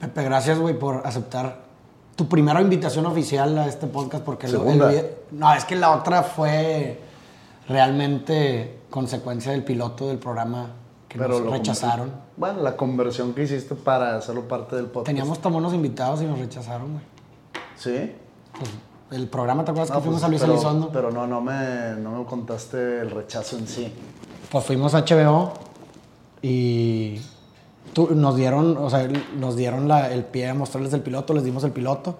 Pepe, gracias, güey, por aceptar tu primera invitación oficial a este podcast porque Segunda. el- no, es que la otra fue realmente consecuencia del piloto del programa que nos rechazaron. Bueno, la conversión que hiciste para hacerlo parte del podcast. Teníamos tan buenos invitados y nos rechazaron, güey. Sí. Pues, el programa, ¿te acuerdas No, que fuimos pues, a Luis pero, Elizondo? Pero no, no me, no me contaste el rechazo en sí. Pues fuimos a HBO y tú- nos dieron, o sea, nos dieron la- el pie a mostrarles el piloto, les dimos el piloto.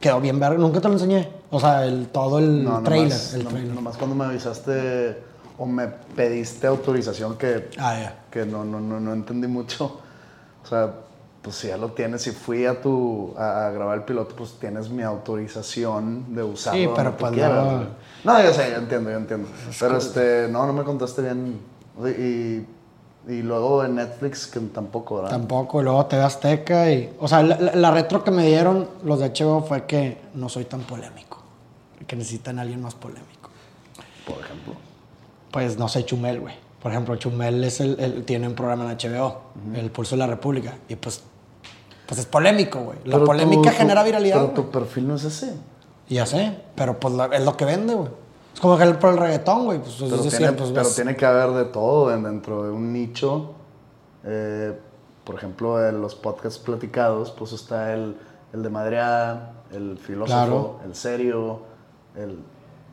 Quedó bien verga, nunca te lo enseñé. O sea, el, todo el No, trailer. nomás, el trailer. nomás cuando me avisaste o me pediste autorización que, Ah, ya. que no, no, no, no entendí mucho. O sea, pues si ya lo tienes, si fui a tu a, a grabar el piloto, pues tienes mi autorización de usarlo. Sí, pero pues no. No, yo sé, yo entiendo, yo entiendo. Pero este, no, no me contaste bien. Y, y luego en Netflix, que tampoco, ¿verdad? Tampoco, luego TV Azteca y... O sea, la, retro que me dieron los de HBO fue que no soy tan polémico. Que necesitan a alguien más polémico. Por ejemplo. Pues no sé, Chumel, güey. Por ejemplo, Chumel es el, el- tiene un programa en HBO, El Pulso de la República. Y pues, pues es polémico, güey. La Pero polémica tu- genera viralidad. Pero tu perfil no es ese. Ya sé, pero pues la- es lo que vende, güey. Es como que el, por el reggaetón, güey. Pues, Pero, tiene, pues, pero tiene que haber de todo en- dentro de un nicho. Eh, por ejemplo, en los podcasts platicados, pues está el, el de madreada, el filósofo, Claro. el serio, el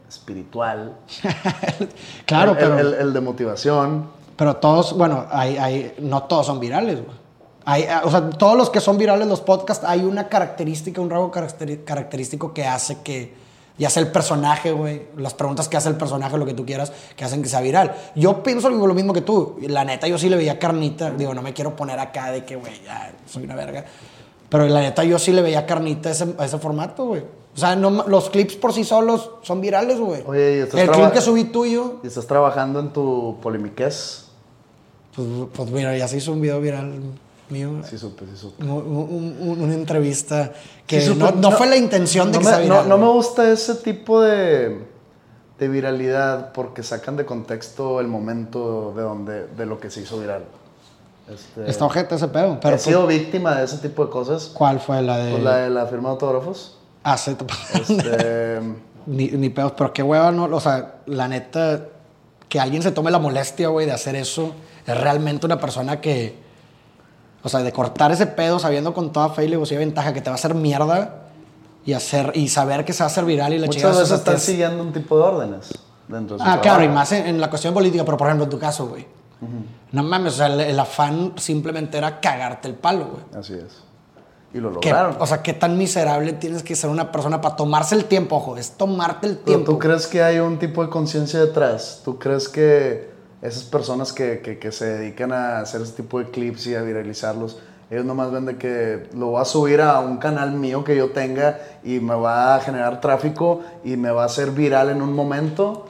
espiritual, Claro, el, pero, el- el de motivación. pero todos, bueno, hay, hay, no todos son virales, güey. Hay, o sea, todos los que son virales, los podcasts, hay una característica, un rasgo característico que hace que, ya sea el personaje, güey, las preguntas que hace el personaje, lo que tú quieras, que hacen que sea viral. Yo pienso lo mismo que tú. La neta, yo sí le veía carnita. Digo, no me quiero poner acá de que, güey, ya soy una verga. Pero la neta, yo sí le veía carnita a ese, a ese formato, güey. O sea, no, los clips por sí solos son virales, güey. Oye, y estás El clip que subí tuyo, Y estás trabajando en tu polimiquez. pues, pues mira, ya se hizo un video viral mío. Sí, supe, sí, supe. Un- un- un- una entrevista que Sí, no, no fue la intención de no que me, viral. No, no me gusta ese tipo de, de viralidad porque sacan de contexto el momento de, donde, de lo que se hizo viral. Este, Está ojete ese pedo. Pero he sido víctima de ese tipo de cosas. pues, ¿cuál fue la de...? Pues la de la firma de autógrafos. Ah, sí, te- Este, ni, ni pedos, pero qué hueva, ¿no? O sea, la neta, que alguien se tome la molestia, güey, de hacer eso, es realmente una persona que... O sea, de cortar ese pedo sabiendo con toda fe y y ventaja que te va a hacer mierda y hacer y saber que se va a hacer viral y la muchas veces están siguiendo un tipo de órdenes dentro de su Ah, claro, y trabajo. más en, en la cuestión política, pero por ejemplo en tu caso, güey. No mames, o sea, el, el afán simplemente era cagarte el palo, güey. Así es. Y lo lograron. O sea, qué tan miserable tienes que ser una persona para tomarse el tiempo, ojo, es tomarte el Pero tiempo. ¿Tú crees que hay un tipo de conciencia detrás? ¿Tú crees que esas personas que, que- que se dedican a hacer ese tipo de clips y a viralizarlos, ellos nomás ven de que lo voy a subir a un canal mío que yo tenga y me va a generar tráfico y me va a hacer viral en un momento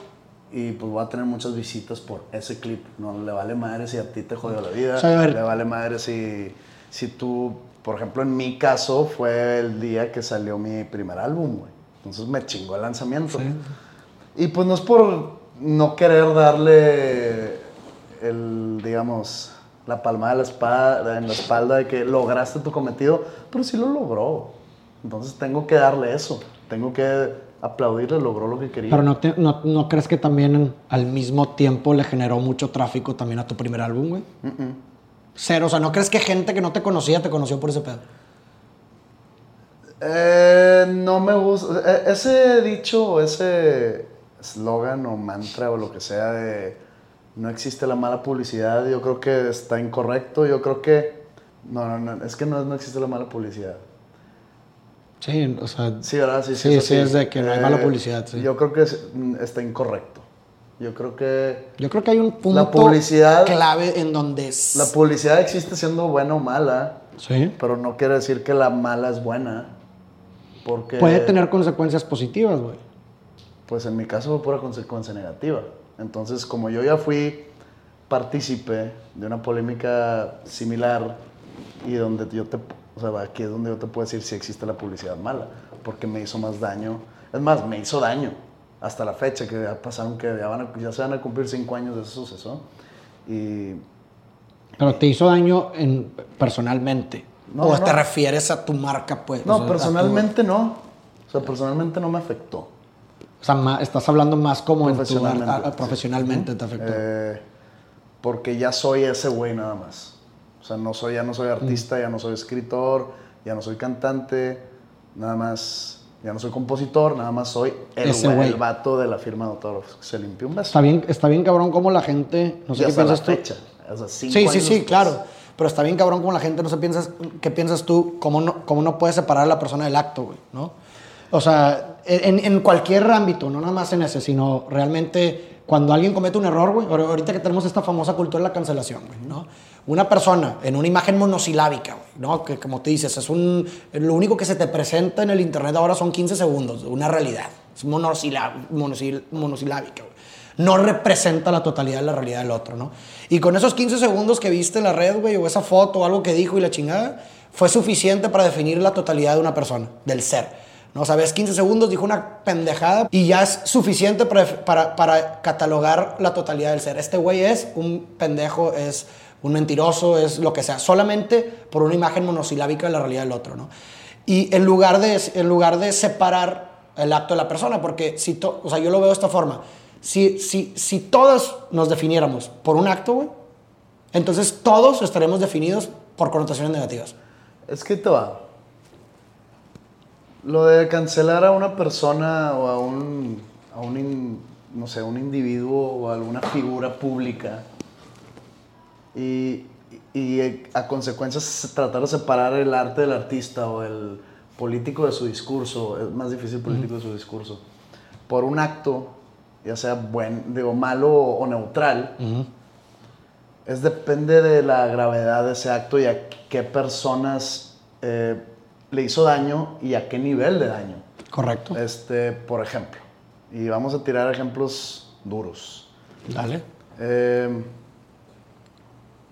y pues voy a tener muchas visitas por ese clip? No le vale madre si a ti te jodió la vida, le vale madre si, si tú, por ejemplo, en mi caso fue el día que salió mi primer álbum, güey. Entonces me chingó el lanzamiento. Y pues no es por no querer darle el, digamos, la palmada de la espalda, en la espalda de que lograste tu cometido, pero sí lo logró. Entonces tengo que darle eso. Tengo que aplaudirle, logró lo que quería. Pero no, te- no, no crees que también al mismo tiempo le generó mucho tráfico también a tu primer álbum, güey? Cero, o sea, ¿no crees que gente que no te conocía te conoció por ese pedo? Eh, no me gusta. e- Ese dicho ese eslogan o mantra o lo que sea de no existe la mala publicidad, yo creo que está incorrecto. Yo creo que. No, no, no. Es que no, no existe la mala publicidad. Sí, o sea, Sí, ¿verdad? Sí, Sí, es sí, es de que no hay mala publicidad, sí. Yo creo que es- mm, está incorrecto. Yo creo que yo creo que hay un punto publicidad- clave en donde... s- la publicidad existe siendo buena o mala, Sí. pero no quiere decir que la mala es buena. Porque. Puede tener consecuencias positivas, güey. Pues en mi caso fue pura consecuencia negativa. Entonces, como yo ya fui partícipe de una polémica similar y donde yo te, o sea, aquí es donde yo te puedo decir si existe la publicidad mala, porque me hizo más daño. Es más, me hizo daño hasta la fecha que ya pasaron, que ya, van a- ya se van a cumplir cinco años de ese suceso. Y Pero te hizo daño en, personalmente. No, ¿O no. te refieres a tu marca, pues? No, O sea, a tu- personalmente no. O sea, personalmente no me afectó. O sea, estás hablando más como en tu... Profesionalmente. a- a- profesionalmente te afectó. Eh, porque ya soy ese güey nada más. O sea, no soy, ya no soy artista, ya no soy escritor, ya no soy cantante, nada más, ya no soy compositor, nada más soy el, Ese güey, el vato de la firma de autógrafos se limpió un beso. Está bien, está bien cabrón como la gente... No sé Y qué la piensas tú. O sea, Sí, sí, sí, después. claro. Pero está bien cabrón como la gente no se piensa, ¿qué piensas tú? ¿Cómo no, cómo no puedes separar a la persona del acto, güey? ¿No? O sea, en, en cualquier ámbito, no nada más en ese, sino realmente cuando alguien comete un error, güey, ahor- ahorita que tenemos esta famosa cultura de la cancelación, güey, ¿no? Una persona en una imagen monosilábica, güey, ¿no? Que como te dices, es un... Lo único que se te presenta en el internet ahora son 15 segundos, una realidad. Es monosilá- monosil- monosilábica, güey no representa la totalidad de la realidad del otro, ¿no? Y con esos 15 segundos que viste en la red, güey, o esa foto o algo que dijo y la chingada, fue suficiente para definir la totalidad de una persona, del ser. ¿No? Ves 15 segundos, dijo una pendejada y ya es suficiente para, para, catalogar la totalidad del ser. Este güey es un pendejo, es un mentiroso, es lo que sea, solamente por una imagen monosilábica de la realidad del otro, ¿no? Y en lugar de, en lugar de separar el acto de la persona, porque si, o sea, yo lo veo de esta forma, si, si, si todos nos definiéramos por un acto, güey, entonces todos estaremos definidos por connotaciones negativas. Es que te va. Lo de cancelar a una persona o a un, a un in- no sé, un individuo o a alguna figura pública y, y a consecuencias tratar de separar el arte del artista o el político de su discurso, es más difícil político de su discurso, por un acto, ya sea buen, digo, malo o neutral, es depende de la gravedad de ese acto y a qué personas eh, le hizo daño y a qué nivel de daño. Correcto. Este, por ejemplo, y vamos a tirar ejemplos duros. Dale. Eh,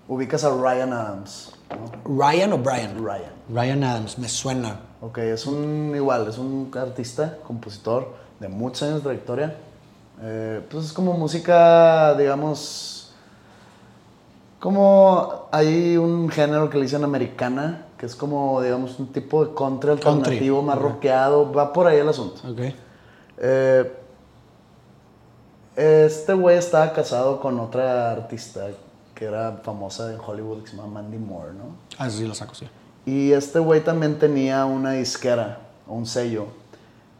ubicas a Ryan Adams, ¿no? Ryan o Brian? Ryan. Ryan Adams, me suena. Ok, es un igual, es un artista, compositor de muchos años de trayectoria. Eh, pues es como música, digamos, como hay un género que le dicen americana, que es como, digamos, un tipo de country alternativo, más Ajá. rockeado, va por ahí el asunto. Ok. Eh, este güey estaba casado con otra artista que era famosa en Hollywood que se llama Mandy Moore, ¿no? Ah, sí, lo saco, sí. Y este güey también tenía una disquera, un sello,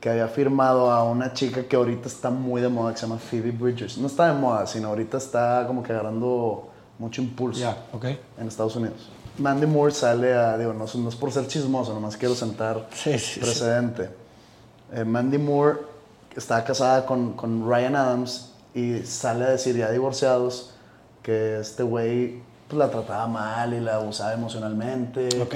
que había firmado a una chica que ahorita está muy de moda, que se llama Phoebe Bridgers. No está de moda, sino ahorita está como que agarrando mucho impulso Ya, ok. en Estados Unidos. Mandy Moore sale a, digo, no, no es por ser chismoso, nomás quiero sentar Sí, sí, sí. precedente. Eh, Mandy Moore estaba casada con, con Ryan Adams y sale a decir, ya divorciados, que este güey pues, la trataba mal y la abusaba emocionalmente. Ok.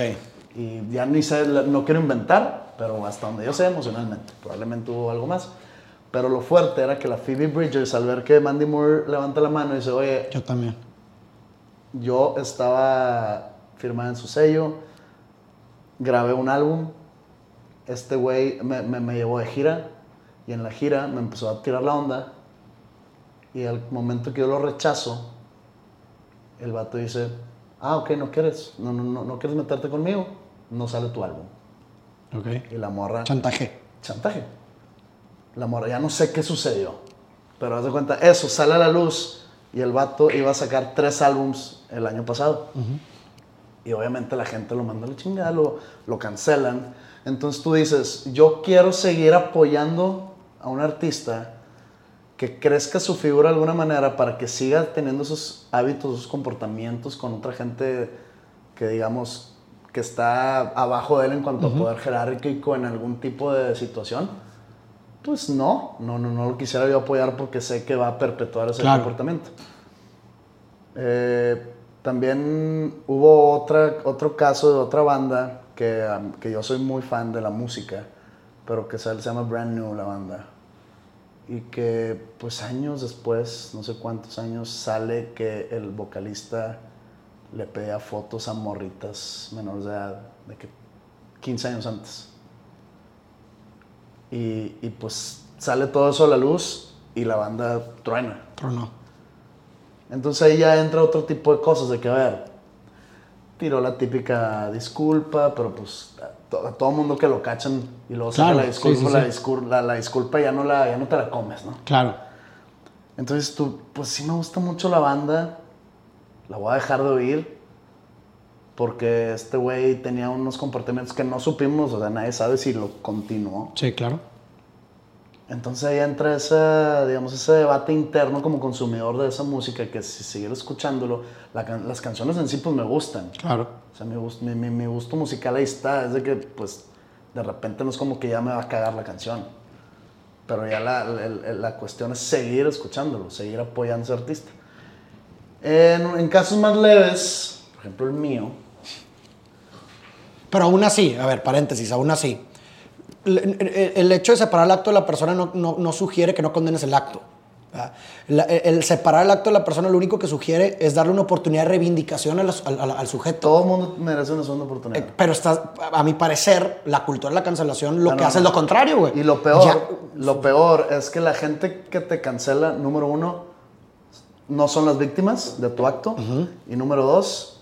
Y ya ni sé, no quiero inventar, pero hasta donde yo sé emocionalmente. Probablemente hubo algo más. Pero lo fuerte era que la Phoebe Bridgers, al ver que Mandy Moore levanta la mano y dice, oye, Yo también. yo estaba firmada en su sello, grabé un álbum, este güey me, me- me llevó de gira y en la gira me empezó a tirar la onda y al momento que yo lo rechazo, el vato dice, ah, ok, no quieres, no, no, no, no quieres meterte conmigo, no sale tu álbum. Ok. Y la morra Chantaje. chantaje. La morra, ya no sé qué sucedió. Pero haz de cuenta, eso sale a la luz y el vato iba a sacar tres álbums el año pasado. Y obviamente la gente lo manda a la chingada, lo, lo cancelan. Entonces tú dices, yo quiero seguir apoyando a un artista que crezca su figura de alguna manera para que siga teniendo esos hábitos, esos comportamientos con otra gente que digamos que está abajo de él en cuanto a poder jerárquico en algún tipo de situación. Pues no, no, no, no lo quisiera yo apoyar porque sé que va a perpetuar ese Claro. comportamiento. Eh, también hubo otra, otro caso de otra banda que, que yo soy muy fan de la música, pero que se, se llama Brand New la banda. Y que pues años después, no sé cuántos años, sale que el vocalista le pedía fotos a morritas menores de edad, de que 15 años antes. Y, y pues sale todo eso a la luz y la banda truena. Pero no. Entonces ahí ya entra otro tipo de cosas, de que, a ver, tiró la típica disculpa, pero pues a to- a todo mundo que lo cachan y luego Claro, saca la disculpa, sí, sí, la, la- la disculpa ya no, la, ya no te la comes, ¿no? Claro. Entonces tú, pues sí me gusta mucho la banda, la voy a dejar de oír, porque este güey tenía unos comportamientos que no supimos, o sea, nadie sabe si lo continuó. Sí, claro. Entonces ahí entra ese, digamos, ese debate interno como consumidor de esa música, que si seguir escuchándolo, la las canciones en sí pues me gustan. Claro. O sea, mi, mi, mi- gusto musical ahí está, es de que pues de repente no es como que ya me va a cagar la canción. Pero ya la, el- la cuestión es seguir escuchándolo, seguir apoyando a ese artista. En, en casos más leves, por ejemplo el mío, Pero aún así, a ver, paréntesis, aún así. El, hecho de separar el acto de la persona no, no- no sugiere que no condenes el acto. La- el separar el acto de la persona lo único que sugiere es darle una oportunidad de reivindicación al, al- al sujeto. todo el mundo merece una segunda oportunidad. Eh, Pero está, a mi parecer, la cultura de la cancelación lo No, que hace es lo contrario, güey. Y lo peor, Ya- lo peor es que la gente que te cancela, número uno, no son las víctimas de tu acto. Y número dos,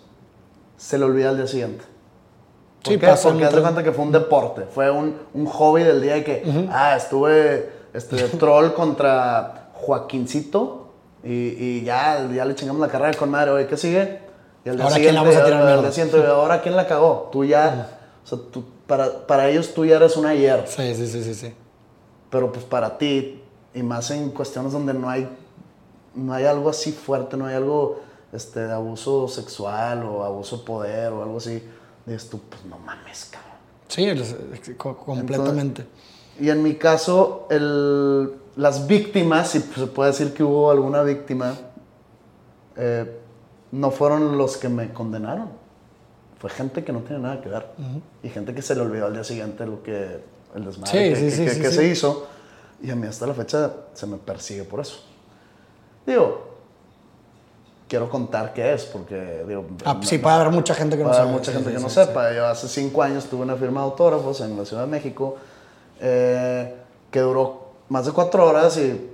se le olvida al día siguiente. ¿Por Sí, qué? Porque mucho. cuenta que fue un deporte, fue un, un hobby del día de que, ah, estuve este, troll contra Joaquincito y, y ya, ya le chingamos la carrera con madre, oye, ¿qué sigue? Y al día Ahora, ¿quién siguiente, la vamos a tirar día siguiente, ahora ¿quién la cagó? Tú ya, o sea, tú, para, para ellos tú ya eres un ayer. Sí, sí, sí, sí, sí. Pero pues para ti, y más en cuestiones donde no hay, no hay algo así fuerte, no hay algo este, de abuso sexual o abuso de poder o algo así, dices tú, pues no mames, cabrón. Sí, completamente. Y en mi caso, el, las víctimas, si se puede decir que hubo alguna víctima, eh, no fueron los que me condenaron. Fue gente que no tiene nada que ver. Y gente que se le olvidó al día siguiente lo que el desmadre Sí, que, sí, que- sí, que- se hizo. Y a mí hasta la fecha se me persigue por eso. Digo, quiero contar qué es, porque digo, Ah, sí, puede haber mucha gente que no Puede sabe. mucha Sí, gente sí, que no sí, sepa. Yo hace cinco años tuve una firma de autógrafos en la Ciudad de México eh, que duró más de cuatro horas y,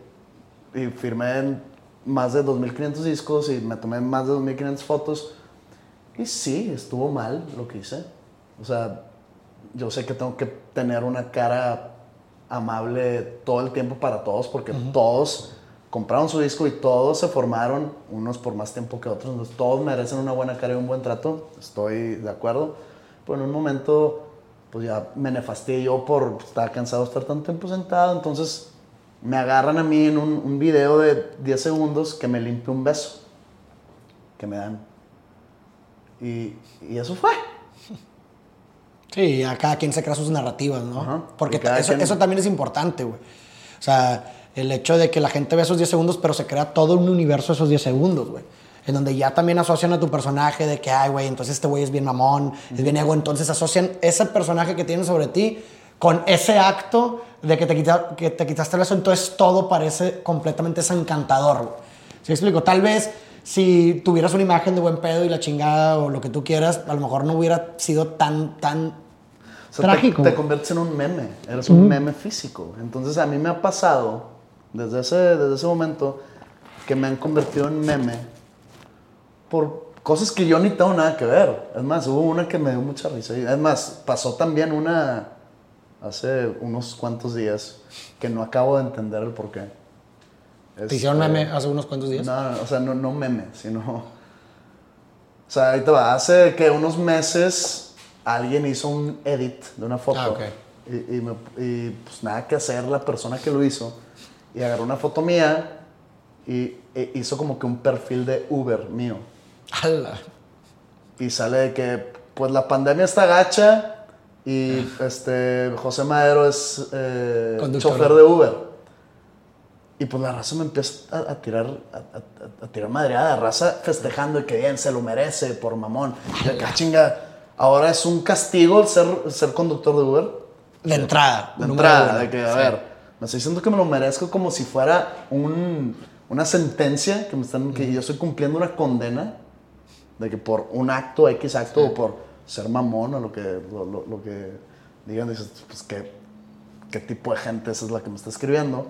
y firmé en más de 2.500 discos y me tomé más de 2.500 fotos. Y sí, estuvo mal lo que hice. O sea, yo sé que tengo que tener una cara amable todo el tiempo para todos porque todos compraron su disco y todos se formaron, unos por más tiempo que otros, entonces todos merecen una buena cara y un buen trato, estoy de acuerdo, pero en un momento pues ya me nefasté yo por estar cansado de estar tanto tiempo sentado, entonces me agarran a mí en un, un video de 10 segundos que me limpie un beso, que me dan. Y, y eso fue. Sí, a cada quien se crea sus narrativas, ¿no? Ajá. Porque eso, quien- eso también es importante, güey. O sea, el hecho de que la gente ve esos 10 segundos, pero se crea todo un universo esos 10 segundos, güey. En donde ya también asocian a tu personaje de que, ay, güey, entonces este güey es bien mamón, es bien ego. Entonces asocian ese personaje que tienen sobre ti con ese acto de que te, quita- que te quitaste el beso. Entonces todo parece completamente encantador, güey. ¿Sí me explico? Tal vez si tuvieras una imagen de buen pedo y la chingada o lo que tú quieras, a lo mejor no hubiera sido tan, tan O sea, te- Trágico. Te, conviertes en un meme, eres un meme físico. Entonces a mí me ha pasado desde ese, desde ese momento que me han convertido en meme por cosas que yo ni tengo nada que ver. Es más, hubo una que me dio mucha risa. Es más, pasó también una hace unos cuantos días que no acabo de entender el porqué. ¿Te hicieron Este, meme hace unos cuantos días? no, o sea, no, no meme, sino. O sea, ahí te va. Hace que unos meses alguien hizo un edit de una foto. Ah, ok. y, y me- y, pues nada que hacer la persona que lo hizo. Y agarró una foto mía y e hizo como que un perfil de Uber mío. ¡Hala! Y sale de que, pues la pandemia está gacha y este, José Madero es eh, chofer de Uber. Y pues la raza me empieza a, a tirar, a, a- a tirar madreada, raza festejando y que bien, se lo merece por mamón. Y acá, chinga, ahora es un castigo el ser, ser conductor de Uber. De entrada. De entrada, de que, a Sí. ver, me estoy diciendo que me lo merezco como si fuera un, una sentencia, que, me están, que yo estoy cumpliendo una condena, de que por un acto, X acto, o por ser mamón, o lo que, lo, lo- lo que digan, dices, pues, ¿qué, ¿qué tipo de gente esa es la que me está escribiendo?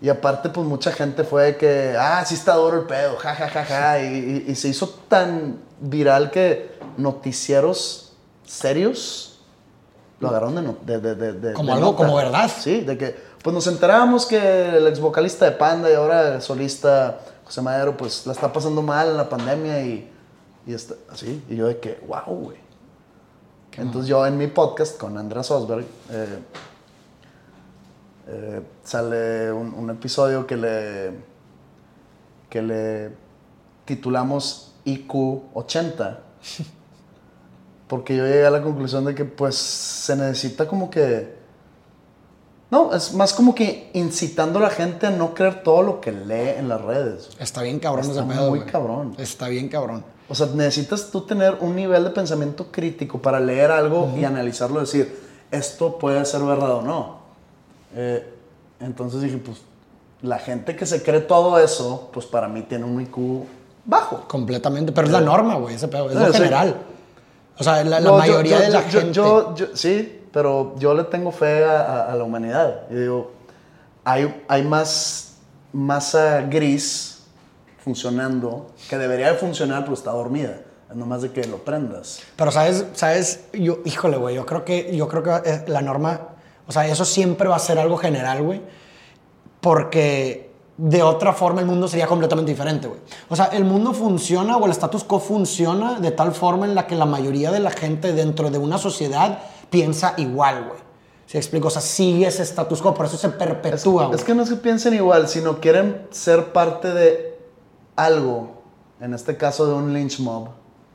Y aparte, pues mucha gente fue que, ah, sí está duro el pedo, ja, ja, ja, ja. Y, y- y se hizo tan viral que noticieros serios lo agarraron de, no- de, de, de- Como algo, nota. como verdad. Sí, de que, pues nos enterábamos que el ex vocalista de Panda y ahora el solista José Madero, pues la está pasando mal en la pandemia y, y está así. Y yo de que, wow, güey. Entonces yo en mi podcast con Andrés Osberg eh, eh, sale un, un episodio que le, que le titulamos IQ 80. Porque yo llegué a la conclusión de que pues se necesita como que... No, es más como que incitando a la gente a no creer todo lo que lee en las redes. Está bien cabrón Está ese pedo. muy cabrón. Está bien cabrón. O sea, necesitas tú tener un nivel de pensamiento crítico para leer algo y analizarlo y decir, esto puede ser verdad o no. Eh, entonces dije, pues, la gente que se cree todo eso, pues para mí tiene un IQ bajo. Completamente. Pero es la norma, güey, ese pedo. Es Eh, lo general. O sea, la, la No, yo- mayoría yo- de la yo- yo- gente. yo- yo- sí, pero yo le tengo fe a, a- a la humanidad. Y digo, hay, hay más masa gris funcionando que debería de funcionar, pero está dormida. Es nomás de que lo prendas. Pero sabes, sabes, yo, híjole, güey, yo creo que, yo creo que la norma, o sea, eso siempre va a ser algo general, güey, porque de otra forma el mundo sería completamente diferente, güey. O sea, el mundo funciona o el status quo funciona de tal forma en la que la mayoría de la gente dentro de una sociedad piensa igual, güey. ¿Sí explico? O sea, sigue ese status quo, por eso se perpetúa, güey. Es que no es que piensen igual, sino quieren ser parte de algo, en este caso de un lynch mob.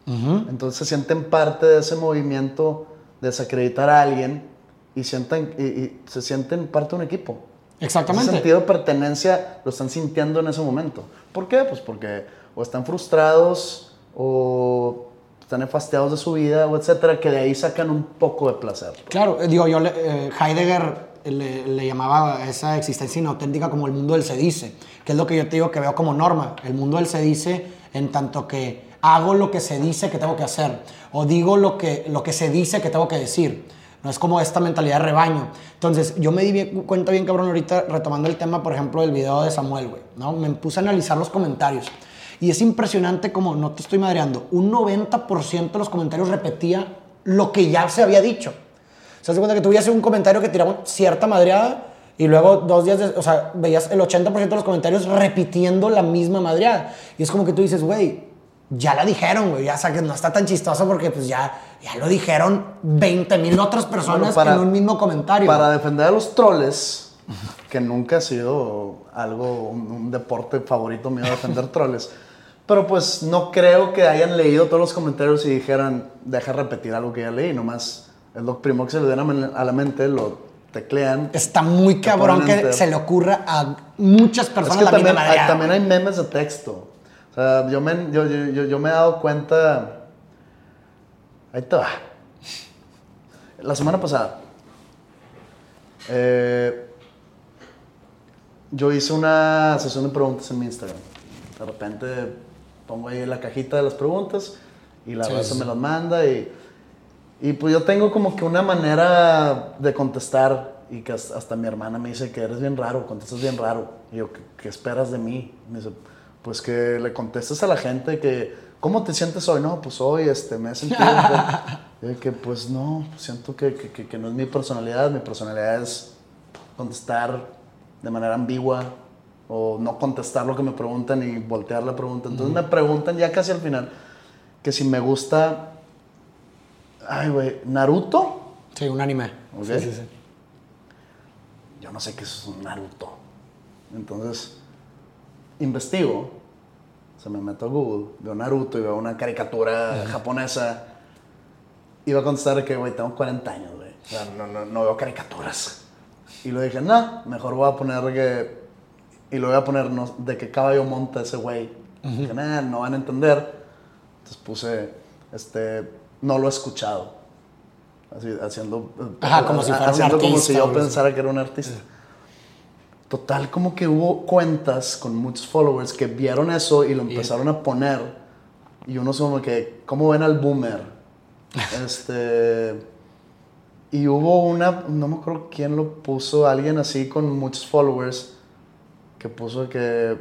Entonces se sienten parte de ese movimiento de desacreditar a alguien y, sienten, y, y se sienten parte de un equipo. Exactamente. Ese sentido de pertenencia lo están sintiendo en ese momento. ¿Por qué? Pues porque o están frustrados o están enfastiados de su vida o etcétera, que de ahí sacan un poco de placer. Claro, eh, digo, yo, eh, Heidegger le, le llamaba a esa existencia inauténtica como el mundo del se dice, que es lo que yo te digo que veo como norma. El mundo del se dice en tanto que hago lo que se dice que tengo que hacer, o digo lo que, lo que se dice que tengo que decir. No es como esta mentalidad de rebaño. Entonces, yo me di cuenta bien, cabrón, ahorita retomando el tema, por ejemplo, del video de Samuel, güey, ¿no? Me puse a analizar los comentarios. Y es impresionante como, no te estoy madreando, un 90% de los comentarios repetía lo que ya se había dicho. O sea, se cuenta que tú un comentario que tiraba cierta madreada y luego dos días, de- o sea, veías el 80% de los comentarios repitiendo la misma madreada. Y es como que tú dices, güey, ya la dijeron, güey, ya, que no está tan chistoso porque pues ya, ya lo dijeron 20 mil otras personas Bueno, para- en un mismo comentario. Para defender a los troles, que nunca ha sido algo, un, un deporte favorito mío defender troles. Pero pues no creo que hayan leído todos los comentarios y dijeran, deja repetir algo que ya leí, nomás es lo primero que se le viene a la mente, lo teclean. Está muy cabrón que se le ocurra a muchas Es personas que la también misma hay, madreada. también hay memes de texto. O sea, yo me, yo, yo, yo- me he dado cuenta. Ahí te va. La semana pasada. eh, yo hice una sesión de preguntas en mi Instagram. De repente pongo ahí la cajita de las preguntas y la Sí, raza sí. me las manda y, y pues yo tengo como que una manera de contestar y que hasta, hasta mi hermana me dice que eres bien raro, contestas bien raro. Y yo, ¿qué, qué esperas de mí? Me dice, pues que le contestes a la gente que, ¿cómo te sientes hoy? No, pues hoy este, me he sentido yo que pues no, siento que, que, que- que no es mi personalidad, mi personalidad es contestar de manera ambigua o no contestar lo que me preguntan y voltear la pregunta. Entonces me preguntan ya casi al final que si me gusta, ay güey, Naruto. Sí, un anime. Ok. Sí, sí, sí. Yo no sé qué es un Naruto. Entonces, investigo, se me meto a Google, veo Naruto y veo una caricatura japonesa. Va a contestar que, güey, tengo 40 años, güey. O sea, no, no, no veo caricaturas. Y lo dije, no, mejor voy a poner que... Y lo voy a poner no, de qué caballo monta ese güey. Dije, nah, no van a entender. Entonces puse, este, no lo he escuchado. Así, haciendo... Ajá, como si fuera un haciendo como si artista o yo pensara que era un artista. Total, como que hubo cuentas con muchos followers que vieron eso y lo empezaron a poner. Y uno se como que, ¿cómo ven al boomer? este. Y hubo una, no me acuerdo quién lo puso, alguien así con muchos followers. que puso que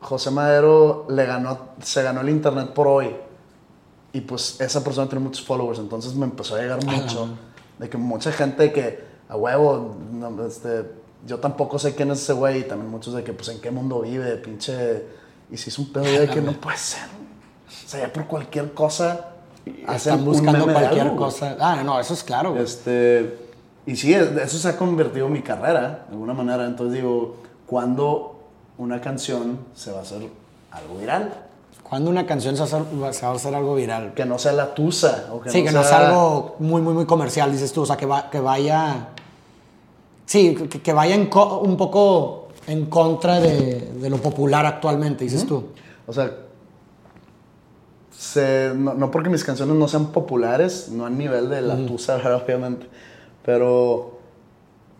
José Madero le ganó, se ganó el internet por hoy. Y pues esa persona tiene muchos followers, entonces me empezó a llegar mucho. De que mucha gente que, a huevo, no, este, yo tampoco sé quién es ese güey. Y también muchos de que, pues, en qué mundo vive, pinche. Y si es un pedo de que no puede ser. O sea, ya por cualquier cosa. Están buscando cualquier algo, cosa. Ah, no, eso es claro, güey. Este, y sí, es- eso se ha convertido en mi carrera, de alguna manera. Entonces digo, ¿cuándo una canción se va a hacer algo viral? Cuando una canción se va, a hacer, se va a hacer algo viral. Que no sea la tusa. O que sí, no que no sea sea algo muy, muy, muy comercial, dices tú. O sea, que, va- que vaya. Sí, que, que vaya en un poco en contra de, de lo popular actualmente, dices tú. O sea, se- no, no porque mis canciones no sean populares, no a nivel de la tusa, ¿verdad? obviamente, pero, o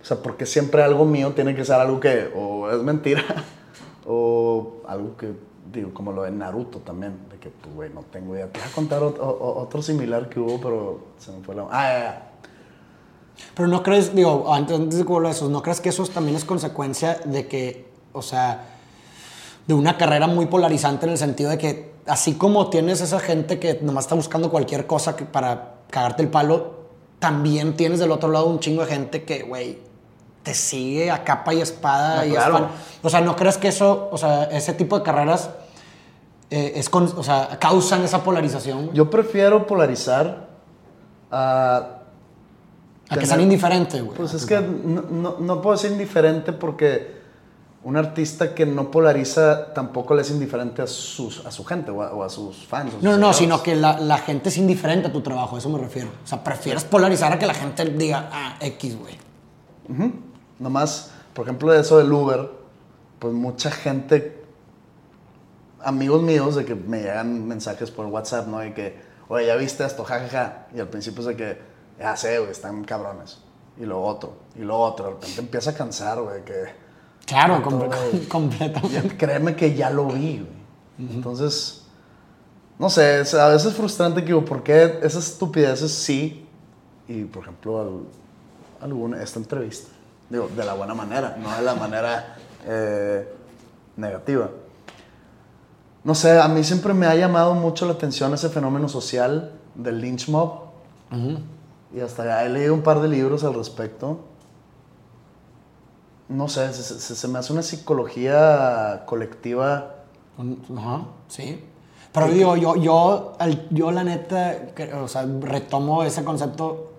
sea, porque siempre algo mío tiene que ser algo que o es mentira o algo que, digo, como lo de Naruto también, de que, pues, güey, no tengo idea. Te voy a contar ot- o- o- otro similar que hubo, pero se me fue la... Ah, ya, ya. Pero no crees, digo, antes, antes de que vuelva a eso, ¿no crees que eso también es consecuencia de que, o sea, de una carrera muy polarizante en el sentido de que, así como tienes esa gente que nomás está buscando cualquier cosa que, para cagarte el palo, también tienes del otro lado un chingo de gente que, güey, te sigue a capa y espada. Y claro. es. O sea, ¿no crees que eso, o sea, ese tipo de carreras eh, es con- o sea, causan esa polarización? Yo prefiero polarizar a a que sean indiferentes, güey. Pues es que no, no, no puedo ser indiferente porque un artista que no polariza tampoco le es indiferente a, sus, a su gente o a, o a sus fans. sus No, no, no, sino que la, la gente es indiferente a tu trabajo, a eso me refiero. O sea, prefieres polarizar a que la gente diga, ah, X, güey. Nomás, por ejemplo, de eso del Uber, pues mucha gente, amigos míos, de que me llegan mensajes por WhatsApp, ¿no? Y que, oye, ¿ya viste esto? Ja, ja, ja. Y al principio es de que, ya sé, güey, están cabrones. Y lo otro, y lo otro. De repente empieza a cansar, güey, que... Claro, completamente. Ya, créeme que ya lo vi, güey. Entonces, no sé, es- a veces es frustrante que digo, ¿por qué esas estupideces sí? Y, por ejemplo, al- alguna, esta entrevista. Digo, de la buena manera, no de la manera eh, negativa. No sé, a mí siempre me ha llamado mucho la atención ese fenómeno social del lynch mob. Y hasta he leído un par de libros al respecto. No sé, se, se- se me hace una psicología colectiva. Ajá, sí. Pero digo, yo, yo, yo la neta, o sea, retomo ese concepto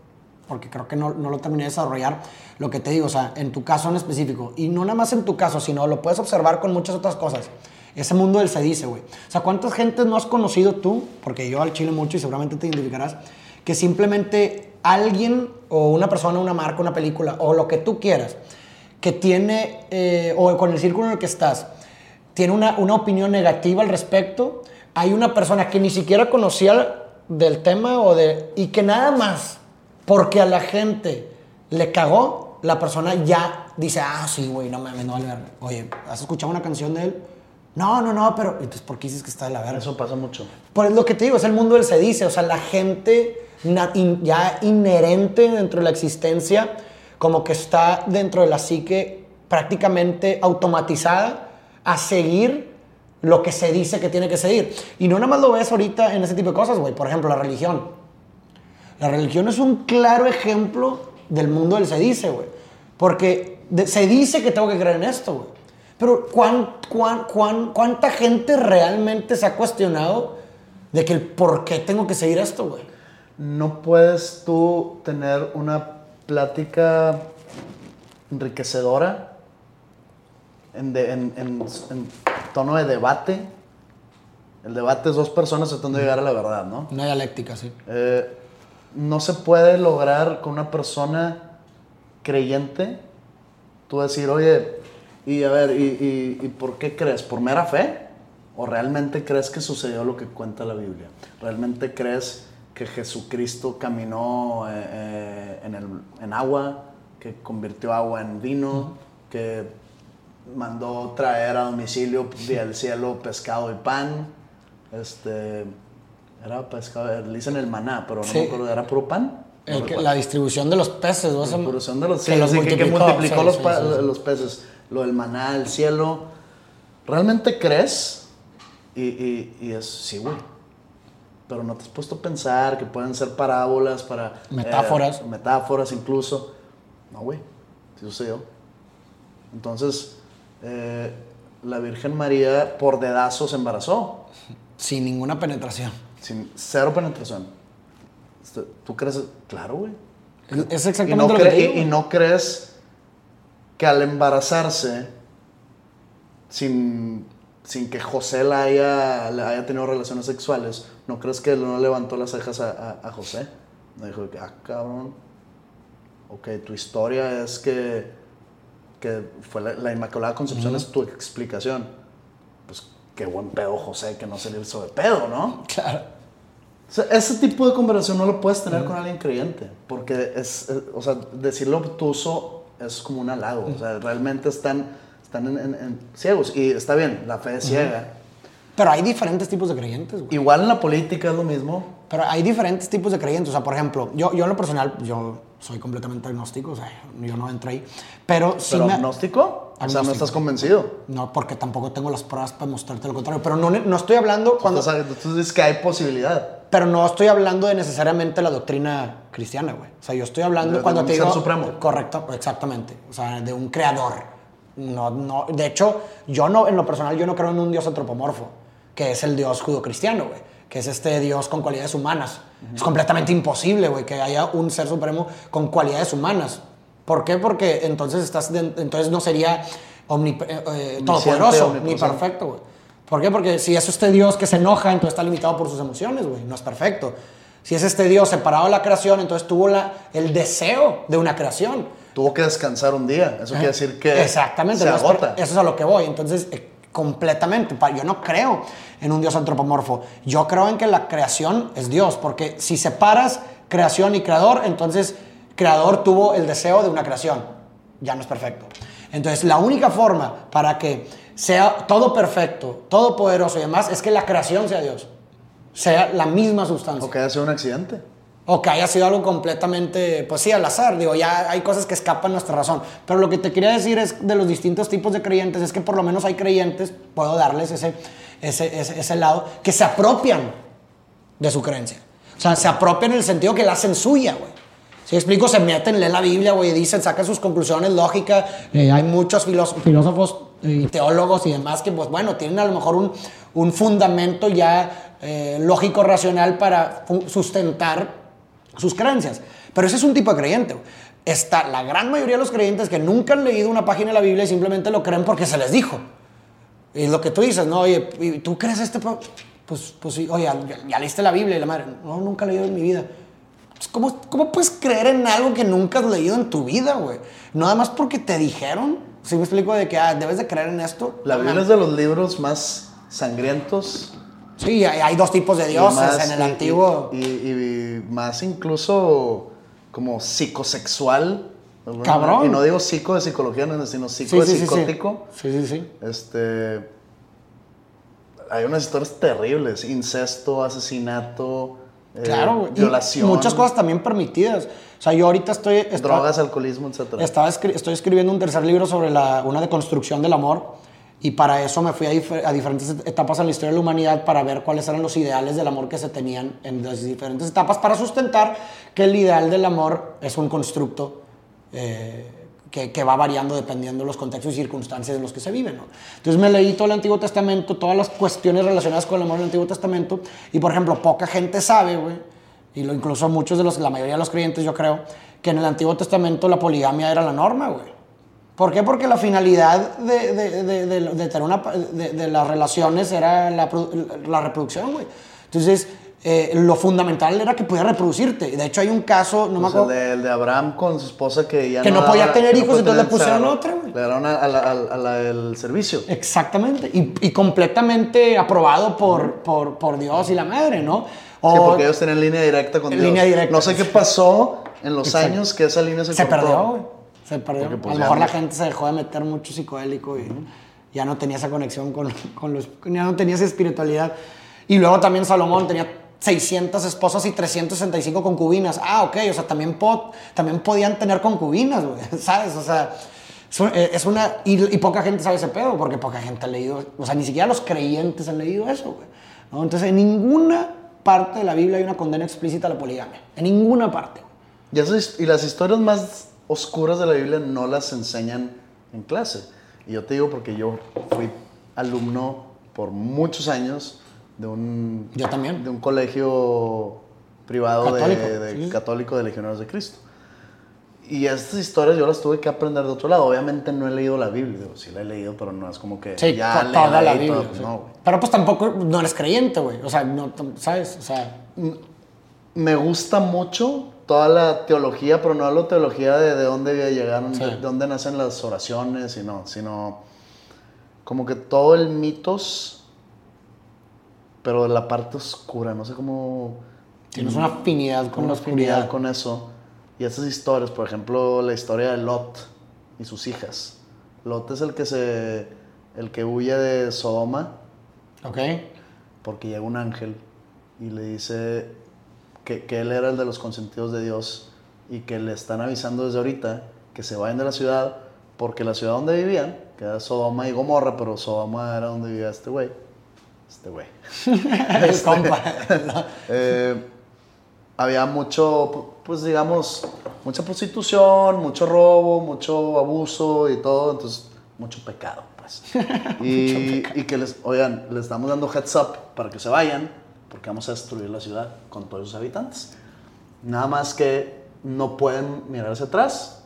porque creo que no, no lo terminé de desarrollar. Lo que te digo, o sea, en tu caso en específico, y no nada más en tu caso, sino lo puedes observar con muchas otras cosas. Ese mundo del se dice, güey. O sea, ¿cuántas gentes no has conocido tú? Porque yo al chile mucho y seguramente te identificarás, que simplemente alguien o una persona, una marca, una película o lo que tú quieras, que tiene, eh, o con el círculo en el que estás, tiene una, una opinión negativa al respecto, hay una persona que ni siquiera conocía del tema o de, y que nada más porque a la gente le cagó, la persona ya dice, ah, sí, güey, no mames, no vale verga. Oye, ¿has escuchado una canción de él? No, no, no, pero entonces, ¿por qué dices que está de la verga? Eso pasa mucho. Por lo que te digo, es el mundo del se dice, o sea, la gente ya inherente dentro de la existencia, como que está dentro de la psique prácticamente automatizada a seguir lo que se dice que tiene que seguir. Y no nada más lo ves ahorita en ese tipo de cosas, güey. Por ejemplo, la religión. La religión es un claro ejemplo del mundo del se dice, güey. Porque se dice que tengo que creer en esto, güey. Pero ¿cuán, cuán, cuán- ¿cuánta gente realmente se ha cuestionado de que el por qué tengo que seguir esto, güey? No puedes tú tener una plática enriquecedora en, de- en- en- en tono de debate. El debate es dos personas tratando de llegar a la verdad, ¿no? Una dialéctica, sí. Eh, no se puede lograr con una persona creyente tú decir, oye, y a ver, ¿y, y- y por qué crees? ¿Por mera fe? ¿O realmente crees que sucedió lo que cuenta la Biblia? ¿Realmente crees que Jesucristo caminó eh, eh, en, el, en agua, que convirtió agua en vino, que mandó traer a domicilio del cielo pescado y pan? Este, era pescado, le dicen el maná, pero no Sí. me acuerdo, ¿era puro pan? El que- la distribución de los peces, ¿no? La distribución de los, que sí, los sí, que- multiplicó, sí, los, sí. peces. Lo del maná, el cielo. ¿Realmente crees? Y, y, y es, sí, güey. Pero no te has puesto a pensar que pueden ser parábolas para... eh, Metáforas. metáforas incluso. No, güey. Sí sucedió. Entonces, eh, la Virgen María por dedazo se embarazó. Sin ninguna penetración. Sin cero penetración. Este, ¿Tú crees? Claro, güey. Es Y exactamente no, lo que digo. y- y no crees que al embarazarse, sin, sin que José la haya, le haya tenido relaciones sexuales, ¿no crees que no levantó las cejas a, a- a José? No dijo ah, cabrón. Ok, tu historia es que, que fue la, la Inmaculada Concepción, es tu explicación. Pues qué buen pedo, José, que no se le hizo de pedo, ¿no? Claro. O sea, ese tipo de conversación no lo puedes tener con alguien creyente, porque es, es- o sea, decirlo obtuso es como un halago, o sea, realmente están, están en, en- en ciegos, y está bien, la fe es ciega. Pero hay diferentes tipos de creyentes, güey. Igual en la política es lo mismo, Pero hay diferentes tipos de creyentes. O sea, por ejemplo, yo, yo en lo personal, yo soy completamente agnóstico, o sea, yo no entro ahí. Pero sí pero me... agnóstico, o sea, no Agnóstico. estás convencido. No, porque tampoco tengo las pruebas para mostrarte lo contrario. Pero no, no estoy hablando cuando... Estás- tú dices que hay posibilidad. Pero no estoy hablando de necesariamente la doctrina cristiana, güey. O sea, yo estoy hablando De- de cuando un te digo... supremo. Correcto, exactamente. O sea, de un creador. No, no, de hecho, yo no, en lo personal, yo no creo en un dios antropomorfo, que es el dios judo-cristiano, güey. Que es este dios con cualidades humanas. Es completamente imposible, güey, que haya un ser supremo con cualidades humanas. ¿Por qué? Porque entonces, estás de- entonces no sería omnip- eh, eh, todopoderoso ni perfecto, güey. ¿Por qué? Porque si es este Dios que se enoja, entonces está limitado por sus emociones, güey. No es perfecto. Si es este Dios separado de la creación, entonces tuvo la, el deseo de una creación. Tuvo que descansar un día, eso quiere decir que Exactamente. se no agota. Eso es a lo que voy. Entonces, eh, completamente. Yo no creo en un Dios antropomorfo. Yo creo en que la creación es Dios. Porque si separas creación y creador, entonces creador tuvo el deseo de una creación. Ya no es perfecto. Entonces, la única forma para que sea todo perfecto, todo poderoso y demás, es que la creación sea Dios. Sea la misma sustancia. O que haya sido un accidente. O que haya sido algo completamente, pues sí, al azar. Digo, ya hay cosas que escapan nuestra razón. Pero lo que te quería decir es de los distintos tipos de creyentes, es que por lo menos hay creyentes, puedo darles ese, ese, ese, lado, que se apropian de su creencia. O sea, se apropian en el sentido que la hacen suya, güey. Si explico, se meten, leen la Biblia, güey, dicen, sacan sus conclusiones lógicas. Eh, hay muchos filós- filósofos y teólogos y demás que, pues bueno, tienen a lo mejor un, un fundamento ya eh, lógico, racional para sustentar sus creencias. Pero ese es un tipo de creyente. Está la gran mayoría de los creyentes que nunca han leído una página de la Biblia y simplemente lo creen porque se les dijo. Y lo que tú dices, ¿no? Oye, ¿y ¿tú crees este? pro-?" Pues, pues sí, oye, ya, ya leíste la Biblia y la madre, no, nunca he leído en mi vida. Pues, ¿Cómo, ¿Cómo puedes creer en algo que nunca has leído en tu vida, güey? Nada más porque te dijeron. Si me explico de que ah, debes de creer en esto. La Biblia es de los libros más sangrientos Sí, hay, hay dos tipos de dioses más- en el y- antiguo. Y, y- y más incluso como psicosexual. Cabrón. Y no digo psico de psicología, no, sino psico de sí, sí, sí. psicótico. Sí, sí, sí. Este. Hay unas historias terribles: incesto, asesinato, eh, Claro. Y violación, Muchas cosas también permitidas. O sea, yo ahorita estoy... drogas, alcoholismo, etc. Estaba escri- estoy escribiendo un tercer libro sobre la, una deconstrucción del amor y para eso me fui a, difer- a diferentes et- etapas en la historia de la humanidad para ver cuáles eran los ideales del amor que se tenían en las diferentes etapas para sustentar que el ideal del amor es un constructo eh, que, va variando dependiendo de los contextos y circunstancias en los que se viven. ¿no? Entonces me leí todo el Antiguo Testamento, todas las cuestiones relacionadas con el amor del Antiguo Testamento y por ejemplo poca gente sabe, güey, y lo, incluso muchos de los, la mayoría de los creyentes yo creo, que en el Antiguo Testamento la poligamia era la norma, güey. ¿Por qué? Porque la finalidad de, de, de, de- tener una, de, las relaciones era la, la reproducción, güey. Entonces, eh, lo fundamental era que pudiera reproducirte. De hecho, hay un caso, no me Pues el, acuerdo... de, el de Abraham con su esposa que ya Que no podía daba- tener no hijos, podía entonces le pusieron la- otra, güey. Le dieron a, a la, a la- a la del servicio. Exactamente. Y, y completamente aprobado por, por, por Dios y la madre, ¿no? O Sí, porque ellos tenían línea directa con En Dios. línea directa. No sé qué pasó en los Exacto. años que esa línea se, se cortó. perdió, güey. Se perdió. Porque, pues, a lo mejor la gente se dejó de meter mucho psicodélico y ya no tenía esa conexión con, con los... Ya no tenía esa espiritualidad. Y luego también Salomón tenía 600 esposas y 365 concubinas. Ah, ok, o sea, también, po- también podían tener concubinas, güey, ¿sabes? O sea, es un- es una... Y, y poca gente sabe ese pedo, porque poca gente ha leído, o sea, ni siquiera los creyentes han leído eso, güey. ¿no? Entonces, en ninguna parte de la Biblia hay una condena explícita a la poligamia. En ninguna parte. Y, esas- y las historias más oscuras de la Biblia no las enseñan en clase. Y yo te digo porque yo fui alumno por muchos años de un, Yo también. de un colegio privado de- Católico, de, sí. católico de Legionarios de Cristo. Y estas historias yo las tuve que aprender de otro lado. Obviamente no he leído la Biblia, digo, sí la he leído, pero no es como que Sí, ya toda la Biblia. todo, pues sí. no. Pero pues tampoco no eres creyente, güey. O sea, no, ¿sabes? O sea, Me gusta mucho toda la teología, pero no la teología de, de dónde llegaron, Sí. de dónde nacen las oraciones, y no, sino como que todo el mitos, pero de la parte oscura, no sé cómo... tienes una afinidad con una la afinidad oscuridad. con eso. Y esas historias, por ejemplo, la historia de Lot y sus hijas. Lot es el que se... el que huye de Sodoma ¿Ok? porque llega un ángel y le dice que, que él era el de los consentidos de Dios y que le están avisando desde ahorita que se vayan de la ciudad porque la ciudad donde vivían, que era Sodoma y Gomorra, pero Sodoma era donde vivía este güey. Este güey. El compa. Eh, había mucho, pues digamos, mucha prostitución, mucho robo, mucho abuso y todo, entonces mucho pecado, pues. Y, y que les, oigan, les estamos dando heads up para que se vayan, porque vamos a destruir la ciudad con todos sus habitantes. Nada más que no pueden mirar hacia atrás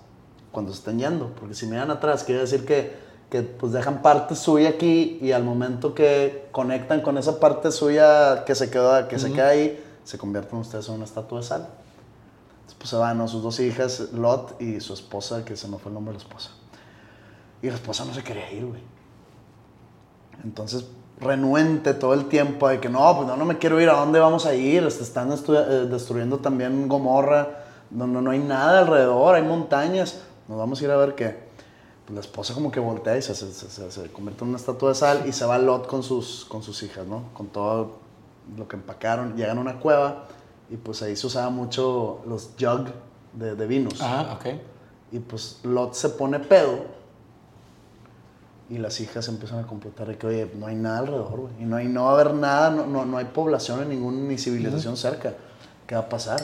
cuando se estén yendo, porque si miran atrás quiere decir que, que pues dejan parte suya aquí y al momento que conectan con esa parte suya que se quedó, que se queda ahí, se convierten ustedes en una estatua de sal. Entonces, pues se van, ¿no? Sus dos hijas, Lot y su esposa, que se me fue el nombre de la esposa. Y la esposa no se quería ir, güey. Entonces, renuente todo el tiempo de que no, pues no, no me quiero ir, ¿a dónde vamos a ir? Este, Están eh, destruyendo también Gomorra, no, no, no hay nada alrededor, hay montañas, nos vamos a ir a ver qué. Pues la esposa como que voltea y se, se, se- se- convierte en una estatua de sal y se va Lot con sus, con sus hijas, ¿no? Con todo lo que empacaron, llegan a una cueva y pues ahí se usaba mucho los jug de, de vinos. Ajá, ok. Y pues Lot se pone pedo. Y las hijas empiezan a complotar de que, oye, no hay nada alrededor, güey. Y no, hay, no va a haber nada, no, no, no hay población en ningún, ni civilización cerca. ¿Qué va a pasar?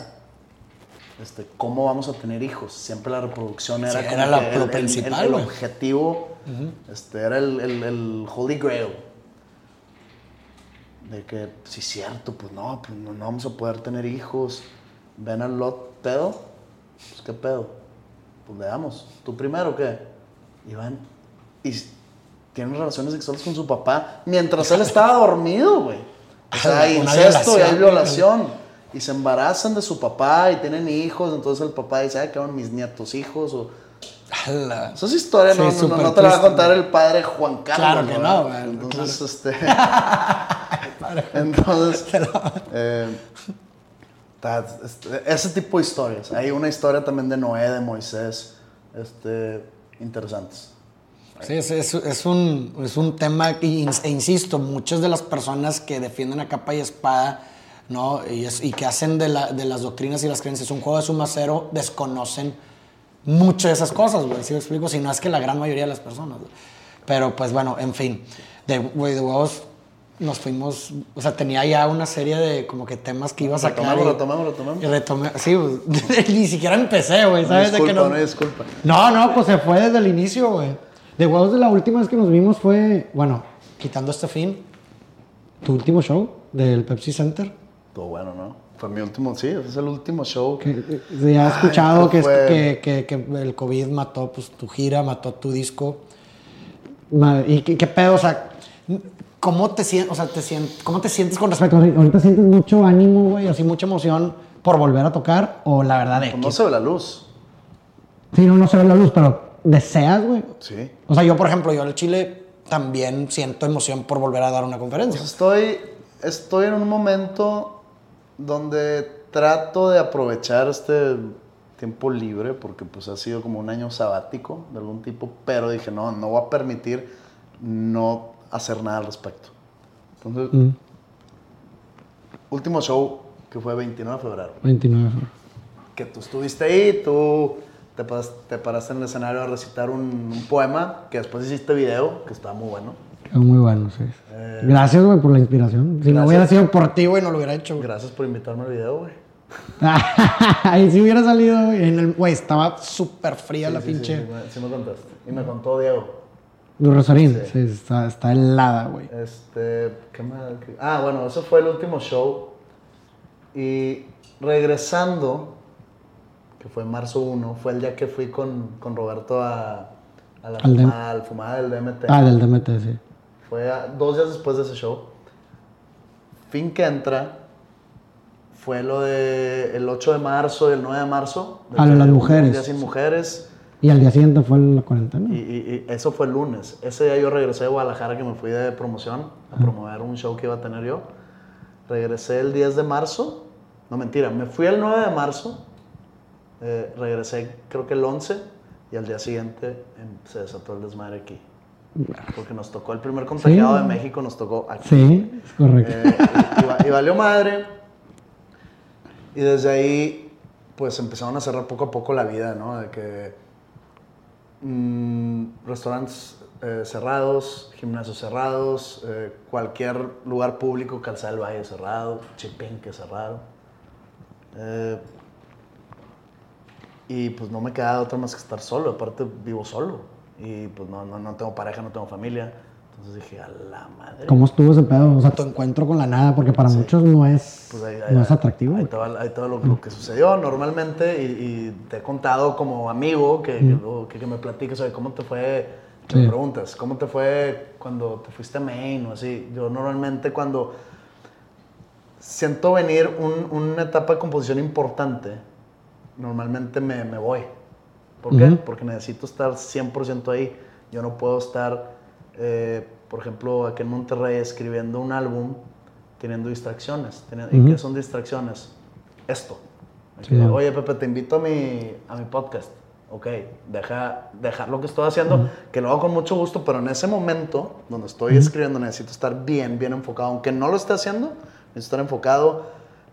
Este, ¿Cómo vamos a tener hijos? Siempre la reproducción era, Sí, como era la- el, el- principal, el- el güey. objetivo, este, era el, el, el Holy Grail. De que, sí, cierto, pues no, pues no, no vamos a poder tener hijos. Ven al Lot pedo. Pues qué pedo. Pues veamos. ¿Tú primero o qué? Y van. Y tienen relaciones sexuales con su papá mientras él estaba dormido, güey. O sea, hay incesto y hay violación. Y se embarazan de su papá y tienen hijos. Entonces el papá dice, ay, quedaron mis nietos hijos. O... Esa es historia, Sí, no, no, no, te la va a contar el padre Juan Carlos. Claro que no, güey, Entonces, este. Entonces. eh, este, ese tipo de historias. Hay una historia también de Noé, de Moisés. Este, interesantes. Sí, es, es- es un, es un tema, e insisto, muchas de las personas que defienden a capa y espada, ¿no? Y, es- y que hacen de, la- de las doctrinas y las creencias un juego de suma cero, desconocen mucho de esas cosas, güey. ¿Sí me explico? Si no es que la gran mayoría de las personas, güey. Pero, pues, bueno, en fin. De, huevos nos fuimos... O sea, tenía ya una serie de como que temas que iba a sacar. Retomemos, y- retomemos, retomemos. Y retomé... Sí, pues, ni siquiera empecé, güey. ¿Sabes? de disculpa, que no... no disculpa. No, no, pues se fue desde el inicio, güey. De huevos de la última vez que nos vimos fue, bueno, quitando este fin, tu último show del Pepsi Center. Todo bueno, ¿no? Fue mi último, sí, ese es el último show. Que, que- se ha Ay, escuchado que, es- fue- que, que- que el COVID mató pues, tu gira, mató tu disco. ¿Y qué, qué pedo? O sea, ¿cómo te, sien- o sea, te sien- ¿cómo te sientes con respecto? Ahorita sientes mucho ánimo, güey, así mucha emoción por volver a tocar o la verdad de Pues no se ve la luz. Sí, no, no se ve la luz, pero deseas, güey. Sí. O sea, yo, por ejemplo, yo al Chile también siento emoción por volver a dar una conferencia. Pues estoy, estoy en un momento donde trato de aprovechar este tiempo libre, porque pues ha sido como un año sabático de algún tipo, pero dije, no, no voy a permitir no hacer nada al respecto. Entonces, último show que fue 29 de febrero. 29 de febrero. Que tú estuviste ahí, tú te paraste, te paraste en el escenario a recitar un, un poema, que después hiciste video, que estaba muy bueno. Muy bueno, sí. Eh, Gracias, güey, por la inspiración. Si no hubiera sido por ti, güey, no lo hubiera hecho. Gracias por invitarme al video, güey. Ahí sí hubiera salido, güey. en el- Güey, estaba súper fría la Sí, pinche. Sí, sí, me- contaste. Y me contó Diego. Los Rosarín, Sí. está, está helada, güey. Este, ¿qué? ¿Qué- Ah, bueno, eso fue el último show. Y regresando, que fue marzo 1, fue el día que fui con, con Roberto a, a la Al fumada, al fumada del DMT. Ah, del DMT, sí. Fue a- dos días después de ese show. Fin que entra fue lo de el 8 de marzo y el 9 de marzo. Ah, que las mujeres. Día sin mujeres. Y al día siguiente fue la cuarentena. Y, y- y eso fue el lunes. Ese día yo regresé de Guadalajara que me fui de promoción a promover un show que iba a tener yo. Regresé el 10 de marzo. No, mentira. Me fui el 9 de marzo. Eh, regresé creo que el 11. Y al día siguiente em, se desató el desmadre aquí. Porque nos tocó el primer contagiado Sí. de México, nos tocó aquí. Sí, es correcto. Eh, y, y va- y valió madre. Y desde ahí, pues empezaron a cerrar poco a poco la vida, ¿no? De que mm, restaurantes eh, cerrados, gimnasios cerrados, eh, cualquier lugar público, Calzada del Valle cerrado, Chipinque cerrado. Y pues no me quedaba otra más que estar solo, aparte vivo solo. Y pues no, no, no tengo pareja, no tengo familia. Entonces dije, a la madre. ¿Cómo estuvo ese pedo? O sea, tu encuentro con la nada, porque para muchos no es, Pues ahí- ahí- no es atractivo. Ahí te ahí te va lo, lo que sucedió normalmente y, y te he contado como amigo que, que, lo- que- que me platiques sobre cómo te fue, Sí. preguntas, cómo te fue cuando te fuiste a Maine o así. Yo normalmente cuando siento venir un- una etapa de composición importante, normalmente me, me voy. ¿Por qué? Porque necesito estar 100% ahí. Yo no puedo estar, eh, por ejemplo, aquí en Monterrey escribiendo un álbum teniendo distracciones. teni- ¿Y qué son distracciones? Esto. Sí. Oye, Pepe, te invito a mi, a mi podcast. Ok, deja, dejar lo que estoy haciendo, que lo hago con mucho gusto, pero en ese momento donde estoy escribiendo necesito estar bien, bien enfocado. Aunque no lo esté haciendo, necesito estar enfocado.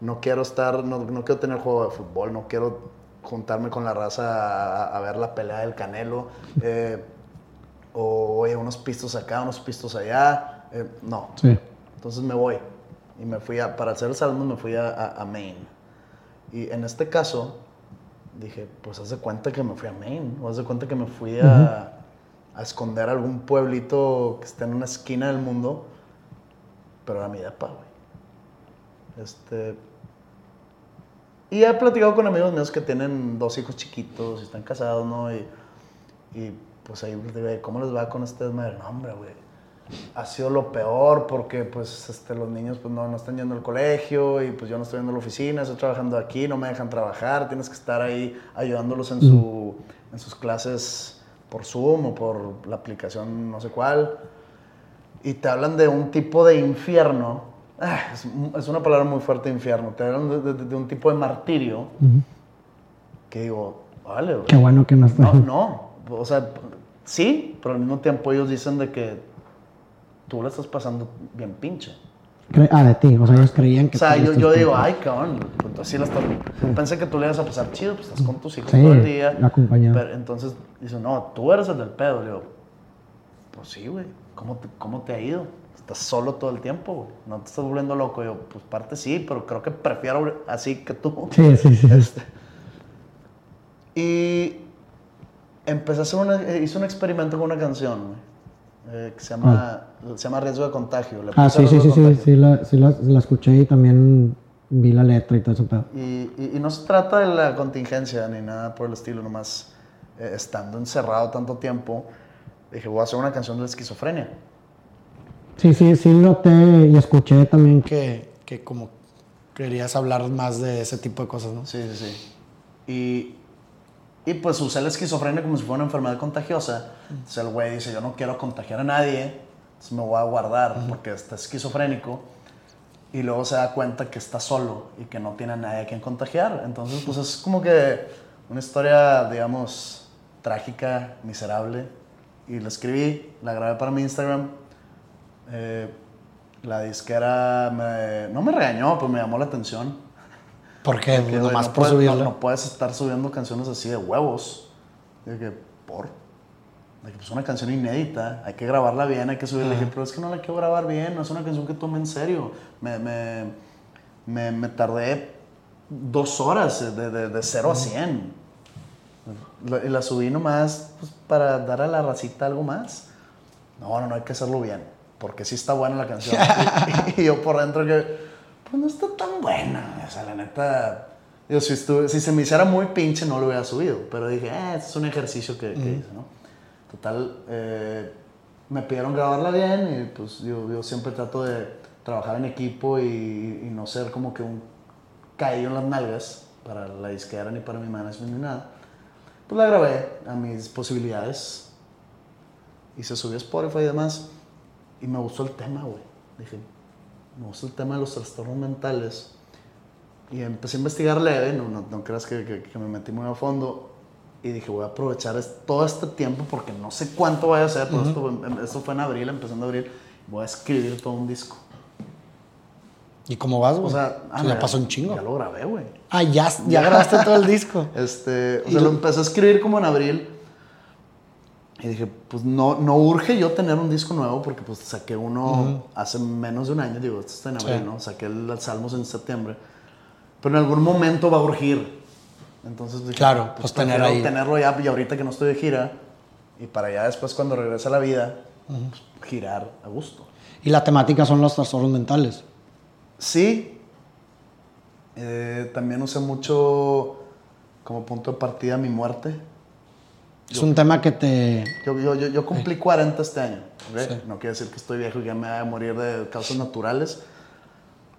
No quiero estar, no, no quiero tener juego de fútbol, no quiero juntarme con la raza a, a ver la pelea del Canelo. eh, o oye, unos pistos acá, unos pistos allá. eh, no. Sí. Entonces me voy. Y me fui a, para hacer el salmo me fui a, a- a Maine. Y en este caso, dije, pues haz de cuenta que me fui a Maine. O haz de cuenta que me fui a, a esconder algún pueblito que esté en una esquina del mundo. Pero era mi depa, güey. Este... Y he platicado con amigos míos que tienen dos hijos chiquitos y están casados, ¿no? Y, y pues ahí ¿cómo les va con este desmadre? No, hombre, güey ha sido lo peor porque pues este, los niños pues no, no están yendo al colegio y pues yo no estoy yendo a la oficina, estoy trabajando aquí, no me dejan trabajar, tienes que estar ahí ayudándolos en, su, en sus clases por Zoom o por la aplicación no sé cuál. Y te hablan de un tipo de infierno, es, es una palabra muy fuerte infierno, te hablan de, de- de un tipo de martirio Ujú. que digo, vale. Qué bueno que no está. No, no. O sea, sí, pero al mismo tiempo ellos dicen de que tú la estás pasando bien pinche. Ah, de ti. O sea, ellos creían que O sea, yo, yo digo, ay, cabrón, pues así la estás... Pensé que tú le ibas a pasar chido, pues estás con tus hijos Sí, todo el día. acompañado. Pero entonces dice, no, tú eres el del pedo. Le digo, pues sí, güey, ¿cómo te, ¿cómo te ha ido? Estás solo todo el tiempo, güey. No te estás volviendo loco. Yo, pues parte sí, pero creo que prefiero así que tú. Sí, sí, sí. Este, y empecé a hacer una, eh, hice un experimento con una canción güey, eh, que se llama, se llama Riesgo de Contagio. Le Ah, sí, sí, sí, sí, sí, la, sí la, la escuché y también vi la letra y todo ese pedo. Y, y- y no se trata de la contingencia ni nada por el estilo, nomás eh, estando encerrado tanto tiempo, dije, voy a hacer una canción de la esquizofrenia. Sí, sí, sí noté y escuché también que, que como querías hablar más de ese tipo de cosas, ¿no? Sí, sí, sí. Y, y pues usé la esquizofrenia como si fuera una enfermedad contagiosa. Entonces el güey dice, yo no quiero contagiar a nadie, entonces me voy a guardar porque está esquizofrénico. Y luego se da cuenta que está solo y que no tiene a nadie a quien contagiar. Entonces, pues es como que una historia, digamos, trágica, miserable. Y la escribí, la grabé para mi Instagram. Eh, La disquera me- no me regañó, pero me llamó la atención. Porque no por puedes, subirlo. No, no puedes estar subiendo canciones así de huevos. De que, por. De que pues una canción inédita, hay que grabarla bien, hay que subirla. Dije, pero es que no la quiero grabar bien, no es una canción que tome en serio. Me, me, me, me tardé dos horas de, de, de 0 a 100. La- Y la subí nomás pues, para dar a la racita algo más. No, no, no, hay que hacerlo bien. Porque sí está buena la canción. y, yo por dentro que, pues no está tan buena. O sea, la neta, yo, si, estuve- si se me hiciera muy pinche no lo hubiera subido. Pero dije, eh, este es un ejercicio que, que hice, ¿no? Total, eh, me pidieron grabarla bien y pues yo, yo siempre trato de trabajar en equipo y, y no ser como que un caído en las nalgas para la disquera ni para mi management ni nada. Pues la grabé a mis posibilidades y se subió a Spotify y demás. Y me gustó el tema, güey. Dije, me gusta el tema de los trastornos mentales. Y empecé a investigar leve, no, no, no creas que, que- que me metí muy a fondo. Y dije, voy a aprovechar todo este tiempo porque no sé cuánto vaya a ser. pero esto, em- esto fue en abril, empezando abril. Voy a escribir todo un disco. ¿Y cómo vas, güey? O sea, Sí, ah, mira, pasó un chingo. Ya lo grabé, güey. Ah, ya, ya grabaste todo el disco. Este, o sea, lo- lo empecé a escribir como en abril. Y dije, pues no, no urge yo tener un disco nuevo porque pues saqué uno hace menos de un año, digo, esto está en abril, Sí. ¿no? Saqué el Salmos en septiembre. Pero en algún momento va a urgir. Entonces dije, Claro, pues tener prefiero ahí. tenerlo ya y ahorita que no estoy de gira y para ya después cuando regrese a la vida, pues, girar a gusto. Y la temática son los trastornos mentales. Sí. Eh, también usé mucho como punto de partida mi muerte. Es un tema que te... Yo, yo, yo, yo cumplí 40 este año. ¿ok? Sí. No quiere decir que estoy viejo y ya me voy a morir de causas naturales.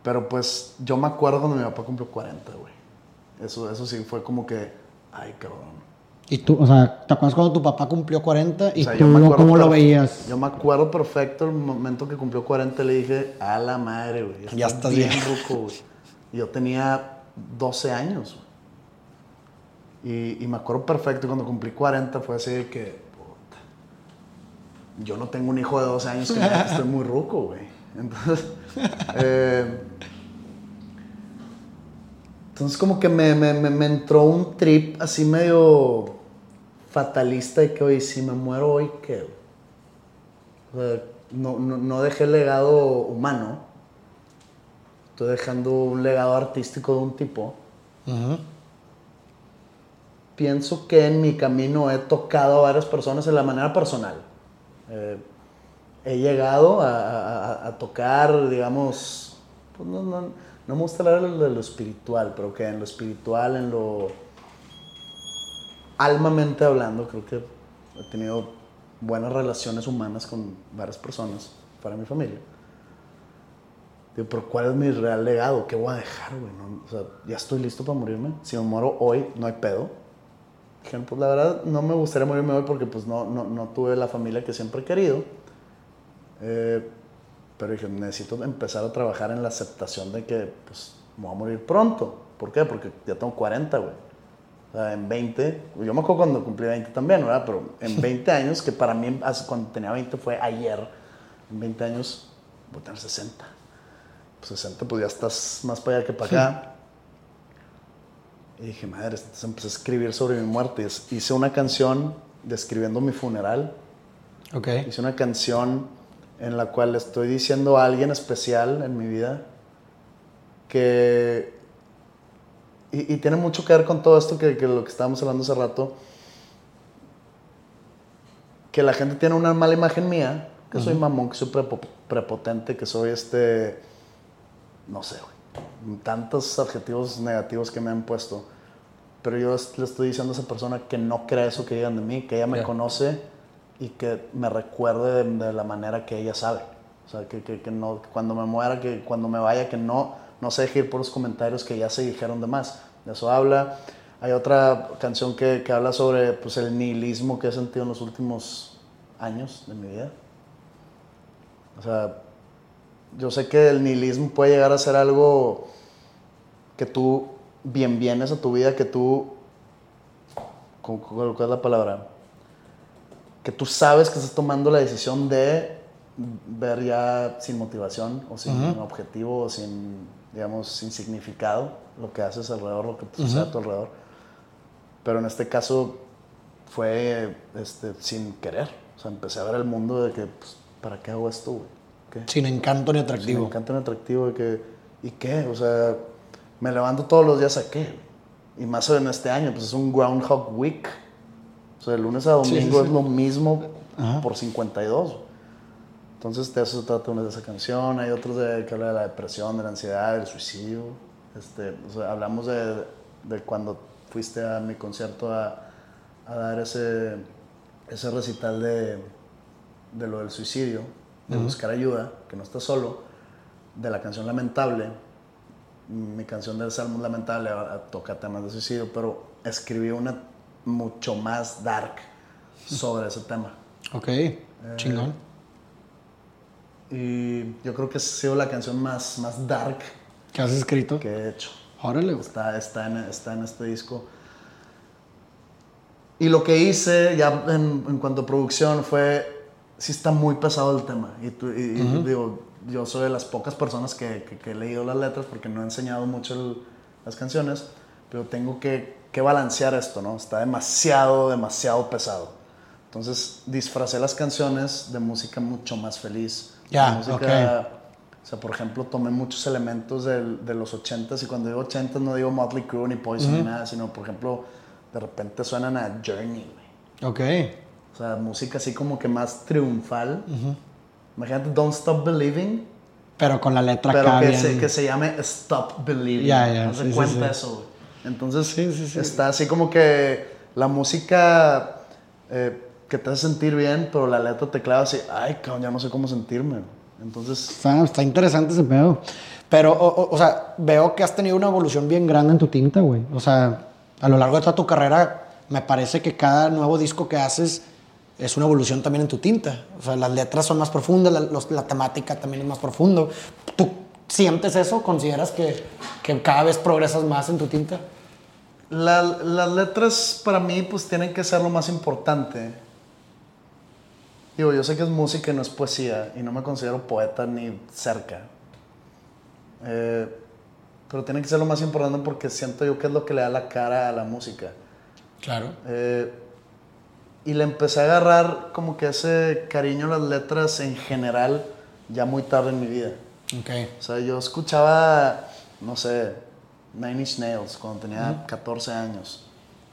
Pero pues yo me acuerdo cuando mi papá cumplió 40, güey. Eso, eso sí fue como que, ay, cabrón. Y tú, o sea, ¿te acuerdas cuando tu papá cumplió 40 y O sea, tú yo acuerdo cómo lo veías? Yo me acuerdo perfecto el momento que cumplió 40, le dije, a la madre, güey. Ya estás bien viejo". ruco, güey. Yo tenía 12 años, güey. Y, y me acuerdo perfecto cuando cumplí 40 fue así de que, puta, yo no tengo un hijo de 12 años que me- estoy muy ruco, güey. Entonces, eh, entonces como que me, me, me, entró un trip así medio fatalista de que, oye, si me muero hoy, ¿qué? O sea, no, no, no dejé legado humano. Estoy dejando un legado artístico de un tipo. Pienso que en mi camino he tocado a varias personas de la manera personal. Eh, he llegado a, tocar, digamos, pues no, no, no me gusta hablar de lo, de lo espiritual, pero que en lo espiritual, en lo almamente hablando, creo que he tenido buenas relaciones humanas con varias personas para mi familia. Digo, pero ¿cuál es mi real legado? ¿Qué voy a dejar, güey? Ya estoy listo para morirme. Si me muero hoy, no hay pedo. Dijeron, pues la verdad no me gustaría morirme hoy porque pues no, no, no tuve la familia que siempre he querido. Eh, pero dije, necesito empezar a trabajar en la aceptación de que pues me voy a morir pronto. ¿Por qué? Porque ya tengo 40, güey. O sea, en 20, yo me acuerdo cuando cumplí 20 también, ¿verdad? Pero en 20 años, que para mí cuando tenía 20 fue ayer, en 20 años voy a tener 60. Pues 60, pues ya estás más para allá que para acá. Y dije, madre, entonces empecé a escribir sobre mi muerte. Hice una canción describiendo mi funeral. Ok. Hice una canción en la cual estoy diciendo a alguien especial en mi vida que... Y, y tiene mucho que ver con todo esto que, que lo que estábamos hablando hace rato. Que la gente tiene una mala imagen mía, que soy mamón, que soy prepo- prepotente, que soy este... No sé, güey. Tantos adjetivos negativos que me han puesto. Pero yo le estoy diciendo a esa persona que no crea eso que digan de mí, que ella me Ya. conoce y que me recuerde de, de la manera que ella sabe. O sea, que, que, que no, cuando me muera, que cuando me vaya, que no, no se deje ir por los comentarios que ya se dijeron de más. De eso habla. Hay otra canción que, que habla sobre pues, el nihilismo que he sentido en los últimos años de mi vida. O sea, yo sé que el nihilismo puede llegar a ser algo que tú bien vienes a tu vida, que tú, ¿cómo- ¿cuál es la palabra? Que tú sabes que estás tomando la decisión de ver ya sin motivación o sin objetivo o sin, digamos, sin significado lo que haces alrededor, lo que te sucede a tu alrededor. Pero en este caso fue este, sin querer. O sea, empecé a ver el mundo de que, pues, ¿para qué hago esto, güey? Sin encanto ni atractivo. Sin encanto ni atractivo de que, ¿y qué? O sea, me levanto todos los días a qué. Y más en este año, pues es un Groundhog Week. O sea, de lunes a domingo es lo mismo por 52. Entonces, de eso se trata una de esa canción. Hay otros de, que habla de la depresión, de la ansiedad, del suicidio. Este, o sea, hablamos de, de, cuando fuiste a mi concierto a, a dar ese, ese recital de, de lo del suicidio, de buscar ayuda, que no estás solo, de la canción Lamentable. Mi canción del Salmo Lamentable toca temas de suicidio, pero escribí una mucho más dark sobre ese tema. Ok, eh, chingón. Y yo creo que ha sido la canción más, más dark que has escrito. Que he hecho. Órale. Está, está, en, está en este disco. Y lo que hice ya en, en cuanto a producción fue, sí está muy pesado el tema. Y, digo, yo soy de las pocas personas que, que, he leído las letras porque no he enseñado mucho las canciones, pero tengo que, que, balancear esto, ¿no? Está demasiado, demasiado pesado. Entonces disfracé las canciones de música mucho más feliz. Ya, yeah, O sea, por ejemplo, tomé muchos elementos de, de los 80s y cuando digo 80s no digo Motley Crue ni Poison ni nada, sino, por ejemplo, de repente suenan a Journey, Ok. O sea, música así como que más triunfal. Imagínate Don't Stop Believing. Pero con la letra Pero que, se, que se llame Stop Believing. Ya, ya. No se cuenta eso, Entonces, está así como que la música eh, que te hace sentir bien, pero la letra te clava así, ay, cabrón, ya no sé cómo sentirme. Entonces... Está, está interesante ese pedo. Pero, o, o, sea, veo que has tenido una evolución bien grande en tu tinta, güey. O sea, a lo largo de toda tu carrera, me parece que cada nuevo disco que haces es una evolución también en tu tinta. O sea, las letras son más profundas, la, temática también es más profundo. ¿Tú sientes eso? ¿Consideras que, que cada vez progresas más en tu tinta? las letras para mí pues tienen que ser lo más importante. Digo, yo sé que es música y no es poesía y no me considero poeta ni cerca. Eh, pero tiene que ser lo más importante porque siento yo que es lo que le da la cara a la música. Claro. Eh, y le empecé a agarrar como que ese cariño a las letras en general ya muy tarde en mi vida. Okay. O sea, yo escuchaba, no sé, Nine Inch Nails cuando tenía 14 años.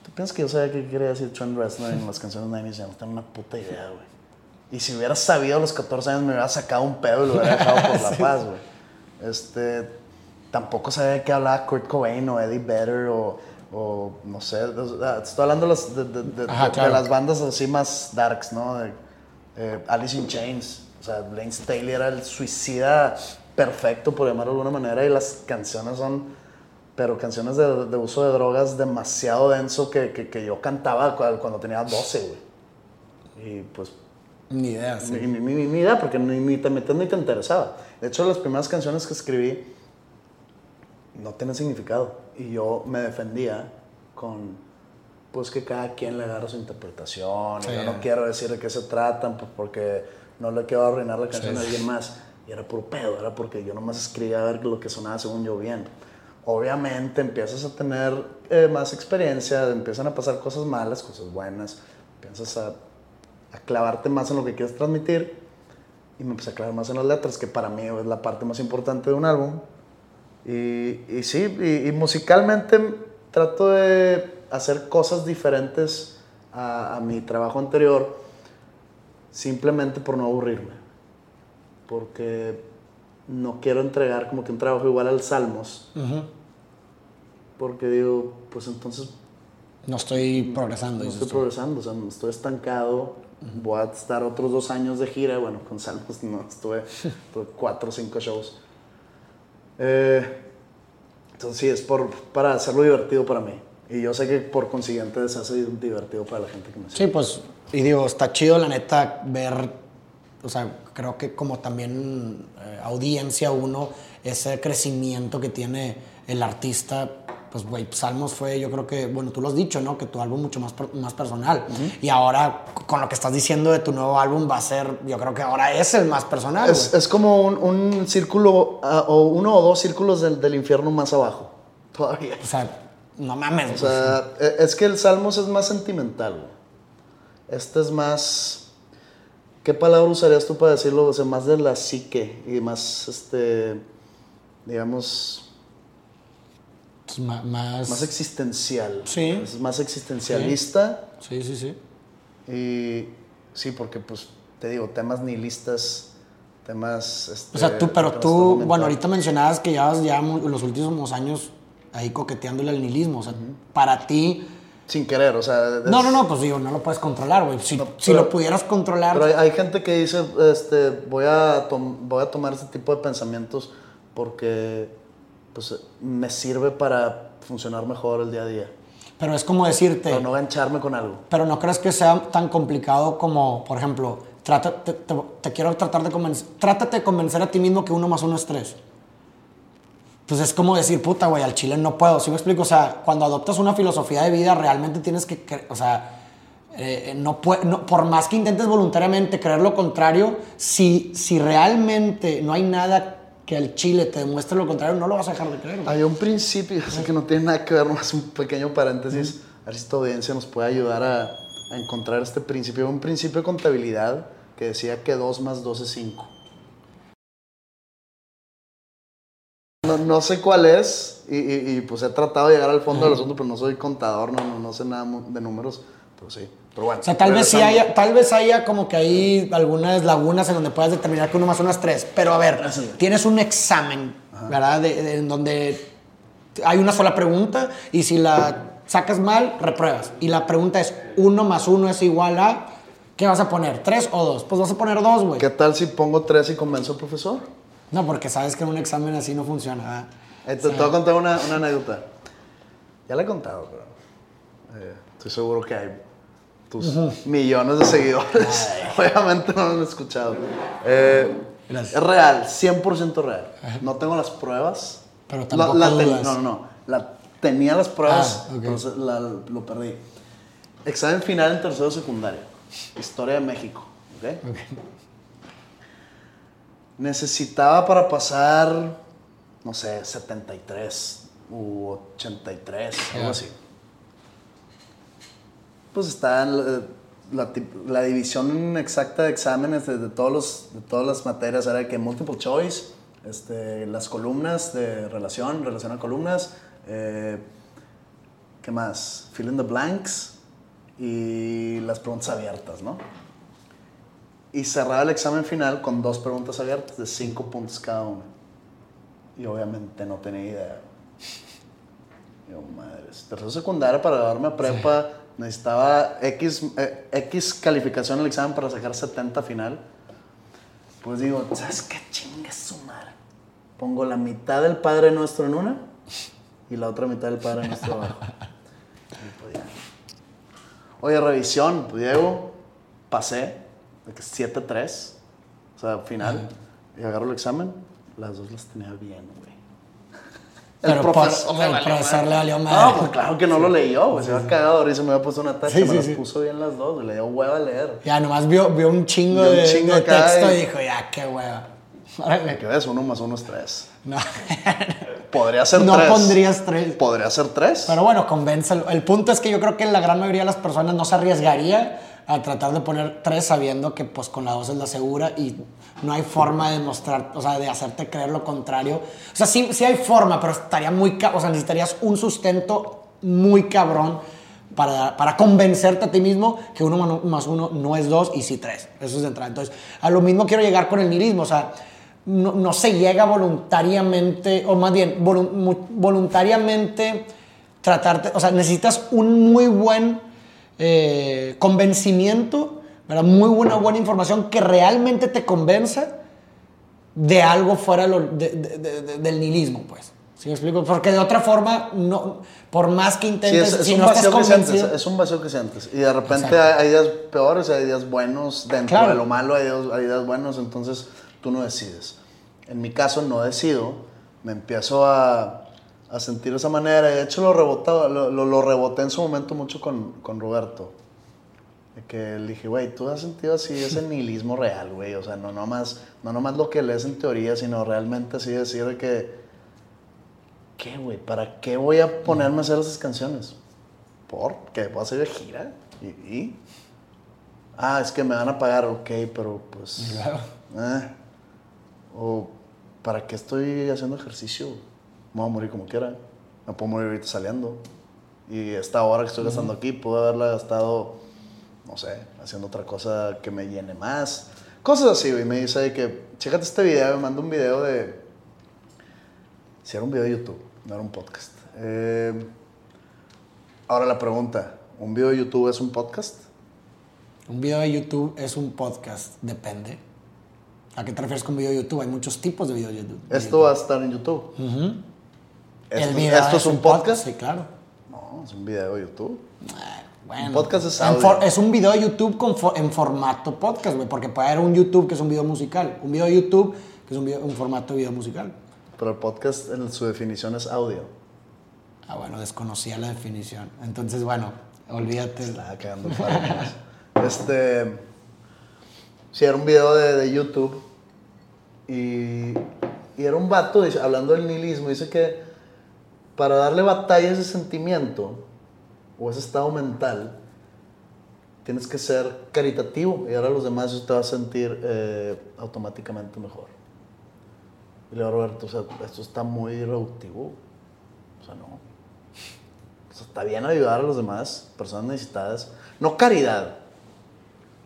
¿Tú piensas que yo sabía qué quería decir Trent Reznor en las canciones de Nine Inch Nails? Tengo una puta idea, güey. Y si hubiera sabido a los 14 años me hubiera sacado un pedo y lo hubiera dejado por la paz, güey. Este, tampoco sabía qué hablaba Kurt Cobain o Eddie Vedder o o no sé, estoy hablando de, de, las bandas así más darks, ¿no? De, eh, Alice in Chains, o sea, Blaine Staley era el suicida perfecto, por llamarlo de alguna manera, y las canciones son, pero canciones de, uso de drogas demasiado denso que, que, yo cantaba cuando tenía 12, güey. Y pues... Ni idea, sí. Ni, ni, idea, porque ni, ni, te metías ni te interesaba. De hecho, las primeras canciones que escribí no tienen significado y yo me defendía con, pues que cada quien le agarra su interpretación. Y yo no quiero decir de qué se tratan, pues porque no le quiero arruinar la canción a alguien más. Y era puro pedo, era porque yo nomás escribía a ver lo que sonaba según yo bien. Obviamente empiezas a tener eh, más experiencia, empiezan a pasar cosas malas, cosas buenas, empiezas a, a clavarte más en lo que quieres transmitir y me empecé a clavar más en las letras, que para mí es la parte más importante de un álbum. Y, y sí, y, musicalmente trato de hacer cosas diferentes a, a, mi trabajo anterior, simplemente por no aburrirme. Porque no quiero entregar como que un trabajo igual al Salmos. Porque digo, pues entonces... No estoy progresando. No, estoy progresando, o sea, estoy estancado. Voy a estar otros dos años de gira. Bueno, con Salmos no, estuve, estuve cuatro o cinco shows. Eh, entonces sí, es por, para hacerlo divertido para mí. Y yo sé que por consiguiente se hace divertido para la gente que me sigue. Sí, pues, y digo, está chido la neta ver, o sea, creo que como también eh, audiencia uno, ese crecimiento que tiene el artista pues, güey, Salmos fue, yo creo que, bueno, tú lo has dicho, ¿no? Que tu álbum mucho más, más personal. Y ahora, con lo que estás diciendo de tu nuevo álbum, va a ser, yo creo que ahora es el más personal, Es, como un, un círculo, ah, o uno o dos círculos del, del infierno más abajo. Todavía. O sea, no mames, O sea, e- es que el Salmos es más sentimental, güey. Este es más. ¿Qué palabra usarías tú para decirlo? O sea, más de la psique y más, este. Digamos, Pues, más... más existencial. Sí. Es más existencialista. Sí, sí, sí. Y sí, porque, pues, te digo, temas nihilistas, temas. Este, O sea, tú, pero tú, bueno, ahorita mencionabas que llevas ya los últimos años ahí coqueteándole al nihilismo. O sea, para ti... Sin querer, o sea. es- No, no, no, pues digo, no lo puedes controlar, güey. Si, No, si lo pudieras controlar... Pero hay, hay gente que dice, este, voy a, voy a tomar este tipo de pensamientos porque pues, me sirve para funcionar mejor el día a día. Pero es como decirte, Pero no gancharme con algo. pero no crees que sea tan complicado como, por ejemplo, trata, te, te- te quiero tratar de convencer, trátate de convencer a ti mismo que uno más uno es tres. Pues es como decir, puta, güey, al chile no puedo. ¿Sí me explico? O sea, cuando adoptas una filosofía de vida, realmente tienes que, o sea, eh, no no- por más que intentes voluntariamente creer lo contrario, si, si realmente no hay nada que al chile te demuestre lo contrario, no lo vas a dejar de creer. Hay un principio, sé que no tiene nada que ver, más un pequeño paréntesis. A ver si esta audiencia nos puede ayudar a, a encontrar este principio. Un principio de contabilidad que decía que 2 más 2 es 5. No, no sé cuál es y, y- y, pues he tratado de llegar al fondo del asunto, pero no soy contador, no, no, no sé nada de números, pero sí. Pero bueno. O sea, tal vez, sí haya, tal vez haya como que hay algunas lagunas en donde puedas determinar que uno más uno es tres. Pero a ver, tienes un examen, ¿verdad? De- de- en donde hay una sola pregunta y si la sacas mal, repruebas. Y la pregunta es, uno más uno es igual a... ¿Qué vas a poner? ¿Tres o dos? Pues vas a poner dos, güey. ¿Qué tal si pongo 3 y convenzo al profesor? No, porque sabes que en un examen así no funciona. ¿verdad? Eh, te, te voy a contar una, una anécdota. Ya la he contado, pero eh, estoy seguro que hay tus millones de seguidores. Obviamente no lo han escuchado. Eh, es real, 100% real. No tengo las pruebas. Pero La- tampoco la dudas. No, no, no. La, tenía las pruebas, Ah, la- lo perdí. Examen final en tercero de secundaria. Historia de México. ¿ok? Necesitaba para pasar, no sé, 73 u 83, algo así. Pues está la, división exacta de exámenes de, todos los, de todas las materias. Era que multiple choice, este, las columnas de relación, relación a columnas, eh, ¿qué más? Fill in the blanks y las preguntas abiertas, ¿no? Y cerraba el examen final con dos preguntas abiertas de cinco puntos cada una. Y obviamente no tenía idea. Yo, madres. Tercero secundaria para darme a prepa necesitaba X, eh, X calificación en el examen para sacar 70 final. Pues digo, ¿sabes qué chingue su madre? Pongo la mitad del Padre Nuestro en una y la otra mitad del Padre Nuestro abajo. Pues ya. Oye, revisión, pues Diego, pasé, de que 7-3, o sea, final, y agarro el examen, las dos las tenía bien, güey. Pero por- le el valió profesor le valió madre. No, pues claro que no lo leyó, güey, se va cagado, y se me había puesto una tacha, Sí, me sí, las sí. puso bien las dos, güey, le dio hueva a leer. Ya, nomás vio, vio un chingo, Vio un de, chingo de texto y- dijo, ya, qué hueva. Órale. ¿Qué ves? Uno más uno es tres. No, Podría ser no tres. pondrías tres. Podría ser tres. Pero bueno, convéncelo. El punto es que yo creo que la gran mayoría de las personas no se arriesgaría a tratar de poner tres sabiendo que pues con la dos es la segura y no hay forma de mostrar, o sea, de hacerte creer lo contrario. O sea, sí, sí hay forma, pero estaría muy, o sea, necesitarías un sustento muy cabrón para, para convencerte a ti mismo que uno más uno no es dos y sí tres. Eso es de entrada. Entonces, a lo mismo quiero llegar con el nihilismo, o sea, no, no se llega voluntariamente, o más bien, volu- voluntariamente tratarte, o sea, necesitas un muy buen eh, convencimiento, ¿verdad? Muy buena, buena información que realmente te convenza de algo fuera lo- de- de- de- de- del nihilismo, pues. ¿Sí me explico? Porque de otra forma, no, por más que Sí, intentes, es, es si un no estás vacío que sientes, es un vacío que sientes. Y de repente Exacto. hay días peores, hay días buenos. Dentro Claro. de lo malo hay días, hay días buenos, entonces tú no decides. En mi caso no decido, me empiezo a, a sentir de esa manera. De hecho, lo, rebotaba, lo, lo, lo reboté en su momento mucho con, con Roberto. De que le dije, güey, tú has sentido así ese nihilismo real, güey. O sea, no nomás, no nomás lo que lees en teoría, sino realmente así decir de que, ¿qué, güey? ¿Para qué voy a ponerme a hacer esas canciones? ¿Por? ¿Que voy a hacer de gira? ¿Y? y? Ah, es que me van a pagar, ok, pero pues... Claro. eh. O, ¿para qué estoy haciendo ejercicio? Me voy a morir como quiera. Me puedo morir ahorita saliendo. Y esta hora que estoy gastando aquí, puedo haberla gastado, no sé, haciendo otra cosa que me llene más. Cosas así, güey. Me dice que, chécate este video, me manda un video de... Si era un video de YouTube, no era un podcast. Eh, ahora la pregunta, ¿un video de YouTube es un podcast? Un video de YouTube es un podcast, depende. ¿A qué te refieres con video de YouTube? Hay muchos tipos de videos de YouTube. Esto va a estar en YouTube. Ujú. ¿Esto, El video esto es un podcast? Sí, claro. No, es un video de YouTube. Bueno, Un podcast es audio. for- es un video de YouTube con en formato podcast, güey. Porque puede haber un YouTube que es un video musical. Un video de YouTube que es un, video- un formato de video musical. Pero el podcast en su definición es audio. Ah, bueno, desconocía la definición. Entonces, bueno, olvídate. Estaba nomás. Este. Sí, era un video de, de YouTube. Y, y era un vato dice- hablando del nihilismo. Dice que para darle batalla a ese sentimiento o ese estado mental, tienes que ser caritativo y ahora los demás eso te va a sentir eh, automáticamente mejor. Y le digo, Roberto, o sea, esto está muy reductivo. O sea, no. O sea, está bien ayudar a los demás, personas necesitadas. No caridad.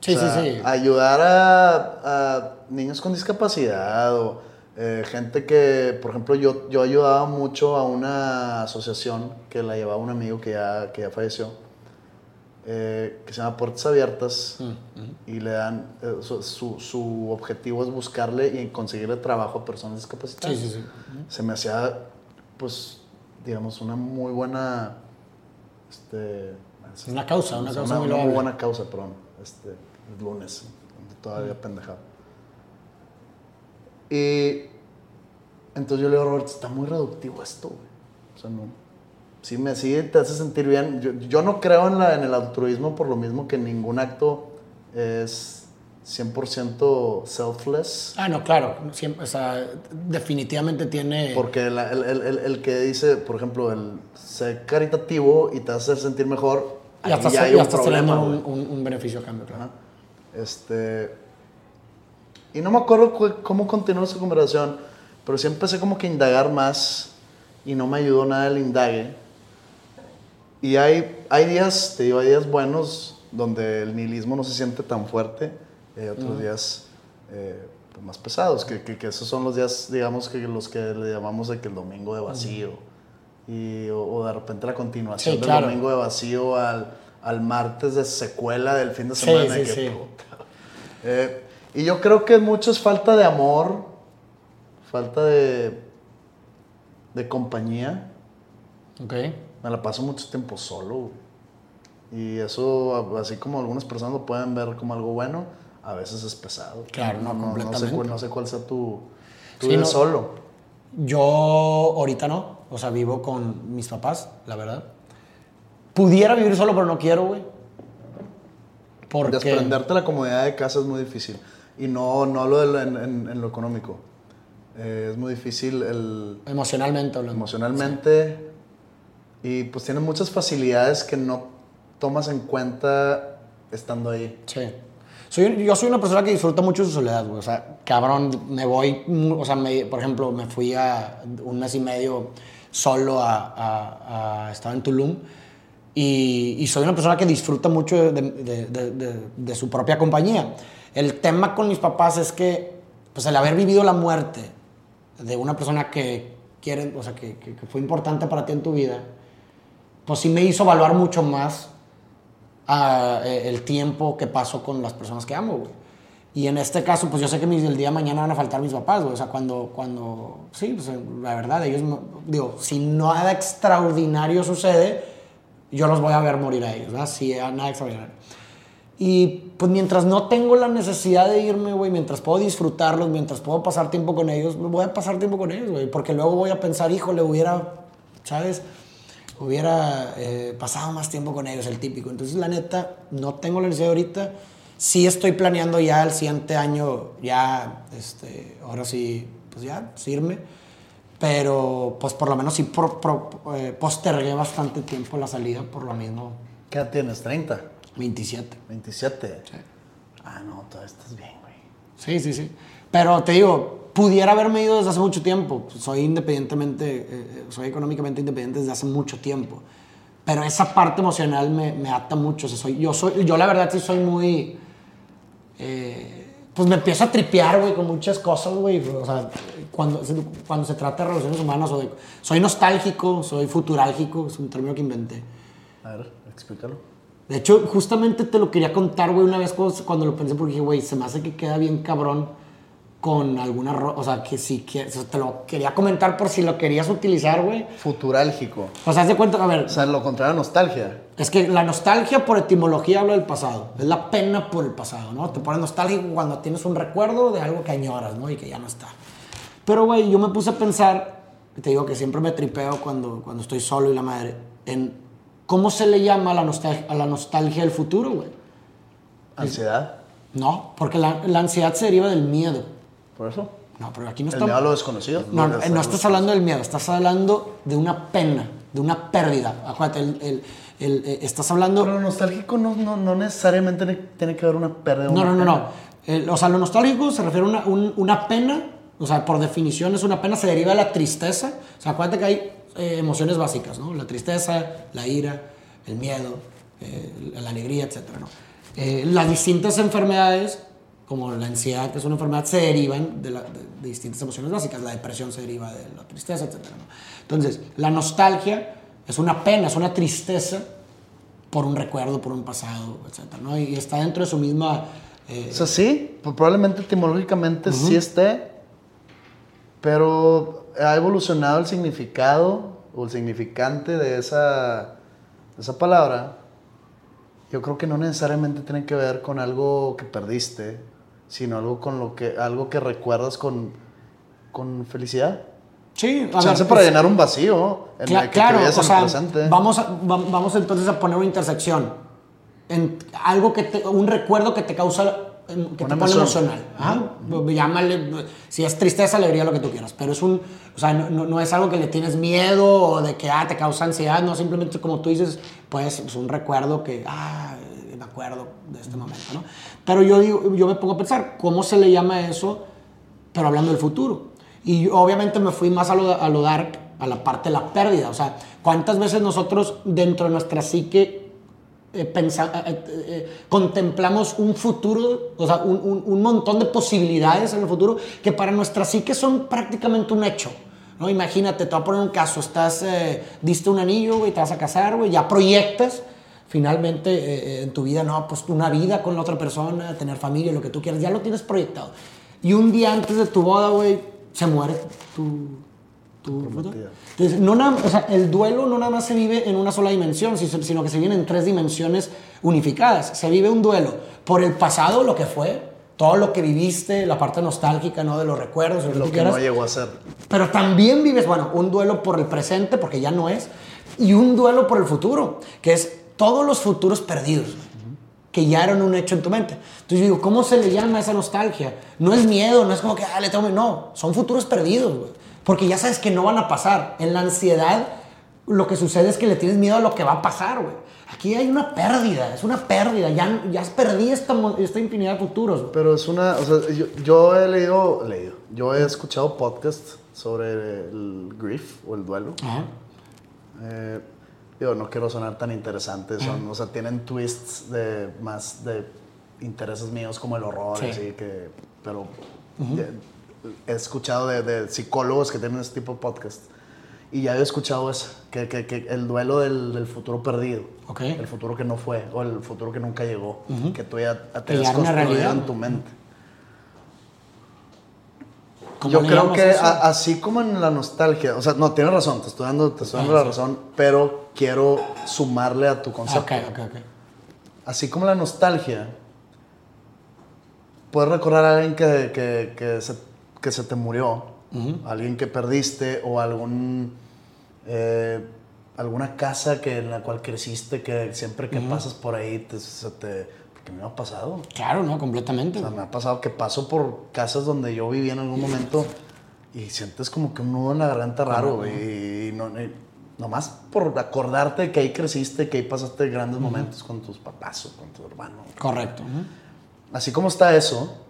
Sí, O sea, sí, sí. Ayudar a, a niños con discapacidad o eh, gente que, por ejemplo, yo, yo ayudaba mucho a una asociación que la llevaba un amigo que ya, que ya falleció, eh, que se llama Puertas Abiertas Mm, y le dan, eh, su, su- su objetivo es buscarle y conseguirle trabajo a personas discapacitadas. Sí, sí, sí. Se me hacía, pues, digamos, una muy buena, este... Es una causa, una causa muy loable. buena causa, perdón. Este, el lunes, todavía pendejado. Y entonces yo le digo, Roberto, está muy reductivo esto, güey. O sea, no. Sí, me, sí te hace sentir bien. Yo, yo no creo en, la, en el altruismo por lo mismo que ningún acto es 100% selfless. Ah, no, claro. Siempre, o sea, definitivamente tiene. Porque el, el- el- el que dice, por ejemplo, el ser caritativo y te hace sentir mejor, ahí estás, ya hay ya un problema, teniendo güey. un, un- un beneficio a cambio, claro. Ajá. Este. Y no me acuerdo cu- cómo continuó esa conversación, pero sí empecé como que a indagar más y no me ayudó nada el indague. Y hay, hay días, te digo, hay días buenos donde el nihilismo no se siente tan fuerte, y hay otros días eh, pues, más pesados, que, que, que esos son los días, digamos, que los que le llamamos de que el domingo de vacío. Y, o, o de repente la continuación Sí, del claro. domingo de vacío al, al martes de secuela del fin de semana. sí, que, sí. puta. Eh, y yo creo que mucho es falta de amor, falta de, de compañía. Ok. Me la paso mucho tiempo solo. Y eso, así como algunas personas lo pueden ver como algo bueno, a veces es pesado. Claro, no, sé, completamente. cuál- no sé cuál sea tu... Tú Sí, no. solo. Yo ahorita no. O sea, vivo con mis papás, la verdad. Pudiera vivir solo, pero no quiero, güey. Porque. Desprenderte de la comodidad de casa es muy difícil. Y no, no hablo en, en- en lo económico. Eh, es muy difícil el, Emocionalmente hablando. emocionalmente. Y pues tienes muchas facilidades que no tomas en cuenta estando ahí. Sí. Soy, yo soy una persona que disfruta mucho su soledad, güey. O sea, cabrón, me voy, o sea, me- por ejemplo, me fui a un mes y medio solo a, a- a- estaba en Tulum y, y soy una persona que disfruta mucho de- de- de- de su propia compañía. El tema con mis papás es que, pues, el haber vivido la muerte de una persona que quiere, o sea, que, que- fue importante para ti en tu vida, pues sí me hizo evaluar mucho más a, eh, el tiempo que paso con las personas que amo, güey. Y en este caso, pues yo sé que mis, el día de mañana van a faltar mis papás, güey. O sea, cuando, cuando, sí, pues eh, la verdad, ellos, no- digo, si nada extraordinario sucede, yo los voy a ver morir a ellos, ¿verdad? Si nada extraordinario. Y pues mientras no tengo la necesidad de irme, güey, mientras puedo disfrutarlos, mientras puedo pasar tiempo con ellos, voy a pasar tiempo con ellos, güey. Porque luego voy a pensar, híjole, hubiera ¿sabes? Hubiera eh, pasado más tiempo con ellos, el típico. Entonces, la neta, no tengo la necesidad ahorita. Sí estoy planeando ya el siguiente año, ya, este, ahora sí, pues ya, irme. Pero, pues por lo menos sí eh, postergué bastante tiempo la salida por lo mismo. ¿Qué edad tienes? ¿30? 27. 27. Sí. Ah, no, todavía estás bien, güey. Sí, sí, sí. Pero te digo, pudiera haberme ido desde hace mucho tiempo. Soy independientemente, eh, eh, soy económicamente independiente desde hace mucho tiempo. Pero esa parte emocional me, me ata mucho. soy, yo, soy, yo la verdad sí soy muy... Eh, pues me empiezo a tripear, güey, con muchas cosas, güey. O sea, cuando, cuando se trata de relaciones humanas, o de, soy nostálgico, soy futurálgico, es un término que inventé. A ver, explícalo. De hecho, justamente te lo quería contar, güey, una vez cuando, lo pensé, porque dije, güey, se me hace que queda bien cabrón con alguna... O sea, que sí, que, te lo quería comentar por si lo querías utilizar, güey. Futurálgico. O sea, haz de cuenta, a ver... O sea, lo contrario nostalgia. Es que la nostalgia por etimología habla del pasado. Es la pena por el pasado, ¿no? Te pones nostálgico cuando tienes un recuerdo de algo que añoras, ¿no? Y que ya no está. Pero, güey, yo me puse a pensar, y te digo que siempre me tripeo cuando, cuando estoy solo y la madre, en cómo se le llama a la nostalgia, a la nostalgia del futuro, güey. ¿Ansiedad? No, porque la, la ansiedad se deriva del miedo. ¿Por eso? No, pero aquí no estamos... ¿El miedo a lo desconocido? No, no, no estás hablando del miedo, estás hablando de una pena, de una pérdida. Acuérdate, el, el, el, eh, estás hablando... Pero lo nostálgico no, no, no necesariamente tiene, que haber una pérdida. No, no, no, no. o sea, lo nostálgico se refiere a una, una pena, o sea, por definición es una pena, se deriva de la tristeza. O sea, acuérdate que hay eh, emociones básicas, ¿no? La tristeza, la ira, el miedo, eh, la alegría, etc. ¿no? las distintas enfermedades como la ansiedad, que es una enfermedad, se derivan de, distintas emociones básicas. La depresión se deriva de la tristeza, etc. Entonces, la nostalgia es una pena, es una tristeza por un recuerdo, por un pasado, etc. ¿no? Y está dentro de su misma... Eh, o sea, sí, probablemente etimológicamente sí esté, pero ha evolucionado el significado o el significante de esa, de esa palabra. Yo creo que no necesariamente tiene que ver con algo que perdiste sino algo con lo que algo que recuerdas con, con felicidad. Sí, a Chance para llenar un vacío en el que claro, o sea, Vamos, vamos entonces a poner una intersección. En algo que te, un recuerdo que te causa que te pone emocional. Llámale, si es tristeza, alegría, lo que tú quieras. Pero es un, o sea, no, no, es algo que le tienes miedo o de que ah, te causa ansiedad, no, simplemente como tú dices, pues es un recuerdo que, ah, me acuerdo de este momento, ¿no? Pero yo, digo, yo me pongo a pensar, ¿cómo se le llama eso? Pero hablando del futuro. Y obviamente me fui más a lo, a lo dark, a la parte de la pérdida. O sea, ¿cuántas veces nosotros dentro de nuestra psique eh, eh, eh, contemplamos un futuro, o sea, un, montón de posibilidades en el futuro que para nuestra psique son prácticamente un hecho? ¿no? Imagínate, te voy a poner un caso, estás, diste un anillo, y te vas a casar, güey, ya proyectas finalmente en tu vida, no, pues una vida con la otra persona, tener familia, lo que tú quieras, ya lo tienes proyectado. Y un día antes de tu boda, güey, se muere tu... tu Entonces, no nada, o sea, el duelo no nada más se vive en una sola dimensión, sino que se vive en tres dimensiones unificadas. Se vive un duelo por el pasado, lo que fue, todo lo que viviste, la parte nostálgica, ¿no? De los recuerdos. Lo, que, no llegó a ser. Pero también vives, bueno, un duelo por el presente, porque ya no es, y un duelo por el futuro, que es todos los futuros perdidos, que ya eran un hecho en tu mente. Entonces yo digo, ¿cómo se le llama esa nostalgia? No es miedo, no es como que, ah, le tengo no, son futuros perdidos, güey. Porque ya sabes que no van a pasar. En la ansiedad, lo que sucede es que le tienes miedo a lo que va a pasar, güey. Aquí hay una pérdida, es una pérdida. Ya, ya perdí esta, esta infinidad de futuros. Pero es una, o sea, yo, yo, he leído, leído, yo he escuchado podcasts sobre el grief o el duelo. Ajá. Eh, Digo, no quiero sonar tan interesante, son, o sea, tienen twists de más de intereses míos como el horror, así que, pero he escuchado de, psicólogos que tienen este tipo de podcast. Y ya he escuchado eso, que, que, que el duelo del, del, futuro perdido, el futuro que no fue o el futuro que nunca llegó, que tú ya te has construido en tu mente. Yo creo que así como en la nostalgia, o sea, no, tienes razón, te estoy dando, te estoy dando la razón, pero quiero sumarle a tu concepto. Así como la nostalgia, puedes recordar a alguien que, que, que, se, que se, te murió, alguien que perdiste o algún Eh, alguna casa que, en la cual creciste, que siempre que pasas por ahí, te, se te, porque me ha pasado. Claro, no, completamente. O sea, me ha pasado que paso por casas donde yo vivía en algún momento y sientes como que un nudo en la garganta raro, güey. Y, no, y nomás por acordarte que ahí creciste, que ahí pasaste grandes momentos con tus papás o con tu hermano. Correcto. Así como está eso,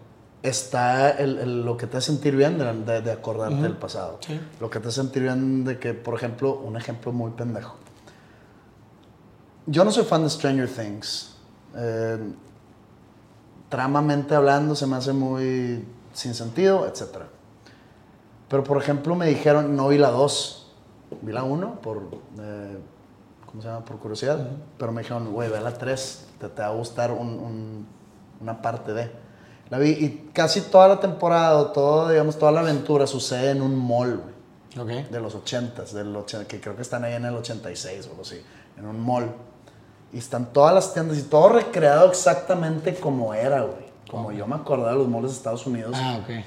está el, el- lo que te hace sentir bien de, de- de acordarte del pasado. Sí. Lo que te hace sentir bien de que, por ejemplo, un ejemplo muy pendejo. Yo no soy fan de Stranger Things. Eh, tramamente hablando se me hace muy sin sentido, etc. Pero, por ejemplo, me dijeron, no vi la 2. Vi la 1 por, eh, ¿cómo se llama? Por curiosidad. Pero me dijeron, güey, ve la 3. Te, te va a gustar un- un- una parte de. Y casi toda la temporada, todo, digamos, toda la aventura sucede en un mall, güey Ok. de los 80s, del 80, que creo que están ahí en el 86 o algo así, en un mall. Y están todas las tiendas y todo recreado exactamente como era, güey. Como yo me acordaba de los malls de Estados Unidos. Ah, ok.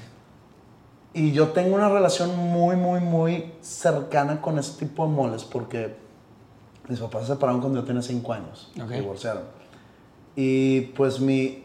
Y yo tengo una relación muy, muy, muy cercana con ese tipo de moles porque mis papás se separaron cuando yo tenía 5 años. Ok. Se divorciaron. Y pues mi...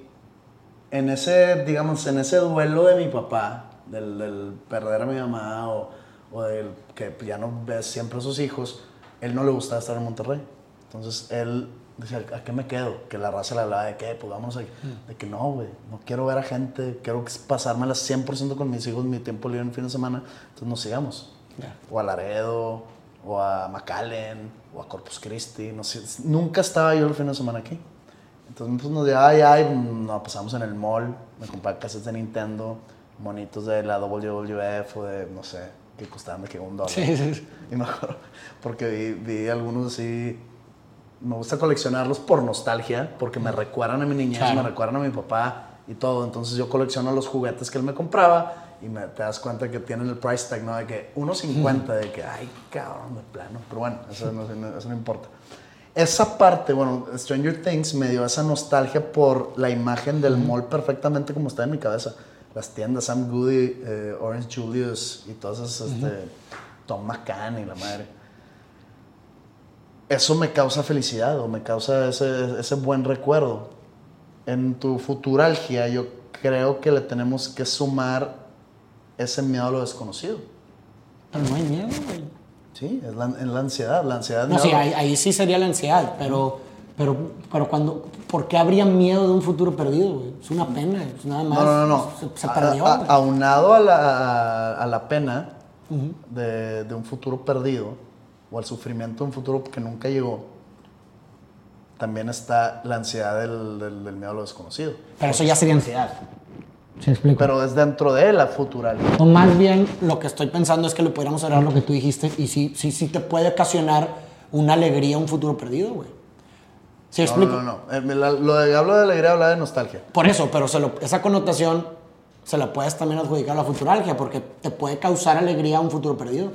En ese, digamos, en ese duelo de mi papá, del, del perder a mi mamá o, o del que ya no ves siempre a sus hijos, él no le gustaba estar en Monterrey. Entonces él decía, ¿a qué me quedo? Que la raza le hablaba de qué, pues vámonos aquí. De que no, güey, no quiero ver a gente, quiero pasármela 100% con mis hijos, mi tiempo libre en fin de semana, entonces nos sigamos. Ya. O a Laredo, o a McAllen, o a Corpus Christi, no sé. Nunca estaba yo el fin de semana aquí. Entonces pues, nos llevaba allá y nos pasamos en el mall, me compraba casas de Nintendo, monitos de la WWF o de, no sé, que costaban de que un dólar. Sí, sí, sí. Y me acuerdo, porque vi, vi algunos así, me gusta coleccionarlos por nostalgia, porque me recuerdan a mi niñez, Claro. me recuerdan a mi papá y todo. Entonces yo colecciono los juguetes que él me compraba y me, te das cuenta que tienen el price tag, ¿no? De que 1.50, de que, ay, cabrón, de plano. Pero bueno, eso no, eso no importa. Esa parte, bueno, Stranger Things me dio esa nostalgia por la imagen del mall perfectamente como está en mi cabeza. Las tiendas, Sam Goody, eh, Orange Julius y todas esas, este, Tom McCann y la madre. Eso me causa felicidad o me causa ese, ese buen recuerdo. En tu futuralgia yo creo que le tenemos que sumar ese miedo a lo desconocido. Pero no hay miedo, güey. Sí, es la, es la ansiedad. La ansiedad No, sí, ahí, ahí sí sería la ansiedad, pero, pero, pero cuando, ¿por qué habría miedo de un futuro perdido, güey? Es una pena, es nada más. No, no, no. no. Se, perdió, a- aunado a la, a la pena de, de un futuro perdido o al sufrimiento de un futuro que nunca llegó, también está la ansiedad del, del- del miedo a lo desconocido. Pero eso ya sería ansiedad. ¿Se explico? Pero es dentro de la futuralidad. O más bien lo que estoy pensando es que le pudiéramos hablar lo que tú dijiste y sí, sí, sí te puede ocasionar una alegría un futuro perdido, güey. ¿Sí No, explico? no, no. no. Eh, la- lo de hablo de alegría, habla de nostalgia. Por eso, pero se lo- esa connotación se la puedes también adjudicar a la futuralgia porque te puede causar alegría un futuro perdido.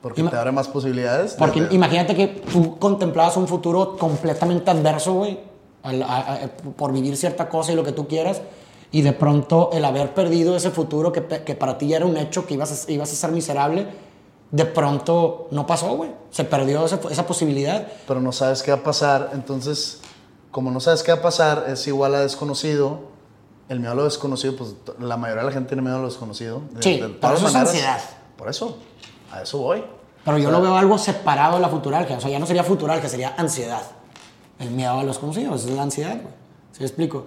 Porque Ima- te abre más posibilidades. de- Porque de- imagínate que tú contemplabas un futuro completamente adverso, güey, por vivir cierta cosa y lo que tú quieras, y de pronto el haber perdido ese futuro que, que para ti ya era un hecho, que ibas a, ibas a ser miserable, de pronto no pasó, güey. Se perdió esa, esa posibilidad. pero no sabes qué va a pasar. Entonces, como no sabes qué va a pasar, es igual a desconocido. El miedo a lo desconocido, pues la mayoría de la gente tiene miedo a lo desconocido. de- Sí, de todas eso es maneras. ansiedad. Por eso, a eso voy. Pero yo O sea, lo veo algo separado de la futuralgia. O sea, ya no sería futuralgia, sería ansiedad. El miedo a los conocidos, es la ansiedad, güey. ¿Sí me explico?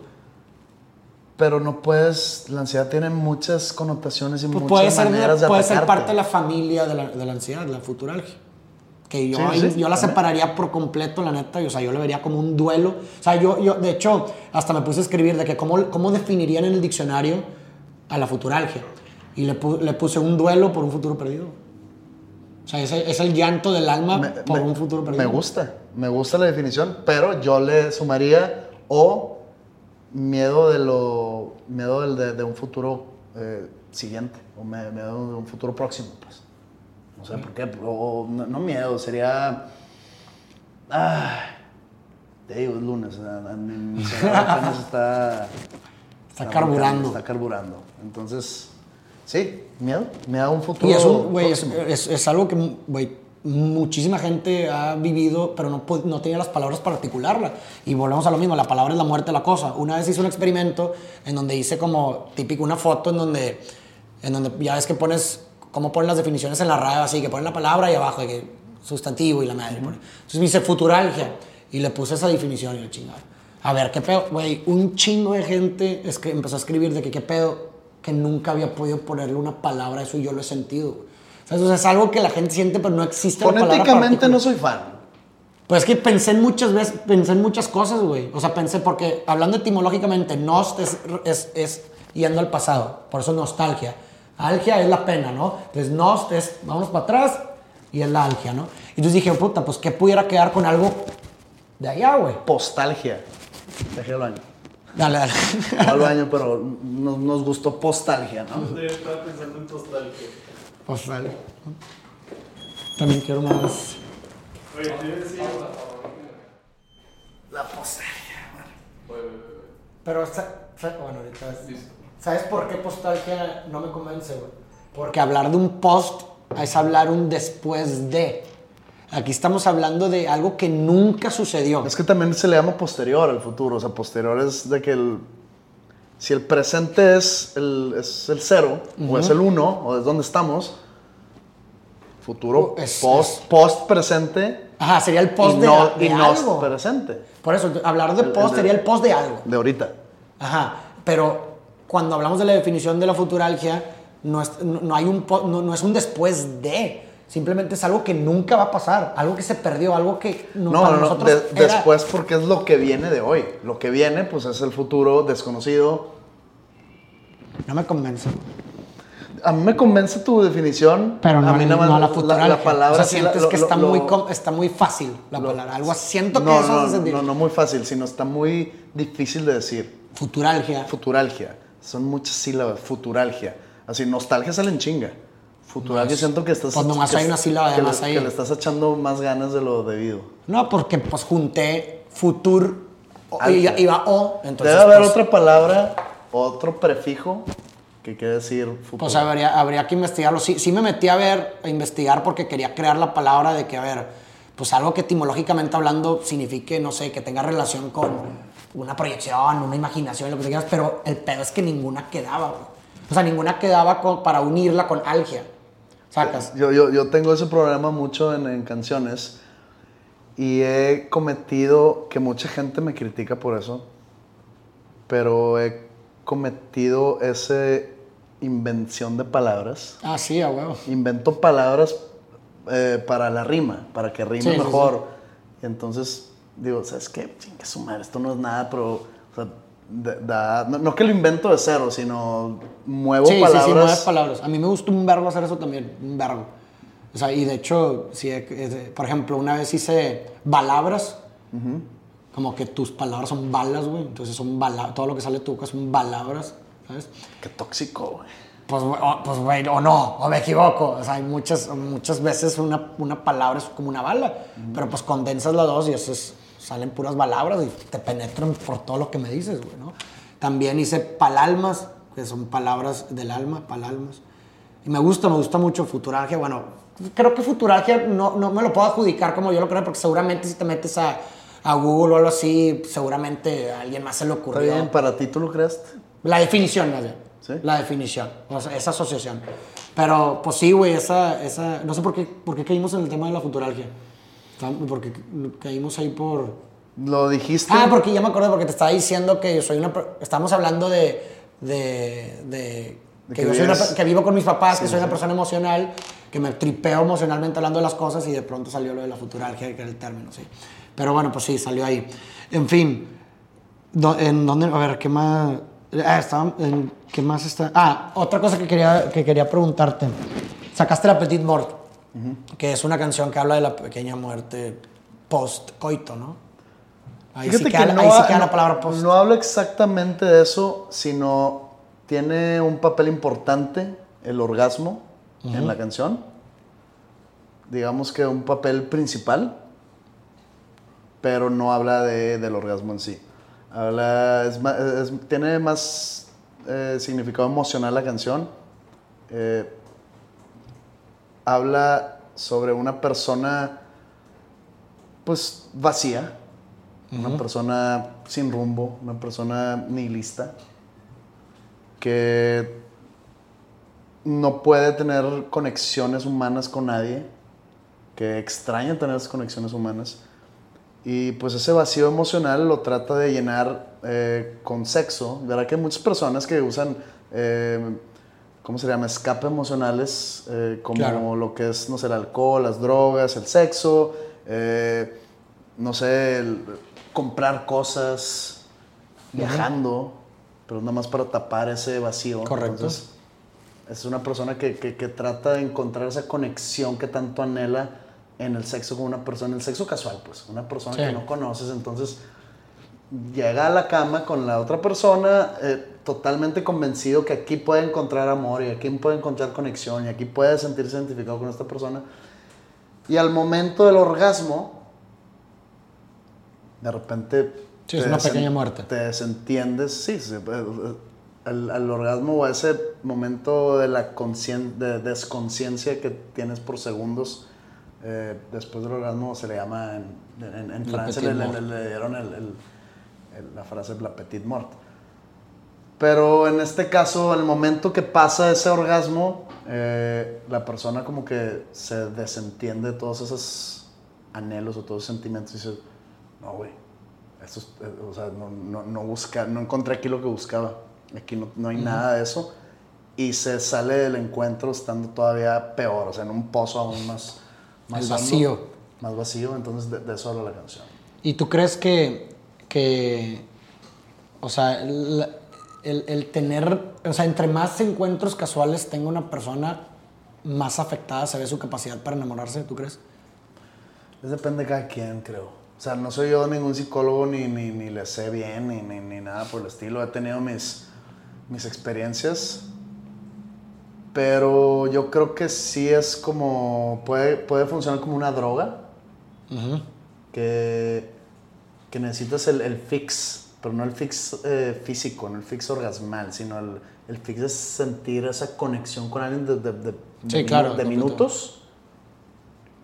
Pero no puedes, la ansiedad tiene muchas connotaciones y Pues muchas puede ser, maneras de puede ser parte de la familia de la, de la ansiedad, de la futuralgia. Que yo, Sí, ahí- sí, yo la separaría por completo, la neta. y, O sea, yo le vería como un duelo. O sea, yo, yo de hecho, hasta me puse a escribir de que cómo, cómo definirían en el diccionario a la futuralgia. Y le, pu- le puse un duelo por un futuro perdido. O sea, es el, es el llanto del alma Me- por me- un futuro perdido. Me gusta, me gusta la definición, pero yo le sumaría o miedo de lo miedo del- de, de un futuro eh, siguiente o me- miedo de un futuro próximo, pues. No sé por qué, o, no, no miedo, sería ah, te digo, es lunes, mi, apenas está Está carburando. Está carburando. Entonces, sí, miedo, miedo a un futuro Y es, un- güey, es, es- es algo que, güey, muchísima gente ha vivido, pero no, no tenía las palabras para articularla. Y volvemos a lo mismo, la palabra es la muerte de la cosa. Una vez hice un experimento en donde hice como típico una foto en donde, en donde ya ves que pones, cómo ponen las definiciones en la radio, así que ponen la palabra y abajo, de que sustantivo y la madre. pone. Entonces me hice futuralgia y le puse esa definición y la chingada. A ver, qué pedo, güey, un chingo de gente es que empezó a escribir de que qué pedo, que nunca había podido ponerle una palabra a eso y yo lo he sentido. Güey. O sea, eso es algo que la gente siente, pero no existe Fonéticamente no soy fan. Pues es que pensé en muchas veces, pensé en muchas cosas, güey. O sea, pensé porque hablando etimológicamente, nost es, es, es yendo al pasado. Por eso nostalgia. Algia es la pena, ¿no? Entonces nost es, vamos para atrás y es la algia, ¿no? Y entonces dije, puta, pues ¿qué pudiera quedar con algo de allá, güey? Postalgia. Dejé el baño. Dale, dale. No al baño, pero nos, nos gustó postalgia, ¿no? Yo estaba pensando en nostalgia. Pues dale. También quiero más. Oye, decir. La postalgia. Pero, bueno, ahorita. ¿Sabes por qué postalgia no me convence, güey? Porque hablar de un post es hablar un después de. Aquí estamos hablando de algo que nunca sucedió. Es que también se le llama posterior al futuro. O sea, posterior es de que el. Si el presente es el, es el cero, o es el uno, o es donde estamos, futuro, es- post, post presente Ajá, sería el post y de, no, de y no algo. presente. Por eso, hablar de El- post el de- sería el post de algo. De ahorita. Ajá, pero cuando hablamos de la definición de la futuralgia, no es, no, no hay un, no, no es un después de. Simplemente es algo que nunca va a pasar, algo que se perdió, algo que no, No, para no, no, nosotros de- era- después porque es lo que viene de hoy. Lo que viene, pues es el futuro desconocido. No me convence. A mí me convence tu definición. Pero no, a mí nada más no la la, futuralgia. la palabra o sea, sí la- sientes lo- que lo- está, lo- muy, com- está muy fácil la palabra. Algo. Siento que no, eso no, sentir. no, no muy fácil, sino está muy difícil de decir. Futuralgia. Futuralgia. Son muchas sílabas. Futuralgia. Así, nostalgia sale en chinga. Futuralgia siento que estás... pues nomás que hay una sílaba de más ahí. Que le estás echando más ganas de lo debido. No, porque pues junté futur y iba o. Entonces, Debe haber pues, otra palabra, otro prefijo que quiere decir futuro. Pues habría, habría que investigarlo. Sí, sí me metí a ver, a investigar porque quería crear la palabra de que, a ver, pues algo que etimológicamente hablando signifique, no sé, que tenga relación con una proyección, una imaginación, lo que tú quieras, pero el pedo es que ninguna quedaba, güey. O sea, ninguna quedaba con- para unirla con algia. ¿Sacas? Yo, yo, yo tengo ese problema mucho en, en canciones y he cometido, que mucha gente me critica por eso, pero he cometido esa invención de palabras. Ah, sí, a huevo. Invento palabras eh, para la rima, para que rime Sí, sí, mejor. Y entonces digo, ¿sabes qué? Chingue su madre, esto no es nada, pero... da- no, no que lo invento de cero, sino muevo Sí, palabras. sí, sí, nuevas palabras. A mí me gusta un verbo hacer eso también, un verbo. O sea, y de hecho, sí, eh, eh, por ejemplo, una vez hice palabras, como que tus palabras son balas, güey. Entonces son bala todo lo que sale de tu boca son palabras, ¿sabes? Qué tóxico, güey. Pues, o, pues, güey, o no, o me equivoco. O sea, hay muchas, muchas veces una, una palabra es como una bala, pero pues condensas las dos y eso es, salen puras palabras y te penetran por todo lo que me dices, güey, ¿no? También hice palalmas, que son palabras del alma, palalmas. Y me gusta, me gusta mucho futuralgia. Bueno, creo que futuralgia no, no me lo puedo adjudicar como yo lo creo, porque seguramente si te metes a, a Google o algo así, seguramente a alguien más se le Está ocurrió. bien, para ti tú lo creaste. La definición, más bien. ¿Sí? La definición. O sea, esa asociación. Pero, pues sí, güey, esa, esa... No sé por qué, por qué caímos en el tema de la futuralgia. Porque caímos ahí por... Lo dijiste. Ah, porque ya me acuerdo, porque te estaba diciendo que yo soy una... Estamos hablando de... De... de que, que yo soy una que vivo con mis papás, que Sí, soy sí. una persona emocional, que me tripeo emocionalmente hablando de las cosas y de pronto salió lo de la futuralgia, que era el término, sí. Pero bueno, pues sí, salió ahí. En fin, Do- ¿En dónde? A ver, ¿qué más? Ah, en- ¿qué más está? Ah, otra cosa que quería, que quería preguntarte. Sacaste la Petite Mort, que es una canción que habla de la pequeña muerte post-coito, ¿no? Ahí Fíjate que no, ahí sí ha- queda la palabra post. no habla exactamente de eso, sino tiene un papel importante el orgasmo en la canción. Digamos que un papel principal, pero no habla de- del orgasmo en sí. Habla, es ma- es- tiene más eh, significado emocional la canción. Eh, habla, sobre una persona, pues, vacía, una persona sin rumbo, una persona nihilista, que no puede tener conexiones humanas con nadie, que extraña tener esas conexiones humanas. Y pues ese vacío emocional lo trata de llenar eh, con sexo. Verá que hay muchas personas que usan, eh, ¿cómo se llama? Escape emocionales, eh, como Claro. lo que es, no sé, el alcohol, las drogas, el sexo, eh, no sé, el comprar cosas, viajando, pero nada más para tapar ese vacío. Correcto. Entonces, es una persona que, que- que trata de encontrar esa conexión que tanto anhela en el sexo con una persona, en el sexo casual, pues, una persona Sí. que no conoces, entonces llega a la cama con la otra persona eh, totalmente convencido que aquí puede encontrar amor y aquí puede encontrar conexión y aquí puede sentirse identificado con esta persona. Y al momento del orgasmo, de repente... Sí, es una pequeña muerte. Te desentiendes, sí, sí, al, al orgasmo o a ese momento de la de desconciencia que tienes por segundos eh, después del orgasmo se le llama en, en, en Francia le, le- le dieron el- el- el- la frase la petite mort pero en este caso el momento que pasa ese orgasmo eh, la persona como que se desentiende de todos esos anhelos o todos esos sentimientos y dice no güey esto es- eh, o sea, no, no, no busca, no encontré aquí lo que buscaba. Aquí no, no hay nada de eso. Y se sale del encuentro estando todavía peor, o sea, en un pozo aún más, más El hondo, vacío. más vacío, entonces de, de eso habla la canción. ¿Y tú crees que, que o sea, el, el- el tener, o sea, entre más encuentros casuales tenga una persona, más afectada se ve su capacidad para enamorarse, ¿tú crees? Es depende de cada quien, creo. O sea, no soy yo ningún psicólogo, ni, ni, ni le sé bien, ni, ni, ni nada por el estilo. He tenido mis, mis experiencias. Pero yo creo que sí es como. Puede, puede funcionar como una droga. que, que necesitas el, el fix, pero no el fix eh, físico, no el fix orgasmal, sino el, el fix de sentir esa conexión con alguien de, de, de- Sí, de claro, de completo. minutos.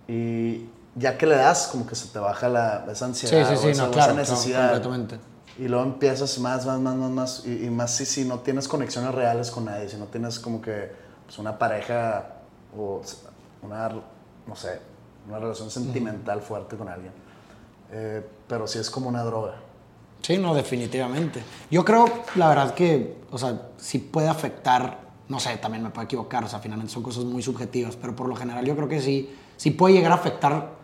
Y ya que le das, como que se te baja la, esa ansiedad, Sí, sí, o esa, no, claro, esa necesidad. Y luego empiezas más, más, más, más, más. Y, y más si, si no tienes conexiones reales con nadie, si no tienes como que pues, una pareja o una, no sé, una relación sentimental fuerte con alguien. Eh, pero sí es como una droga. Sí, no, definitivamente. Yo creo, la verdad, que, o sea, sí puede afectar, no sé, también me puedo equivocar, o sea, finalmente son cosas muy subjetivas, pero por lo general yo creo que sí, sí puede llegar a afectar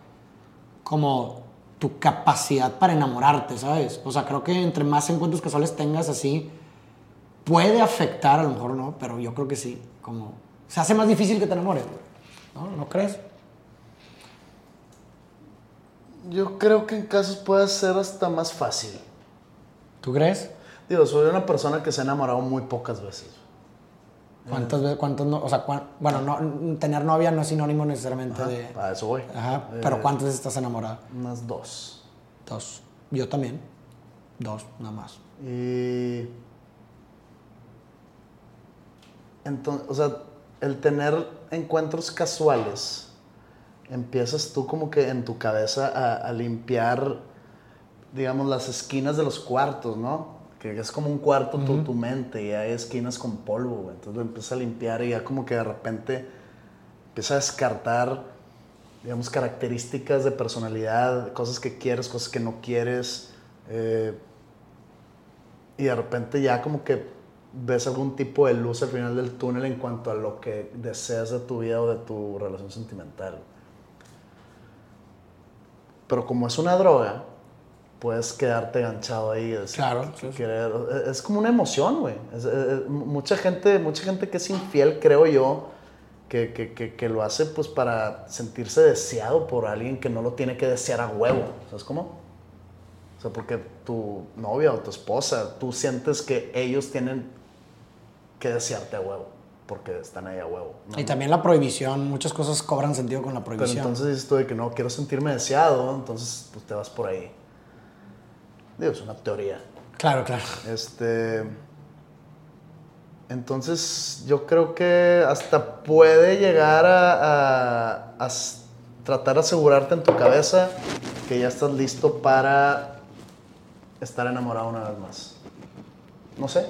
como tu capacidad para enamorarte, ¿sabes? O sea, creo que entre más encuentros casuales tengas así, puede afectar, a lo mejor no, pero yo creo que sí, como se hace más difícil que te enamores, ¿no? ¿No crees? Yo creo que en casos puede ser hasta más fácil. ¿Tú crees? Digo, soy una persona que se ha enamorado muy pocas veces. ¿Cuántas veces, cuántos no, o sea, cuán- bueno, no, tener novia no es sinónimo necesariamente de... A eso voy. Ajá, Eh, pero ¿cuántas veces estás enamorada? Unas dos. Dos. Yo también. Dos, nada más. Y. Entonces, o sea, el tener encuentros casuales, empiezas tú como que en tu cabeza a, a limpiar, digamos, las esquinas de los cuartos, ¿no? Que es como un cuarto tu, tu mente y hay esquinas con polvo, güey. Entonces lo empiezas a limpiar y ya como que de repente empieza a descartar, digamos, características de personalidad, cosas que quieres, cosas que no quieres. eh, y de repente ya como que ves algún tipo de luz al final del túnel en cuanto a lo que deseas de tu vida o de tu relación sentimental. Pero como es una droga, puedes quedarte enganchado ahí. Es, Claro, sí, sí. querer- es como una emoción, güey. Es- es- es- mucha, gente, mucha gente que es infiel, creo yo, que, que, que, que lo hace pues para sentirse deseado por alguien que no lo tiene que desear a huevo. ¿Sabes cómo? O sea, porque tu novia o tu esposa, tú sientes que ellos tienen que desearte a huevo, porque están ahí a huevo. ¿no? Y también la prohibición, muchas cosas cobran sentido con la Pero prohibición. entonces dices tú de que no quiero sentirme deseado, entonces pues te vas por ahí. Digo, es una teoría. Claro, claro. Este. Entonces, yo creo que hasta puede llegar a, a- tratar de asegurarte en tu cabeza que ya estás listo para estar enamorado una vez más. No sé.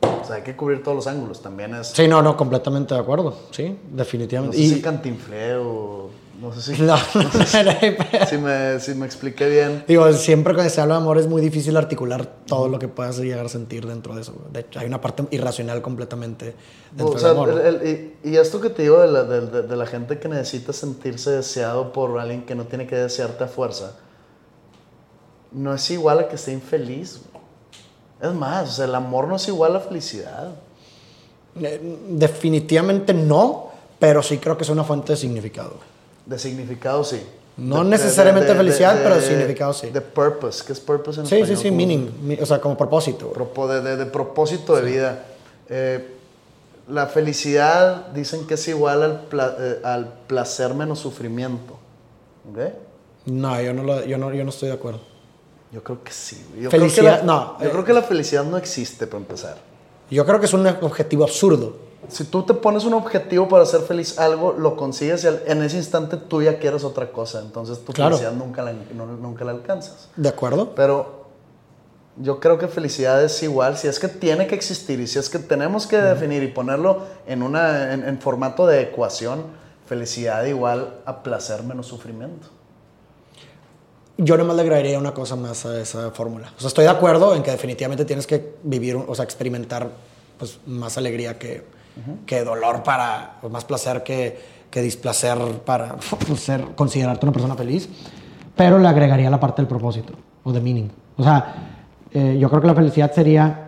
O sea, hay que cubrir todos los ángulos. También es. Sí, no, no, completamente de acuerdo. Sí, No definitivamente. sé Y- si cantinflé o. No sé si. No, no sé si, si me, si me expliqué bien. Digo, siempre cuando se habla de amor es muy difícil articular todo lo que puedas llegar a sentir dentro de eso. De hecho, hay una parte irracional completamente dentro O sea, del amor. ¿no? el- el- y, y esto que te digo de la, de- la gente que necesita sentirse deseado por alguien que no tiene que desearte a fuerza, no es igual a que esté infeliz. Es más, o sea, el amor no es igual a felicidad. Eh, Definitivamente no, pero sí creo que es una fuente de significado. De significado, sí. No De- necesariamente felicidad, pero de significado, sí. De purpose. ¿Qué es purpose en Sí, español? sí, sí, ¿Cómo se- meaning. O sea, como propósito. Propo- de, de- de propósito de vida. Eh, la felicidad dicen que es igual al, pla- eh, al placer menos sufrimiento. ¿Ok? No, yo no, lo- yo, no, yo no estoy de acuerdo. Yo creo que sí. Yo Felicidad, creo que la, no, Yo eh. creo que la felicidad no existe para empezar. Yo creo que es un objetivo absurdo. Si tú te pones un objetivo para ser feliz algo, lo consigues y en ese instante tú ya quieres otra cosa. Entonces tu Claro. felicidad nunca la, no- nunca la alcanzas. ¿De acuerdo? Pero yo creo que felicidad es igual, si es que tiene que existir y si es que tenemos que definir y ponerlo en, una, en, en formato de ecuación, felicidad igual a placer menos sufrimiento. Yo nomás le agregaría una cosa más a esa fórmula. O sea, estoy de acuerdo en que definitivamente tienes que vivir, o sea, experimentar pues, más alegría que, que dolor para, o más placer que, que displacer para pues, ser, considerarte una persona feliz. Pero le agregaría la parte del propósito o de meaning. O sea, eh, yo creo que la felicidad sería.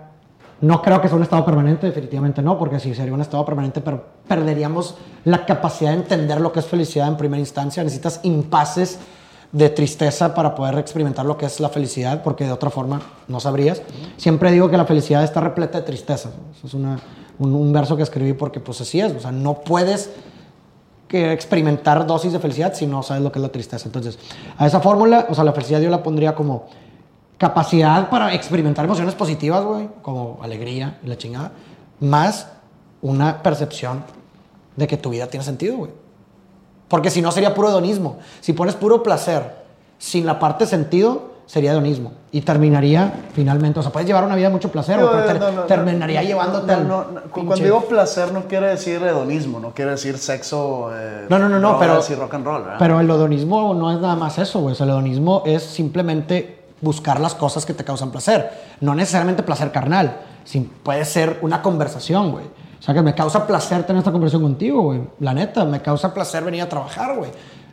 No creo que sea un estado permanente, definitivamente no, porque si sería un estado permanente, pero perderíamos la capacidad de entender lo que es felicidad en primera instancia. Necesitas impases de tristeza para poder experimentar lo que es la felicidad, porque de otra forma no sabrías. Siempre digo que la felicidad está repleta de tristeza. Eso es una- un, verso que escribí porque pues así es. O sea, no puedes que experimentar dosis de felicidad si no sabes lo que es la tristeza. Entonces, a esa fórmula, o sea, la felicidad yo la pondría como capacidad para experimentar emociones positivas, güey, como alegría y la chingada, más una percepción de que tu vida tiene sentido, güey. Porque si no sería puro hedonismo. Si pones puro placer sin la parte sentido, sería hedonismo. Y terminaría finalmente, o sea, puedes llevar una vida de mucho placer, güey, pero No, no, no, terminaría no, llevándote no, al no, no. Cuando digo placer no quiere decir hedonismo, no quiere decir sexo, eh, No, no, no, no, pero, y rock and roll, ¿verdad? pero el hedonismo no es nada más eso, güey. O sea, el hedonismo es simplemente buscar las cosas que te causan placer. No necesariamente placer carnal. Sí, puede ser una conversación, güey. O sea, que me causa placer tener esta conversación contigo, güey. La neta, me causa placer venir a trabajar, güey.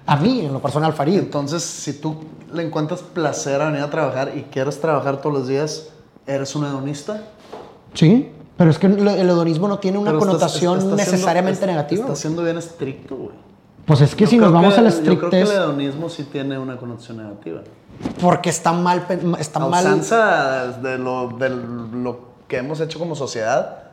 A mí, en lo personal, Farid. Entonces, si tú le encuentras placer a venir a trabajar y quieres trabajar todos los días, ¿eres un hedonista? Sí, pero es que el hedonismo no tiene una Pero connotación estás necesariamente negativa. Estás siendo bien estricto, güey. Pues es que Yo si nos vamos que- al Yo creo que el estrictez, hedonismo sí tiene una connotación negativa. porque está mal, está A mal. de lo, de lo que hemos hecho como sociedad,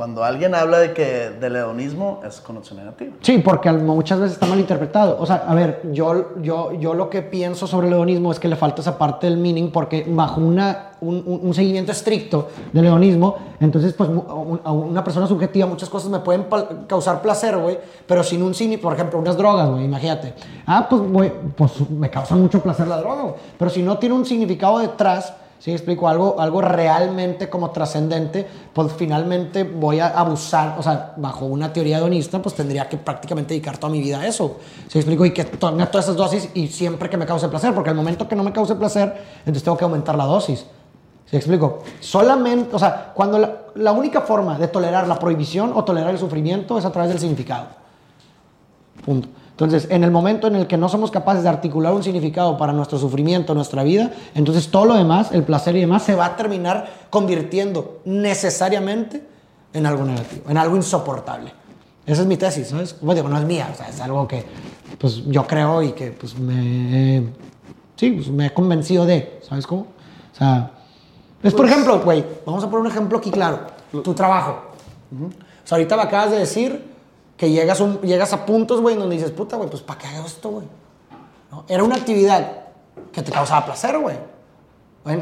cuando alguien habla de que del hedonismo es connotación negativa. Sí, porque muchas veces está mal interpretado. O sea, a ver, yo, yo, yo lo que pienso sobre el hedonismo es que le falta esa parte del meaning porque bajo una, un, un- seguimiento estricto del hedonismo, entonces pues a un- a una persona subjetiva muchas cosas me pueden causar placer, güey, pero sin un significado, por ejemplo, unas drogas, güey, imagínate. Ah, pues, güey, pues me causa mucho placer la droga, güey, pero si no tiene un significado detrás, ¿Sí explico? Algo, algo realmente como trascendente, pues finalmente voy a abusar, o sea, bajo una teoría hedonista, pues tendría que prácticamente dedicar toda mi vida a eso. ¿Sí explico? Y que tenga todas esas dosis y siempre que me cause placer, porque al momento que no me cause placer, entonces tengo que aumentar la dosis. ¿Sí explico? Solamente, o sea, cuando la, la única forma de tolerar la prohibición o tolerar el sufrimiento es a través del significado. Punto. Entonces, en el momento en el que no somos capaces de articular un significado para nuestro sufrimiento, nuestra vida, entonces todo lo demás, el placer y demás, se va a terminar convirtiendo necesariamente en algo negativo, en algo insoportable. Esa es mi tesis, ¿sabes? Bueno, digo, no es mía, o sea, es algo que pues, yo creo y que pues, me, sí, pues, me he convencido de, ¿sabes cómo? O sea, es por ejemplo, güey, vamos a poner un ejemplo aquí claro, tu trabajo. O sea, ahorita me acabas de decir que llegas, un- llegas a puntos, güey, donde dices, puta, güey, pues ¿para qué hago esto, güey? ¿No? Era una actividad que te causaba placer, güey.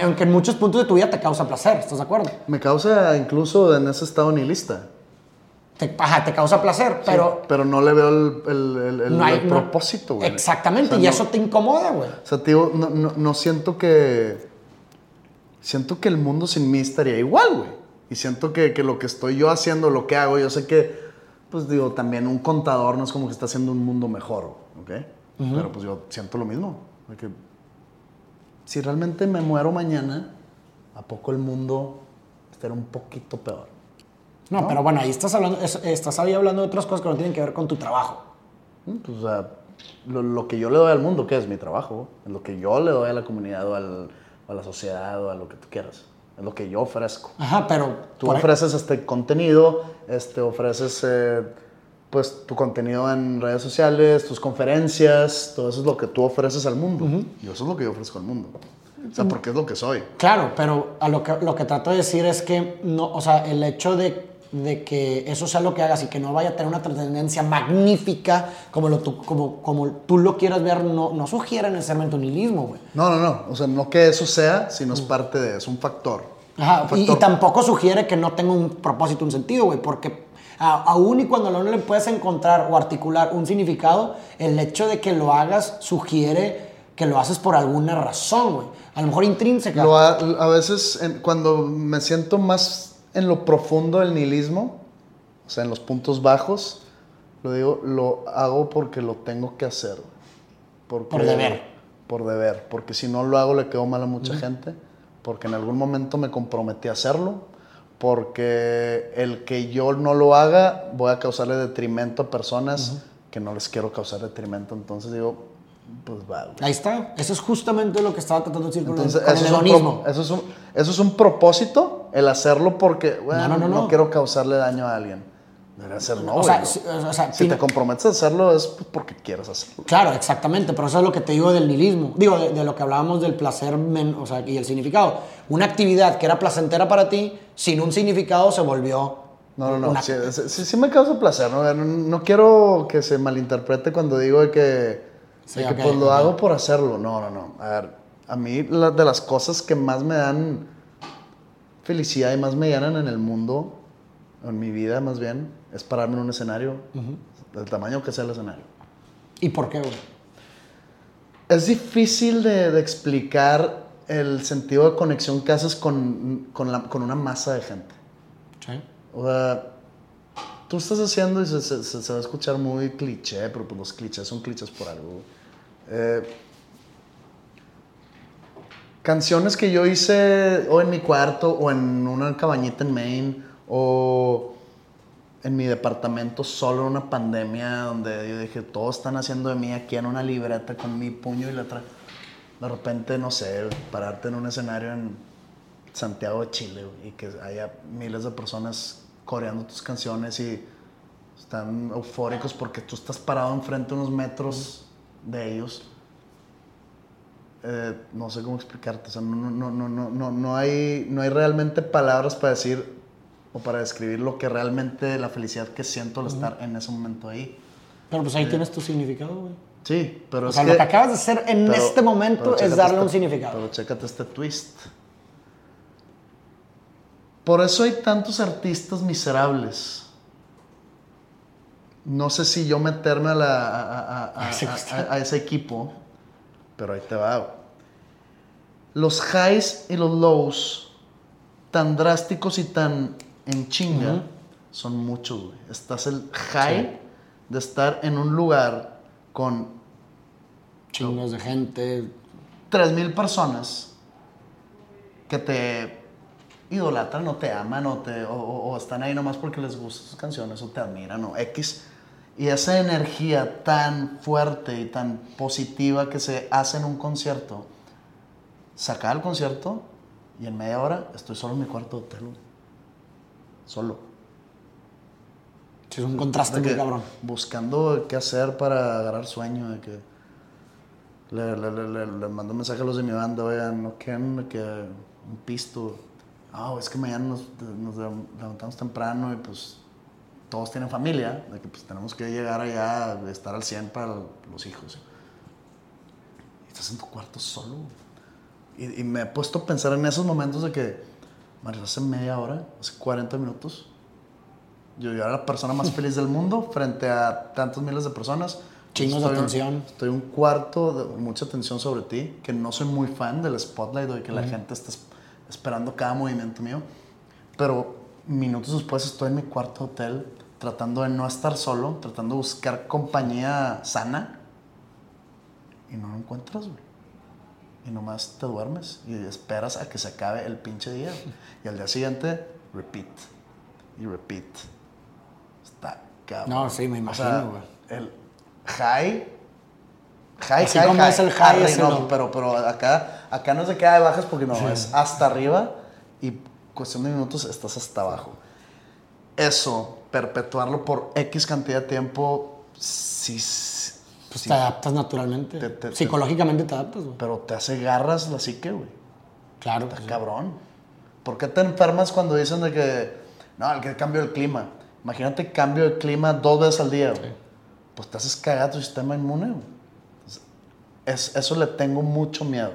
Aunque en muchos puntos de tu vida te causa placer, ¿estás de acuerdo? Me causa incluso en ese estado nihilista. te, ajá, te causa placer, pero Pero no le veo el, el- el- el- no hay el no- propósito, güey. Exactamente, O sea, y no- eso te incomoda, güey. O sea, tío, no siento que. Siento que el mundo sin mí estaría igual, güey. Y siento que, que lo que estoy yo haciendo, lo que hago, yo sé que, pues digo, también un contador no es como que está haciendo un mundo mejor, ¿ok? Pero pues yo siento lo mismo. de que si realmente me muero mañana, ¿a poco el mundo estará un poquito peor? No, ¿No? pero bueno, ahí estás hablando, es- estás ahí hablando de otras cosas que no tienen que ver con tu trabajo. Mm, Pues, o sea, lo, lo que yo le doy al mundo, que es mi trabajo, lo que yo le doy a la comunidad o, al- o a la sociedad o a lo que tú quieras. Es lo que yo ofrezco. Ajá, pero Tú por- ofreces este contenido, este, ofreces eh, pues tu contenido en redes sociales, tus conferencias, todo eso es lo que tú ofreces al mundo. Y eso es lo que yo ofrezco al mundo. O sea, porque es lo que soy. Claro, pero a lo que, lo que trato de decir es que, no, o sea, el hecho de, de que eso sea lo que hagas y que no vaya a tener una trascendencia magnífica como, lo, tú, como, como tú lo quieras ver, no, no sugiere necesariamente un nihilismo, güey. No, no, no. O sea, no que eso sea, sino es parte de, es un factor. Ajá, Un y, y factor. tampoco sugiere que no tenga un propósito, un sentido, güey, porque a- aún y cuando no le puedes encontrar o articular un significado, el hecho de que lo hagas sugiere que lo haces por alguna razón, güey. A lo mejor intrínseca. Lo ha- a veces en- cuando me siento más en lo profundo del nihilismo, o sea, en los puntos bajos, lo digo, lo hago porque lo tengo que hacer. Porque- Por deber. Por deber, porque si no lo hago le quedo mal a mucha gente, porque en algún momento me comprometí a hacerlo, porque el que yo no lo haga voy a causarle detrimento a personas que no les quiero causar detrimento, entonces digo, pues va. güey. Ahí está. Eso es justamente lo que estaba tratando de decir con el- Entonces, con eso el es, pro- eso, es un, eso es un propósito, el hacerlo porque, bueno, No, no, no, no, quiero causarle daño a alguien. Debería ser no, o sea, si, o sea, Si te comprometes a hacerlo es porque quieres hacerlo. Claro, exactamente, pero eso es lo que te digo del nihilismo. Digo, de, de lo que hablábamos del placer men- o sea, y el significado. Una actividad que era placentera para ti, sin un significado se volvió. No, no, no. una- Sí, sí, sí- me causa placer. ¿no? No, no quiero que se malinterprete cuando digo que, Sí, de que, pues lo ok. hago por hacerlo. No, no, no. A ver, a mí la- de las cosas que más me dan felicidad y más me llenan en el mundo, en mi vida más bien, es pararme en un escenario, del tamaño que sea el escenario. ¿Y por qué, güey? Es difícil de, de explicar el sentido de conexión que haces con, con, la- con una masa de gente. Sí. O sea, tú estás haciendo y se, se- se- se va a escuchar muy cliché, pero pues los clichés son clichés por algo. Eh, canciones que yo hice o en mi cuarto o en una cabañita en Maine o en mi departamento solo en una pandemia donde yo dije, todos están haciendo de mí aquí en una libreta con mi puño y letra. De repente, no sé, pararte en un escenario en Santiago de Chile y que haya miles de personas coreando tus canciones y están eufóricos porque tú estás parado enfrente unos metros de ellos. Eh, no sé cómo explicarte, o sea, no, no, no, no, no, no, hay, no hay realmente palabras para decir o para describir lo que realmente la felicidad que siento al estar en ese momento ahí. Pero pues ahí tienes tu significado, güey. Sí, pero O es sea, que... lo que acabas de hacer en pero- este momento es darle este- un significado. Pero chécate este twist. Por eso hay tantos artistas miserables. No sé si yo meterme a, la, a, a- a- a- Ese equipo, pero ahí te va. Los highs y los lows, tan drásticos y tan en chinga, son muchos. güey. Estás el high de estar en un lugar con Chingos de gente. 3.000 personas que te idolatran o te aman o, te, o, o- o están ahí nomás porque les gustan sus canciones o te admiran o X. Y esa energía tan fuerte y tan positiva que se hace en un concierto, se acaba el concierto y en media hora estoy solo en mi cuarto de hotel. Solo. Sí, es un contraste muy cabrón. Buscando qué hacer para agarrar sueño, de que le, le, le, le- le mando un mensaje a los de mi banda, oigan, no quieren que un pisto. Ah, es que mañana nos, nos levantamos temprano y pues todos tienen familia, de que pues tenemos que llegar allá estar al 100 para los hijos. Y estás en tu cuarto solo. Y, y me he puesto a pensar en esos momentos de que, Mario, hace media hora, hace 40 minutos, Yo, yo era la persona más feliz del mundo frente a tantos miles de personas. Chingos de atención. Estoy un cuarto de mucha atención sobre ti, que no soy muy fan del spotlight o de que la gente esté es- esperando cada movimiento mío. Pero minutos después estoy en mi cuarto hotel tratando de no estar solo, tratando de buscar compañía sana y no lo encuentras, güey. Y nomás te duermes y esperas a que se acabe el pinche día. Y al día siguiente, repeat. Y repeat. Está cabrón. No, sí, me O imagino, sea, güey. el high. High, Así high, como high, es el high, ese no. Pero, pero acá, acá no es de que hay bajas porque no, es hasta arriba y cuestión de minutos estás hasta abajo. Eso, perpetuarlo por X cantidad de tiempo, sí, sí, Pues sí, te adaptas naturalmente. Te- te- te- Psicológicamente te adaptas, güey. pero te hace garras la psique, güey. Claro. Está pues, sí. cabrón. ¿Por qué te enfermas cuando dicen de que, no, el que cambio del clima? Imagínate cambio de clima dos veces al día, güey. Pues te haces cagar tu sistema inmune, güey. Es- eso le tengo mucho miedo.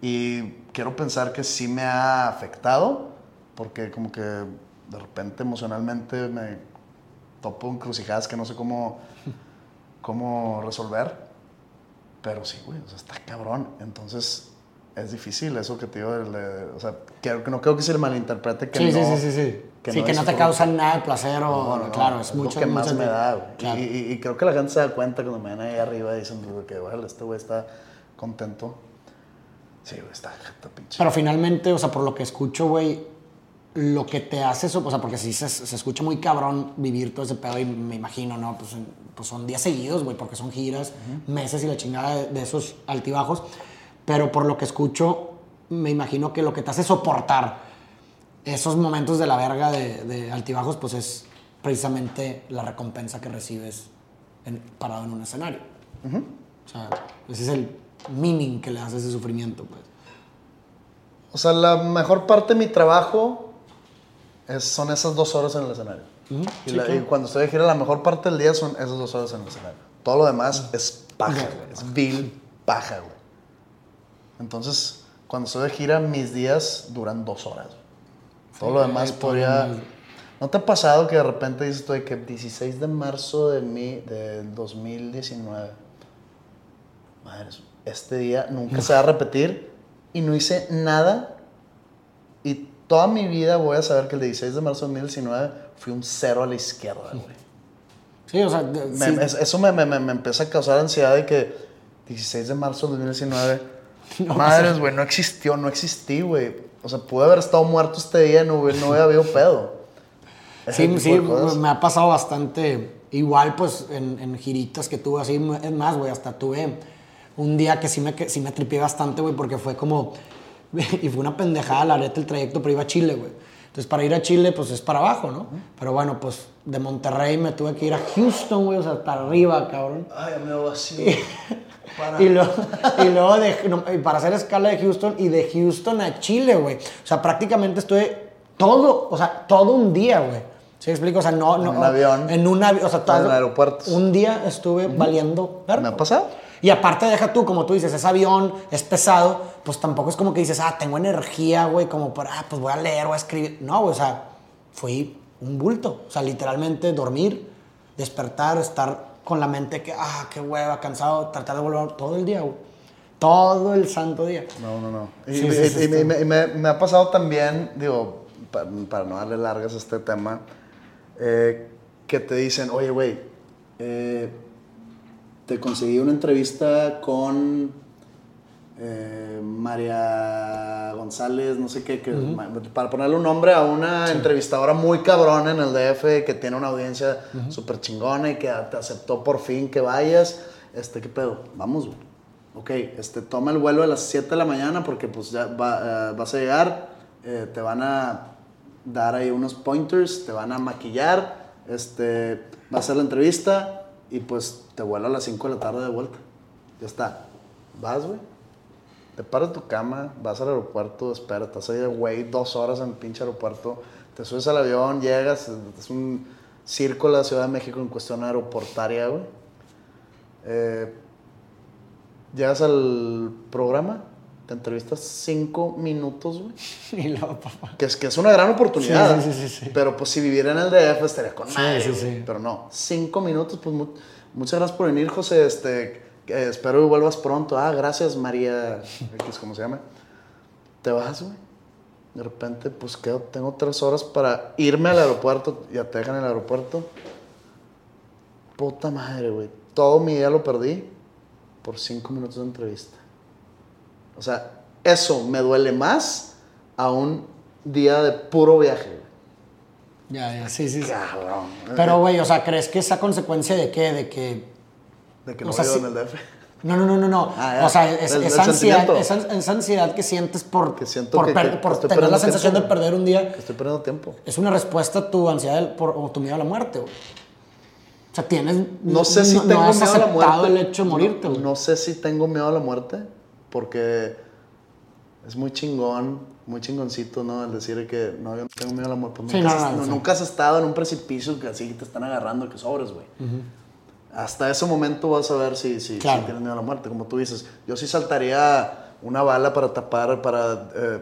Y quiero pensar que sí me ha afectado, porque como que de repente emocionalmente me topo en crucijadas que no sé cómo, cómo resolver. Pero sí, güey, o sea, está cabrón. Entonces, es difícil eso que te digo. de- de- o sea, que no creo que se le malinterprete que Sí, no. sí, sí, sí, sí. que sí, no que no te disfruto. causa nada de placer o... No, no, claro, es mucho... lo que más mucho- me da. Claro. Y, y- y creo que la gente se da cuenta cuando me ven ahí arriba y dicen güey, que, bueno, este güey está contento. Sí, güey, está, está pinche. Pero finalmente, o sea, por lo que escucho, güey, lo que te hace eso, o sea, porque sí se, se escucha muy cabrón vivir todo ese pedo y me imagino, ¿no? Pues, pues son días seguidos, güey, porque son giras, meses y la chingada de, de esos altibajos. Pero por lo que escucho, me imagino que lo que te hace soportar esos momentos de la verga de, de altibajos, pues es precisamente la recompensa que recibes en- parado en un escenario. O sea, ese es el meaning que le das a ese sufrimiento, pues. O sea, la mejor parte de mi trabajo es- son esas dos horas en el escenario. Ujú, y, sí, la- claro. y cuando estoy de gira, la mejor parte del día son esas dos horas en el escenario. Todo lo demás es paja, güey. Es vil paja, güey. Entonces, cuando estoy de gira, mis días duran dos horas. güey. Todo Sí, lo demás podría... ¿No te ha pasado que de repente dices tú de que 16 de marzo de mi, del 2019? Madre, este día nunca se va a repetir y no hice nada y toda mi vida voy a saber que el 16 de marzo de 2019 fui un cero a la izquierda, güey. Sí, o sea, de- Me- sí. es- eso me, me, me, me empieza a causar ansiedad de que 16 de marzo de 2019, No, madres, güey, no existió, no existí, güey. O sea, pude haber estado muerto este día no, hubiera- no hubiera habido pedo. Ese Sí, sí, me ha pasado bastante. Igual, pues, en, en giritas que tuve así. Es más, güey, hasta tuve un día que sí me, que sí me tripié bastante, güey, porque fue como... Y fue una pendejada la neta el trayecto, pero iba a Chile, güey. Entonces, para ir a Chile, pues, es para abajo, ¿no? Pero bueno, pues, de Monterrey me tuve que ir a Houston, güey, o sea, para arriba, cabrón. Ay, me así. Para. Y luego, y luego de, no, para hacer escala de Houston y de Houston a Chile, güey. O sea, prácticamente estuve todo, o sea, todo un día, güey. ¿Sí me explico? O sea, no... no un avión. En un avión, o sea, todo, En aeropuertos. Un día estuve valiendo verga. ¿Me ha pasado? Y aparte, deja tú, como tú dices, es avión, es pesado, pues tampoco es como que dices, ah, tengo energía, güey, como para, ah, pues voy a leer o a escribir. No, güey, o sea, fui un bulto. O sea, literalmente dormir, despertar, estar con la mente que, ah, qué hueva, cansado, tratar de volver todo el día, güey. Todo el santo día. No, no, no. Y, Sí, y- sí, sí, y- y sí. me, y me- me ha pasado también, digo, pa- para, no darle largas a este tema, eh, que te dicen, oye, güey, eh, te conseguí una entrevista con eh, María González, no sé qué, que, para ponerle un nombre a una entrevistadora muy cabrón en el DF que tiene una audiencia súper chingona y que te aceptó por fin que vayas. Este, ¿qué pedo? Vamos, güey. Ok, este, toma el vuelo a las 7 de la mañana porque pues ya va- eh, vas a llegar, eh, te van a dar ahí unos pointers, te van a maquillar, este, va a hacer la entrevista y pues te vuelo a las 5 de la tarde de vuelta. Ya está. Vas, güey. Te paras de tu cama, vas al aeropuerto, espera, estás ahí de güey dos horas en el pinche aeropuerto, te subes al avión, llegas, es un círculo de la Ciudad de México en cuestión aeroportaria, güey. Eh, llegas al programa te entrevistas cinco minutos, güey. Y luego, papá. Que es, que es una gran oportunidad. Sí, sí, sí. Pero pues si viviera en el DF estaría con sí. Pero no, cinco minutos, pues mu- muchas gracias por venir, José. Este, eh, espero que vuelvas pronto. Ah, gracias, María, X, ¿cómo se llama? Te vas, güey. De repente, pues quedo, tengo tres horas para irme al aeropuerto. Ya te dejan en el aeropuerto. Puta madre, güey. Todo mi día lo perdí por cinco minutos de entrevista. O sea, eso me duele más a un día de puro viaje, güey. Ya, ya, sí, sí. sí. Cabrón. Pero, güey, o sea, ¿crees que esa consecuencia de qué? De que. De que o no sea, vivo sí- en el DF. No, no, no, no, no. Ah, o sea, es- El- el esa, ansiedad, esa, esa ansiedad que sientes por, Que siento por, que- per- que- por tener la sensación de tiempo. perder un día, Que estoy perdiendo tiempo. es una respuesta a tu ansiedad del- por, o tu miedo a la muerte, güey. O sea, tienes. No sé si no, tengo no has miedo a la muerte. el hecho de morirte, no, güey. no sé si tengo miedo a la muerte, porque es muy chingón, muy chingoncito, ¿no? El decir que no, yo no tengo miedo a la muerte. Sí, nunca, no, has, sí. nunca has estado en un precipicio que así te están agarrando, que sobres, güey. Hasta ese momento vas a ver si, si, si Claro. tienes miedo a la muerte. Como tú dices, yo sí saltaría una bala para tapar, para eh,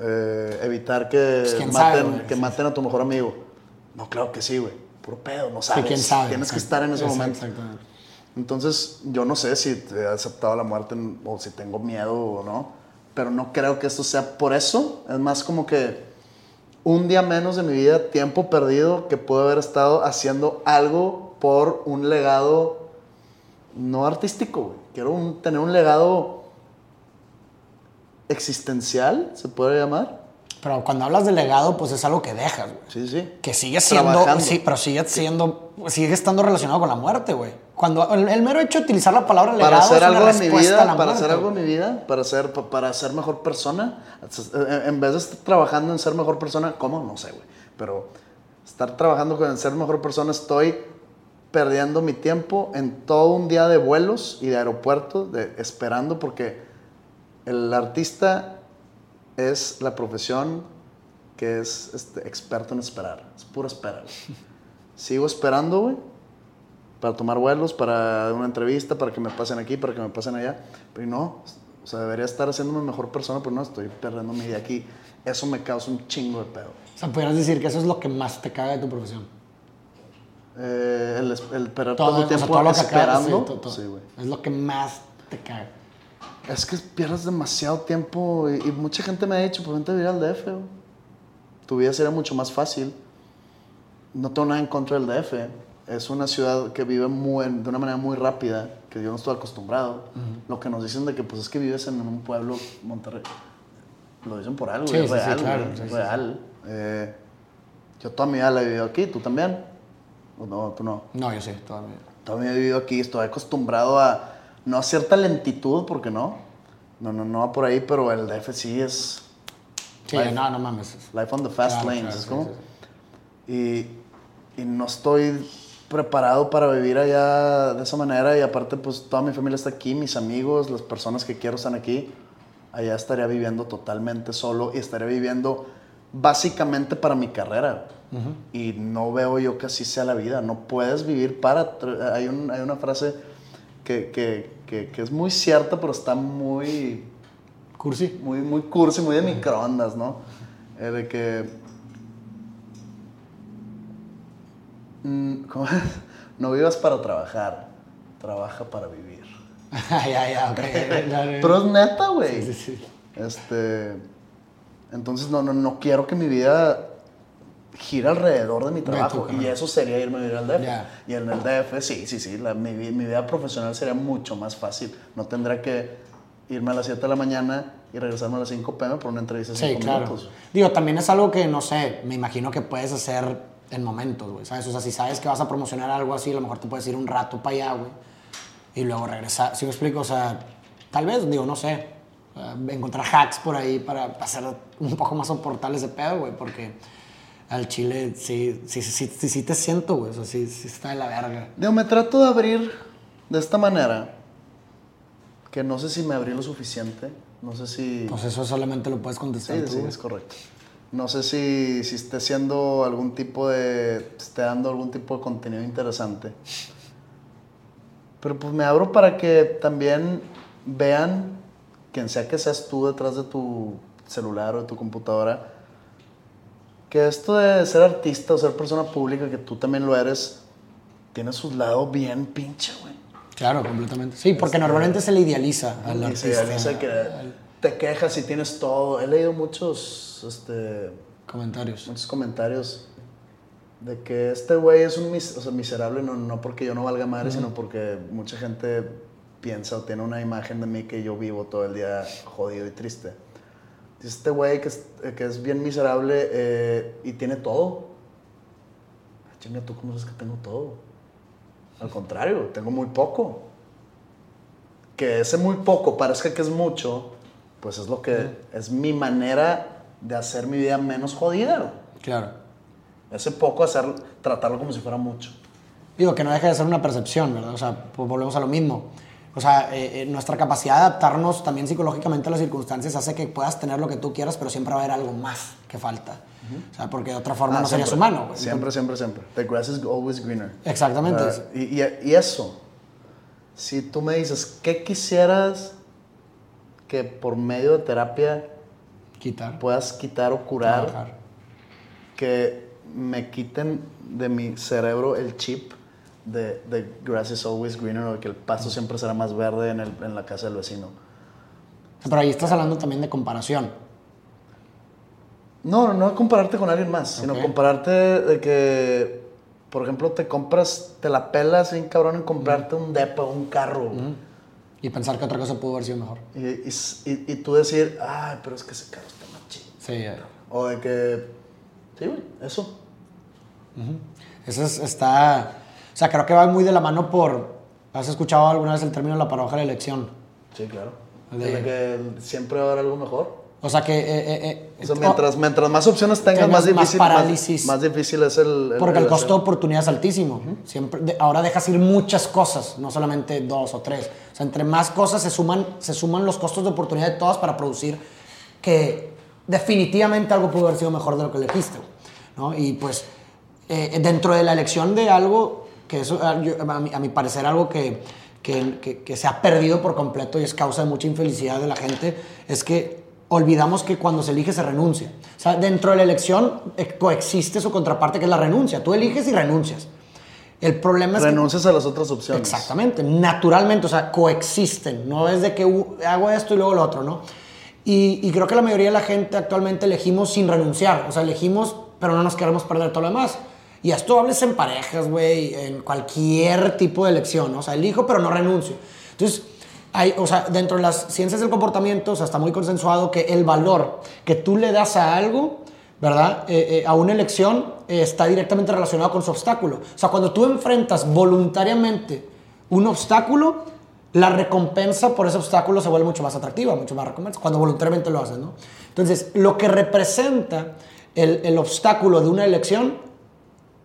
eh, evitar que, Pues, sabe, maten, güey. que maten a tu mejor amigo. No, claro que sí, güey. Puro pedo, no sabes. Sí, quién sabe. Tienes que estar en ese Exacto, momento. Exactamente. Entonces, yo no sé si he aceptado la muerte o si tengo miedo o no, pero no creo que esto sea por eso. Es más como que un día menos de mi vida, tiempo perdido, que puedo haber estado haciendo algo por un legado no artístico, güey. Quiero un- tener un legado existencial, se puede llamar. Pero cuando hablas de legado, pues es algo que dejas, güey. Sí, sí. Que sigue siendo, Trabajando. sí, pero sigue siendo, sigue estando relacionado con la muerte, güey. Cuando el, el mero hecho de utilizar la palabra legado para hacer es algo en mi vida, para muerte, hacer algo en mi vida, para ser, pa- para ser mejor persona, en vez de estar trabajando en ser mejor persona, ¿cómo? No sé, güey. Pero estar trabajando en ser mejor persona, estoy perdiendo mi tiempo en todo un día de vuelos y de aeropuerto, de, esperando, porque el artista es la profesión que es este, experto en esperar. Es pura espera. güey. Sigo esperando, güey para tomar vuelos, para una entrevista, para que me pasen aquí, para que me pasen allá. Pero no, o sea, debería estar haciéndome mejor persona, pero no, estoy perdiendo mi día aquí. Eso me causa un chingo de pedo. O sea, pudieras decir que eso es lo que más te caga de tu profesión. Eh, el, el esperar Todo, tanto o sea, tiempo todo lo que esperando. sí, todo- todo. Sí. Es lo que más te caga. Es que pierdes demasiado tiempo y, y mucha gente me ha dicho, pues vente a vivir al DF. Tu vida sería mucho más fácil. No tengo nada en contra del DF. Es una ciudad que vive muy, de una manera muy rápida, que yo no estoy acostumbrado. Lo que nos dicen de que pues es que vives en un pueblo, Monterrey. Lo dicen por algo, Sí, es real, claro, real. Eh, yo toda mi vida la he vivido aquí, ¿tú también? ¿O no, tú no? No, yo sí, todavía. Todavía he vivido aquí, estoy acostumbrado a no a cierta lentitud, porque no. No, no, no va por ahí, pero el DF sí es Sí, Life. no, no mames. life on the fast Claro, lanes, claro, es sí, como. sí, Y, y no estoy preparado para vivir allá de esa manera y aparte pues toda mi familia está aquí, mis amigos, las personas que quiero están aquí. Allá estaría viviendo totalmente solo y estaría viviendo básicamente para mi carrera. Y no veo yo que así sea la vida. No puedes vivir para... Hay, un- hay una frase que, que- que- que es muy cierta, pero está muy Cursi. muy, muy cursi, muy de microondas, ¿no? Eh, de que. mm, ¿cómo es? No vivas para trabajar, trabaja para vivir. ya, ya, ok. Pero es neta, güey. Sí, sí, sí. Este. Entonces, no, no, no quiero que mi vida gire alrededor de mi trabajo. y eso sería irme a vivir al DF. Ya. Y en el DF, sí, sí, sí. la- mi, mi vida profesional sería mucho más fácil. No tendría que irme a las 7 de la mañana y regresarme a las 5 pm por una entrevista de Sí, 5 claro. minutos. Digo, también es algo que, no sé, me imagino que puedes hacer en momentos, güey, ¿sabes? O sea, si sabes que vas a promocionar algo así, a lo mejor te puedes ir un rato para allá, güey, y luego regresar. ¿Sí me explico? O sea, tal vez, digo, no sé, encontrar hacks por ahí para hacer un poco más soportable ese pedo, güey, porque al chile sí, sí, sí, sí, sí, sí te siento, güey, o sea, sí, sí está de la verga. Digo, me trato de abrir de esta manera, que no sé si me abrí lo suficiente, no sé si... Pues eso solamente lo puedes sí, contestar sí, güey. es correcto. No sé si, si esté haciendo algún tipo de... esté dando algún tipo de contenido interesante. Pero pues me abro para que también vean quien sea que seas tú detrás de tu celular o de tu computadora, que esto de ser artista o ser persona pública, que tú también lo eres, tiene su lado bien pinche, güey. Claro, completamente. Sí, porque normalmente se le idealiza al Y se artista. idealiza que te quejas y tienes todo. He leído muchos, este, Comentarios. muchos comentarios de que este güey es un mis- o sea, miserable, no, no porque yo no valga madre, sino porque mucha gente piensa o tiene una imagen de mí que yo vivo todo el día jodido y triste. Dice este güey que es, que es bien miserable eh, y tiene todo. Ah, Chinga, ¿tú cómo sabes que tengo todo? Al contrario, tengo muy poco. Que ese muy poco parezca que es mucho, pues es lo que es mi manera de hacer mi vida menos jodida. Claro. Ese poco hacer, tratarlo como si fuera mucho. Digo, que no deja de ser una percepción, ¿verdad? O sea, pues volvemos a lo mismo. O sea, eh, eh, nuestra capacidad de adaptarnos también psicológicamente a las circunstancias hace que puedas tener lo que tú quieras, pero siempre va a haber algo más que falta. O sea, porque de otra forma Ah, no serías siempre. humano. güey. Siempre, siempre, siempre. The grass is always greener. Exactamente. Ah, y, y- y eso, si tú me dices, ¿qué quisieras que por medio de terapia Quitar. puedas quitar o curar? trabajar. Que me quiten de mi cerebro el chip de, de grass is always greener o de que el pasto siempre será más verde en, el- en la casa del vecino. Pero ahí estás hablando también de comparación. No, no compararte con alguien más, sino Ok. compararte de que, por ejemplo, te compras, te la pelas bien cabrón en comprarte un depa, un carro. güey. Y pensar que otra cosa pudo haber sido mejor. Y, y, y- y tú decir, ay, pero es que ese carro está más chido. Sí. eh, O de que, sí, güey, eso. Eso es- está... O sea, creo que va muy de la mano por... ¿Has escuchado alguna vez el término de la paradoja de la elección? Sí, claro. De- De que siempre va a haber algo mejor. O sea, que... eh, eh, eh, O sea, mientras, mientras más opciones tengas, más más difícil, parálisis. Más, difícil es el... Porque el costo de oportunidad es altísimo. Siempre, de- ahora dejas ir muchas cosas, no solamente dos o tres. O sea, entre más cosas se suman, se suman los costos de oportunidad de todas para producir que definitivamente algo pudo haber sido mejor de lo que elegiste. ¿no? Y pues eh, dentro de la elección de algo, que eso ah, yo- a, mi, a mi parecer algo que, que, que- que se ha perdido por completo y es causa de mucha infelicidad de la gente, es que olvidamos que cuando se elige se renuncia. O sea, dentro de la elección eh, coexiste su contraparte que es la renuncia. Tú eliges y renuncias. El problema es que... Renuncias a las otras opciones. Exactamente, naturalmente, o sea, coexisten, no es de que uh, hago esto y luego lo otro, ¿no? Y, y creo que la mayoría de la gente actualmente elegimos sin renunciar, o sea, elegimos, pero no nos queremos perder todo lo demás. Y esto hables en parejas, güey, en cualquier tipo de elección, ¿no? o sea, elijo, pero no renuncio. Entonces, hay, o sea, dentro de las ciencias del comportamiento, o sea, está muy consensuado que el valor que tú le das a algo, ¿verdad? Eh, eh, a una elección eh, está directamente relacionado con su obstáculo. O sea, cuando tú enfrentas voluntariamente un obstáculo, la recompensa por ese obstáculo se vuelve mucho más atractiva, mucho más recompensa, cuando voluntariamente lo haces, ¿no? Entonces, lo que representa el, el obstáculo de una elección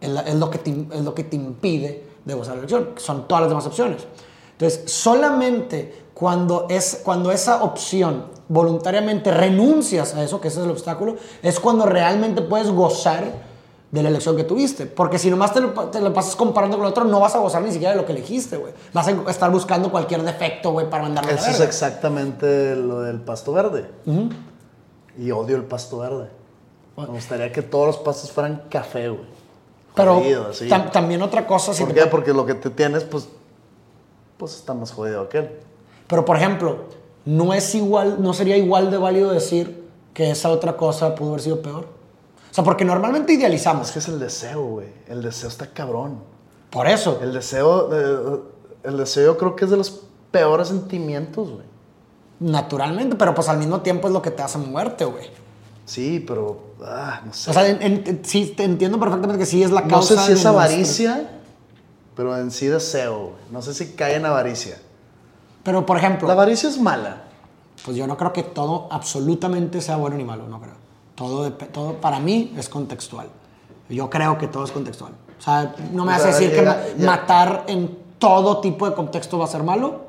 es, la- es lo que te, es lo que te impide de gozar la elección, que son todas las demás opciones. Entonces, solamente cuando, es, cuando esa opción voluntariamente renuncias a eso, que ese es el obstáculo, es cuando realmente puedes gozar de la elección que tuviste. Porque si nomás te lo, te lo pasas comparando con el otro, no vas a gozar ni siquiera de lo que elegiste, güey. Vas a estar buscando cualquier defecto, güey, para mandarlo a la Eso es exactamente lo del pasto verde. Y odio el pasto verde. Me gustaría que todos los pastos fueran café, güey. Pero Jodido, tam- también otra cosa... si ¿Por te- qué? Porque lo que te tienes, pues, pues está más jodido que él. Pero, por ejemplo, no es igual, no sería igual de válido decir que esa otra cosa pudo haber sido peor. O sea, porque normalmente idealizamos. Es que es el deseo, güey. El deseo está cabrón. Por eso. El deseo, eh, el deseo yo creo que es de los peores sentimientos, güey. Naturalmente, pero pues al mismo tiempo es lo que te hace muerte, güey. Sí, pero, ah, no sé. O sea, en- en- sí, te entiendo perfectamente que sí es la no causa. sé si es avaricia, pero en sí deseo. No sé si cae en avaricia. Pero, por ejemplo, La avaricia es mala. pues yo no creo que todo absolutamente sea bueno ni malo, no creo. Todo, todo para mí es contextual. Yo creo que todo es contextual. O sea, no me O sea, decir que llega- ma- ya- matar en todo tipo de contexto va a ser malo.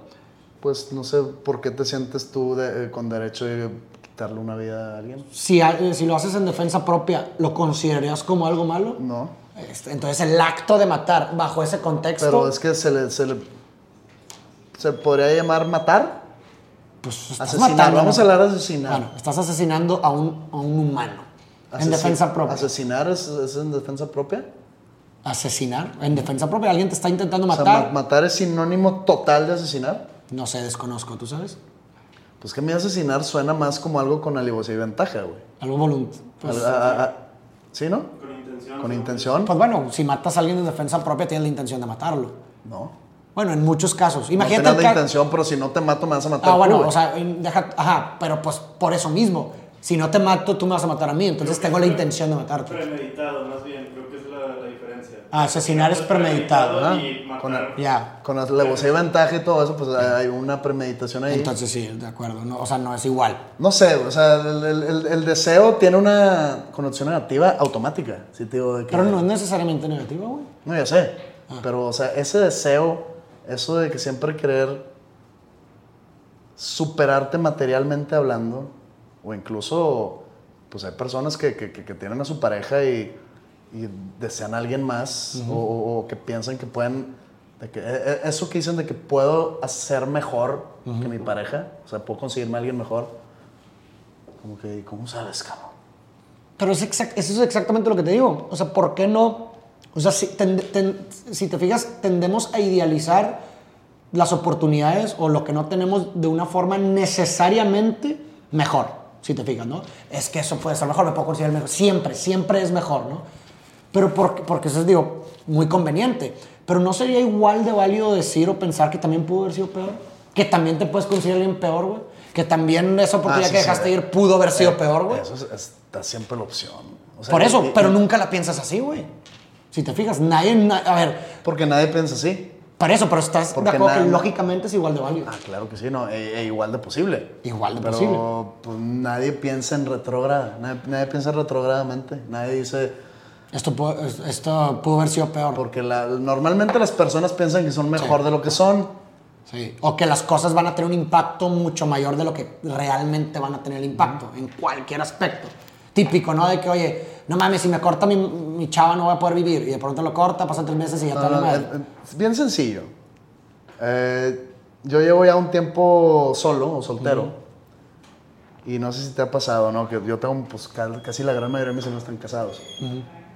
Pues no sé por qué te sientes tú de- eh, con derecho de quitarle una vida a alguien. Si, eh, si lo haces en defensa propia, ¿lo considerarías como algo malo? No. Este, Entonces el acto de matar bajo ese contexto... Pero es que se le, se le- se podría llamar matar. Pues estás Asesinar, matando. vamos a hablar de asesinar. Bueno, estás asesinando a un, a un humano. en defensa propia. ¿Asesinar es, es en defensa propia? Asesinar. En defensa propia. Alguien te está intentando O sea, matar. ma- matar es sinónimo total de asesinar. no sé, desconozco, ¿tú sabes? Pues que a mí asesinar suena más como algo con alevosía y ventaja, güey. Algo voluntario. Pues, ¿Sí, no? Con intención. Con intención. pues bueno, si matas a alguien en defensa propia, tienes la intención de matarlo. No. Bueno, en muchos casos. No Imagínate. el la intención, pero si no te mato, me vas a matar. Ah, bueno, o sea, deja, ajá, pero pues por eso mismo. Si no te mato, tú me vas a matar a mí. Entonces tengo la intención de matarte. Premeditado, más bien, la, la. Ah, asesinar es premeditado, matar. Ya. Con alevosía y ventaja y todo eso, pues hay una premeditación ahí. Entonces sí, de acuerdo. No, o sea, no es igual. No sé, o sea, el, el- el- el deseo tiene una connotación negativa automática. Si te digo de que- Pero no es necesariamente negativo, güey. No, ya sé. Pero, o sea, ese deseo, eso de que siempre querer superarte materialmente hablando, o incluso, pues hay personas que, que- que- que tienen a su pareja y, y desean a alguien más, o, o- o que piensan que pueden, de que, e- e- eso que dicen de que puedo hacer mejor que mi pareja, o sea, puedo conseguirme a alguien mejor, como que, ¿cómo sabes, cabrón? Pero es exact- eso es exactamente lo que te digo. O sea, ¿por qué no? O sea, si, tend- ten- si te fijas, tendemos a idealizar las oportunidades o lo que no tenemos de una forma necesariamente mejor. Si te fijas, ¿no? Es que eso puede ser mejor, me puedo considerar mejor. Siempre, siempre es mejor, ¿no? Pero porque, porque eso es, digo, muy conveniente. Pero ¿no sería igual de válido decir o pensar que también pudo haber sido peor? Que también te puedes considerar alguien peor, güey. Que también esa oportunidad Ah, que dejaste ir pudo haber sido Eh, peor, güey. Eso es- está siempre la opción. O sea, Por eso, y- y- pero nunca la piensas así, güey. Si te fijas, nadie, na- a ver, Porque nadie piensa así. por eso, pero estás Porque de acuerdo que lógicamente es igual de válido. Ah, claro que sí, no, e, e igual de posible. Igual de Pero, posible. pues, nadie piensa en retrógrada, nadie, nadie piensa retrógradamente, nadie dice, Esto, pudo, es- esto pudo haber sido peor. porque la- normalmente las personas piensan que son mejor de lo que son. Sí. O que las cosas van a tener un impacto mucho mayor de lo que realmente van a tener el impacto, en cualquier aspecto. Típico, ¿no? De que, oye, no mames, si me corta mi, mi chava no voy a poder vivir. Y de pronto lo corta, pasan tres meses y ya No, la no, madre. eh, eh, es bien sencillo. Eh, yo llevo ya un tiempo solo o soltero. Y no sé si te ha pasado, ¿no? Que yo tengo, pues ca- casi la gran mayoría de mis amigos están casados.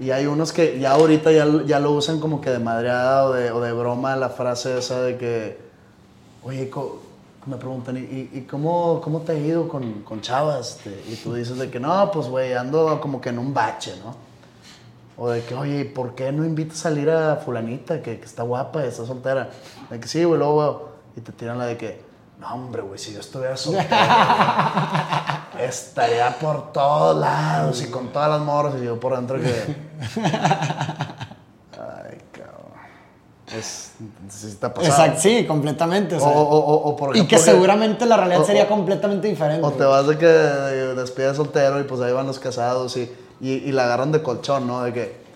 Y hay unos que ya ahorita ya, ya lo usan como que de madreada o de, o de broma la frase esa de que, oye, me preguntan, ¿y, y- cómo, cómo te ha ido con, con chavas? Este, Y tú dices de que, no, pues, güey, ando como que en un bache, ¿no? O de que, oye, ¿y ¿por qué no invitas a salir a fulanita que, que está guapa está soltera? De que sí, güey, luego. Y te tiran la de que, no, hombre, güey, si yo estuviera soltera, estaría por todos lados y con todas las morras. Y yo por dentro que... Ay, cabrón. Es... Ha pasado. Exacto, sí, completamente. o O, sea, o- o- o por y que ejemplo, seguramente la realidad sería completamente diferente. O te vas de que de- despides soltero y pues ahí van los casados y, y, y la agarran de colchón, ¿no? De que.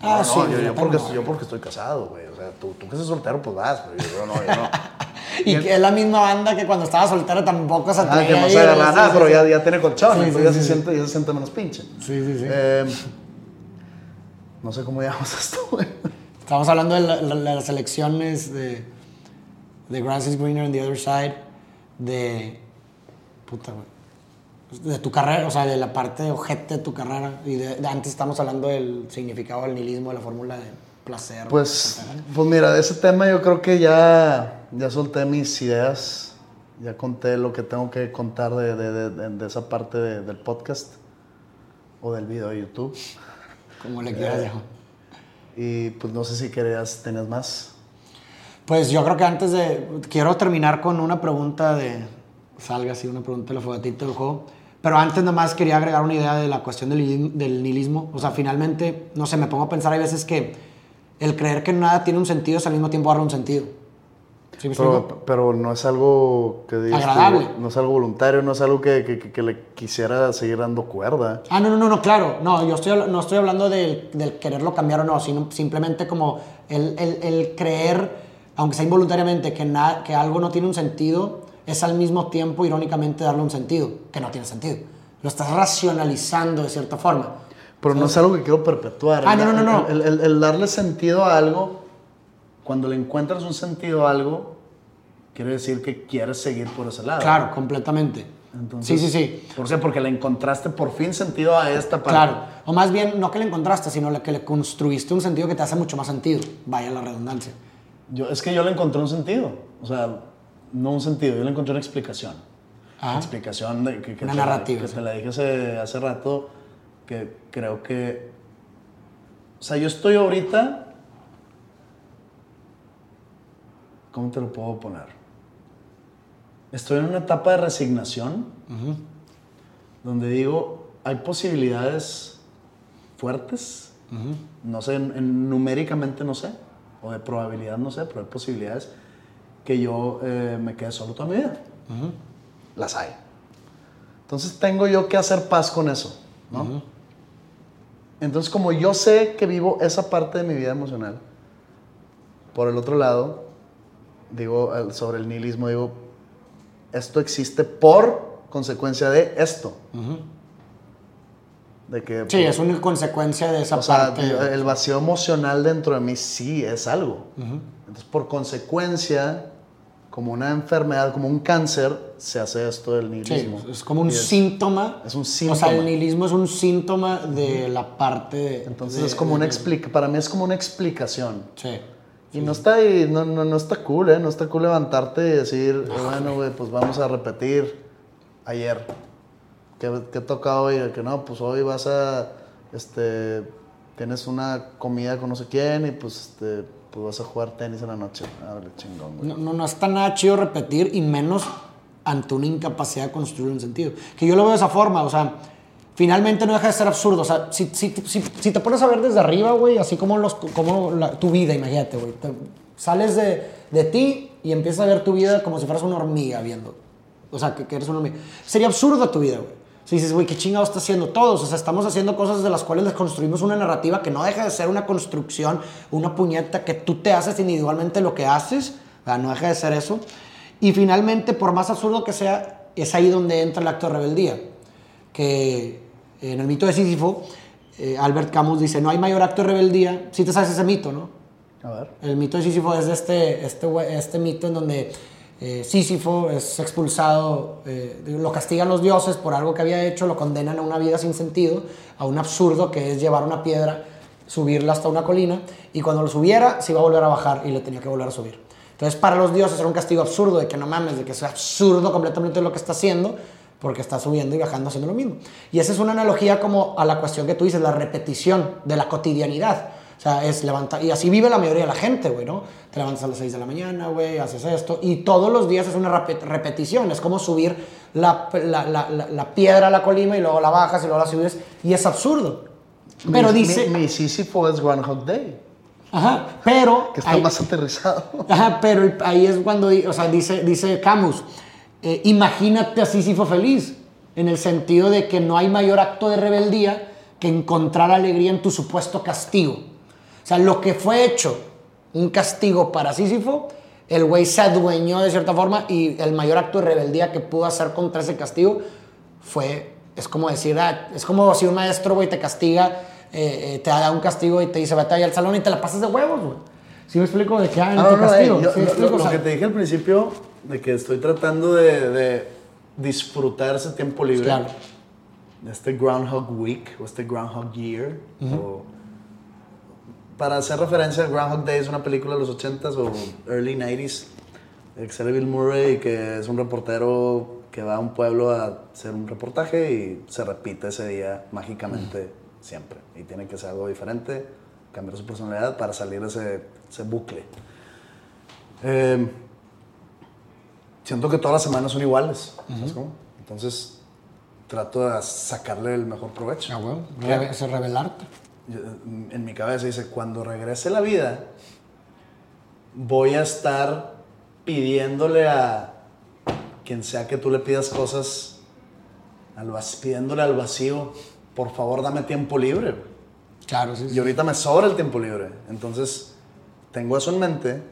Ah, no, sí, yo, yo yo tengo porque, yo porque estoy casado, güey. O sea, tú, tú que estás soltero, pues vas, pero yo, no, yo no. Y que es la misma banda que cuando estaba soltera tampoco se Ah, que no se agarra nada, pero ya, ya tiene colchón, entonces ya. Se siente, ya se siente menos pinche. Sí, sí, sí. Eh, no sé cómo llamamos esto, güey. Estamos hablando de, la- la- las elecciones de, de Grass is Greener on the Other Side, de. Puta, güey. De tu carrera, o sea, de la parte ojete de tu carrera. Y de, de antes estamos hablando del significado del nihilismo, de la fórmula de placer. Pues, pues mira, de ese tema yo creo que ya, ya solté mis ideas, ya conté lo que tengo que contar de, de- de- esa parte de- del podcast o del video de YouTube. Como le quieras llamar. Y pues no sé si querías, tenías más. Pues yo creo que antes de. Quiero terminar con una pregunta de. Salga así, una pregunta de la fogatita del juego. Pero antes nada más quería agregar una idea de la cuestión del, del nihilismo. O sea, finalmente, no sé, me pongo a pensar, hay veces que el creer que nada tiene un sentido es al mismo tiempo darle un sentido. ¿Sí me? Pero, pero no es algo que digas Agradable. no es algo voluntario, no es algo que, que- que- que le quisiera seguir dando cuerda. Ah, no, no, no, no, claro. No, yo estoy, no estoy hablando del, del quererlo cambiar o no, sino simplemente como el, el- el creer, aunque sea involuntariamente, que, na- que algo no tiene un sentido, es al mismo tiempo, irónicamente, darle un sentido, que no tiene sentido. Lo estás racionalizando de cierta forma. Pero no es algo que quiero perpetuar. Ah, El- no, no, no, no. El, el- el darle sentido a algo, cuando le encuentras un sentido a algo quiere decir que quieres seguir por ese lado. Claro, completamente. Entonces, sí, sí, sí. ¿Por qué? Porque le encontraste por fin sentido a esta parte. Claro. O más bien, no que le encontraste, sino que le construiste un sentido que te hace mucho más sentido. Vaya la redundancia. Yo, es que yo le encontré un sentido. O sea, no un sentido, yo le encontré una explicación. Ajá. Una explicación de, que, que Una te la- narrativa, que sí. te la dije hace, hace rato, que creo que... O sea, yo estoy ahorita... ¿Cómo te lo puedo poner? Estoy en una etapa de resignación donde digo, hay posibilidades fuertes, no sé, en- en- numéricamente no sé, o de probabilidad no sé, pero hay posibilidades que yo eh, me quede solo toda mi vida. Las hay. Entonces tengo yo que hacer paz con eso, ¿no? Entonces como yo sé que vivo esa parte de mi vida emocional, por el otro lado, digo, sobre el nihilismo, digo, esto existe por consecuencia de esto. De que Sí, es una consecuencia de esa o sea, parte. el vacío emocional dentro de mí sí es algo. Entonces, por consecuencia, como una enfermedad, como un cáncer, se hace esto del Sí, nihilismo. es como un es- síntoma. es un O síntoma. sea, el nihilismo es un síntoma de la parte de. Entonces, de- es como una de- explica para mí es como una explicación. Sí. Y no está ahí, no, no, no está cool, ¿eh? No está cool levantarte y decir, bueno, güey, pues vamos a repetir ayer. ¿Qué, qué toca hoy? Que no, pues hoy vas a, este, tienes una comida con no sé quién y pues, este, pues vas a jugar tenis en la noche. Ah, chingón, güey. No, no, no está nada chido repetir y menos ante una incapacidad de construir un sentido. Que yo lo veo de esa forma, o sea, finalmente no deja de ser absurdo. O sea, si, si, si, si te pones a ver desde arriba, güey, así como, los, como la- tu vida, imagínate, güey. te- Sales de, de ti y empiezas a ver tu vida como si fueras una hormiga viendo. O sea, que, que eres una hormiga. Sería absurdo tu vida, güey. Si dices, güey, ¿qué chingado está haciendo todos? O sea, estamos haciendo cosas de las cuales les construimos una narrativa que no deja de ser una construcción, una puñeta que tú te haces individualmente lo que haces. O sea, no deja de ser eso. Y finalmente, por más absurdo que sea, es ahí donde entra el acto de rebeldía. Que en el mito de Sísifo, eh, Albert Camus dice, no hay mayor acto de rebeldía. Si te sabes ese mito, ¿no? A ver. El mito de Sísifo es este, este, este mito en donde eh, Sísifo es expulsado, eh, lo castigan los dioses por algo que había hecho, lo condenan a una vida sin sentido, a un absurdo que es llevar una piedra, subirla hasta una colina, y cuando lo subiera se iba a volver a bajar y le tenía que volver a subir. Entonces para los dioses era un castigo absurdo, de que no mames, de que es absurdo completamente lo que está haciendo, porque está subiendo y bajando haciendo lo mismo. Y esa es una analogía como a la cuestión que tú dices, la repetición de la cotidianidad. O sea, es levantar, y así vive la mayoría de la gente, güey, ¿no? Te levantas a las 6 de la mañana, güey, haces esto, y todos los días es una repet- repetición, es como subir la, la, la, la- piedra a la colima y luego la bajas y luego la subes, y es absurdo. Pero mi, dice... Mi, mi Sísifo es Groundhog Day, Ajá, pero... que está hay- más aterrizado. Ajá, pero el- ahí es cuando, o sea, dice, dice Camus, eh, imagínate a Sísifo feliz, en el sentido de que no hay mayor acto de rebeldía que encontrar alegría en tu supuesto castigo. O sea, lo que fue hecho, un castigo para Sísifo, el güey se adueñó de cierta forma y el mayor acto de rebeldía que pudo hacer contra ese castigo fue, es como decir, ah, es como si un maestro, güey, te castiga, eh, eh, te da un castigo y te dice, vete ahí al salón y te la pasas de huevos, güey. ¿Sí me explico? De ah, no, Ah, no, no, castigo. eh, yo- ¿Sí lo- explico? lo, O sea, que te dije al principio, de que estoy tratando de, de disfrutar ese tiempo libre, Claro. este Groundhog Week o este Groundhog Year, o- para hacer referencia, Groundhog Day es una película de los 80s o early 90s, de que sale Bill Murray, que es un reportero que va a un pueblo a hacer un reportaje y se repite ese día mágicamente siempre. Y tiene que ser algo diferente, cambiar su personalidad para salir de ese, ese bucle. Eh, siento que todas las semanas son iguales, ¿sabes cómo? Entonces trato de sacarle el mejor provecho. Ah, güey, reve- revelarte. En mi cabeza dice, cuando regrese la vida, voy a estar pidiéndole a quien sea que tú le pidas cosas, al pidiéndole al vacío, por favor dame tiempo libre. güey". Claro, sí, sí. Y ahorita me sobra el tiempo libre. Entonces, tengo eso en mente.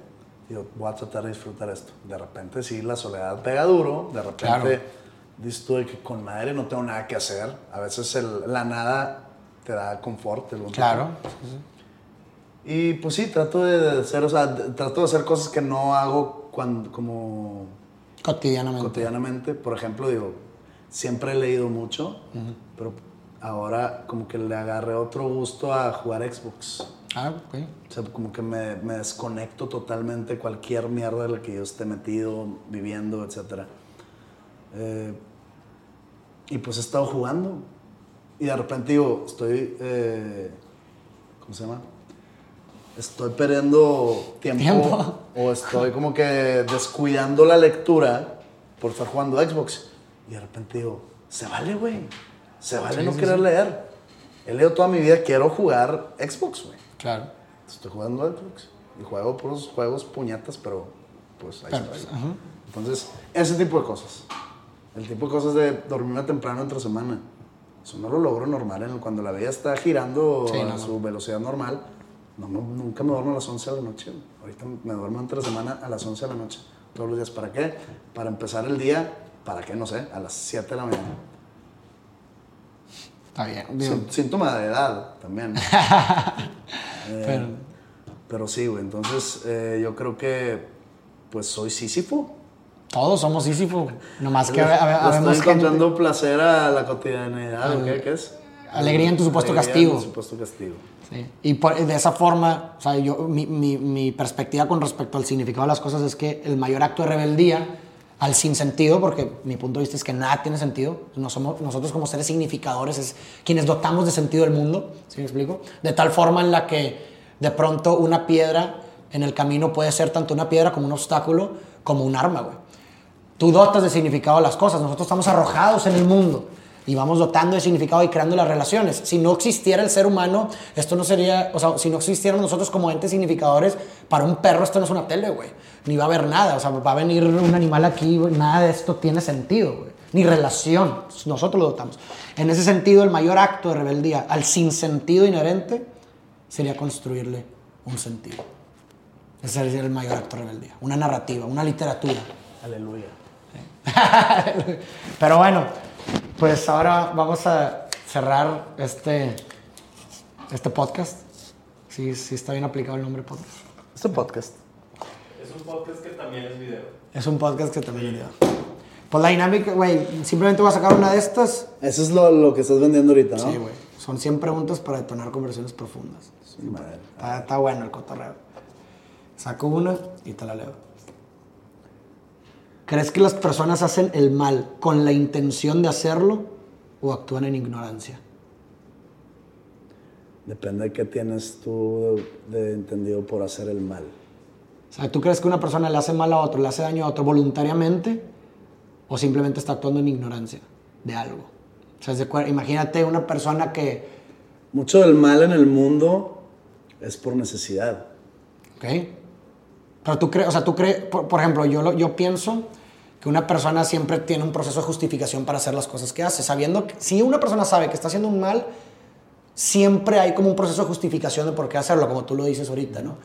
Digo, voy a tratar de disfrutar esto. De repente, sí, la soledad pega duro. De repente, Claro. dices tú de que con madre no tengo nada que hacer. A veces el- la nada te da confort. el Claro. y pues sí, trato de hacer, o sea, de- trato de hacer cosas que no hago cuando, como Cotidianamente. cotidianamente, por ejemplo, digo, siempre he leído mucho, pero ahora como que le agarré otro gusto a jugar Xbox. Ah, ok. O sea, como que me, me desconecto totalmente de cualquier mierda en la que yo esté metido, viviendo, etc. Eh, y pues he estado jugando. Y de repente digo, estoy... eh, ¿Cómo se llama? Estoy perdiendo tiempo, Tiempo. o estoy como que descuidando la lectura por estar jugando Xbox. Y de repente digo, se vale, güey. Se vale Sí, no sí, querer sí. leer. He leído toda mi vida, quiero jugar Xbox, güey. Claro. Estoy jugando Xbox y juego puros juegos puñetas, pero pues ahí Pero, pues, ajá. Entonces, ese tipo de cosas. El tipo de cosas de dormirme temprano entre semana. Eso no lo logro normal. Cuando la vida está girando Sí, a no, su no. velocidad normal, no, nunca me duermo a las 11 de la noche. Ahorita me duermo entre semana a las 11 de la noche. Todos los días. ¿Para qué? Para empezar el día, ¿para qué? No sé, a las 7 de la mañana. Está bien. síntoma de edad también. Eh, pero, Pero sí, güey. Entonces, eh, yo creo que, pues, soy sísifo. Todos somos Sísifo. Nomás que habemos gente- encontrando placer a la cotidianidad, ¿o qué, ¿Qué es? Alegría en tu supuesto Alegría castigo. En tu supuesto castigo. Sí. Y por- de esa forma, o sea, yo, mi, mi- mi perspectiva con respecto al significado de las cosas es que el mayor acto de rebeldía al sinsentido, porque mi punto de vista es que nada tiene sentido, no somos, nosotros como seres significadores es quienes dotamos de sentido el mundo, ¿sí me explico? De tal forma en la que de pronto una piedra en el camino puede ser tanto una piedra como un obstáculo, como un arma, güey. Tú dotas de significado a las cosas. Nosotros estamos arrojados en el mundo y vamos dotando de significado y creando las relaciones. Si no existiera el ser humano, esto no sería, o sea, si no existieran nosotros como entes significadores, para un perro esto no es una tele, güey. Ni va a haber nada, o sea, va a venir un animal aquí, güey, nada de esto tiene sentido, güey. Ni relación, nosotros lo dotamos. En ese sentido, el mayor acto de rebeldía al sinsentido inherente sería construirle un sentido. Ese sería el mayor acto de rebeldía. Una narrativa, una literatura. Aleluya. Pero bueno, pues ahora vamos a cerrar este, este podcast. Sí, sí está bien aplicado el nombre podcast. Este podcast. Es un podcast que también es video. Es un podcast que también video. Pues la dinámica, güey, simplemente voy a sacar una de estas. Eso es lo, lo que estás vendiendo ahorita, ¿no? Sí, güey. Son 100 preguntas para detonar conversaciones profundas. Sí, madre. Está, está bueno el cotorreo. Saco una y te la leo. ¿Crees que las personas hacen el mal con la intención de hacerlo o actúan en ignorancia? Depende de qué tienes tú de entendido por hacer el mal. O sea, ¿tú crees que una persona le hace mal a otro, le hace daño a otro voluntariamente o simplemente está actuando en ignorancia de algo? O sea, es de imagínate una persona que, Mucho del mal en el mundo es por necesidad. ¿ok? Pero tú crees, o sea, tú crees, por, por ejemplo, yo, lo- yo pienso que una persona siempre tiene un proceso de justificación para hacer las cosas que hace, sabiendo que si una persona sabe que está haciendo un mal, siempre hay como un proceso de justificación de por qué hacerlo, como tú lo dices ahorita, ¿no?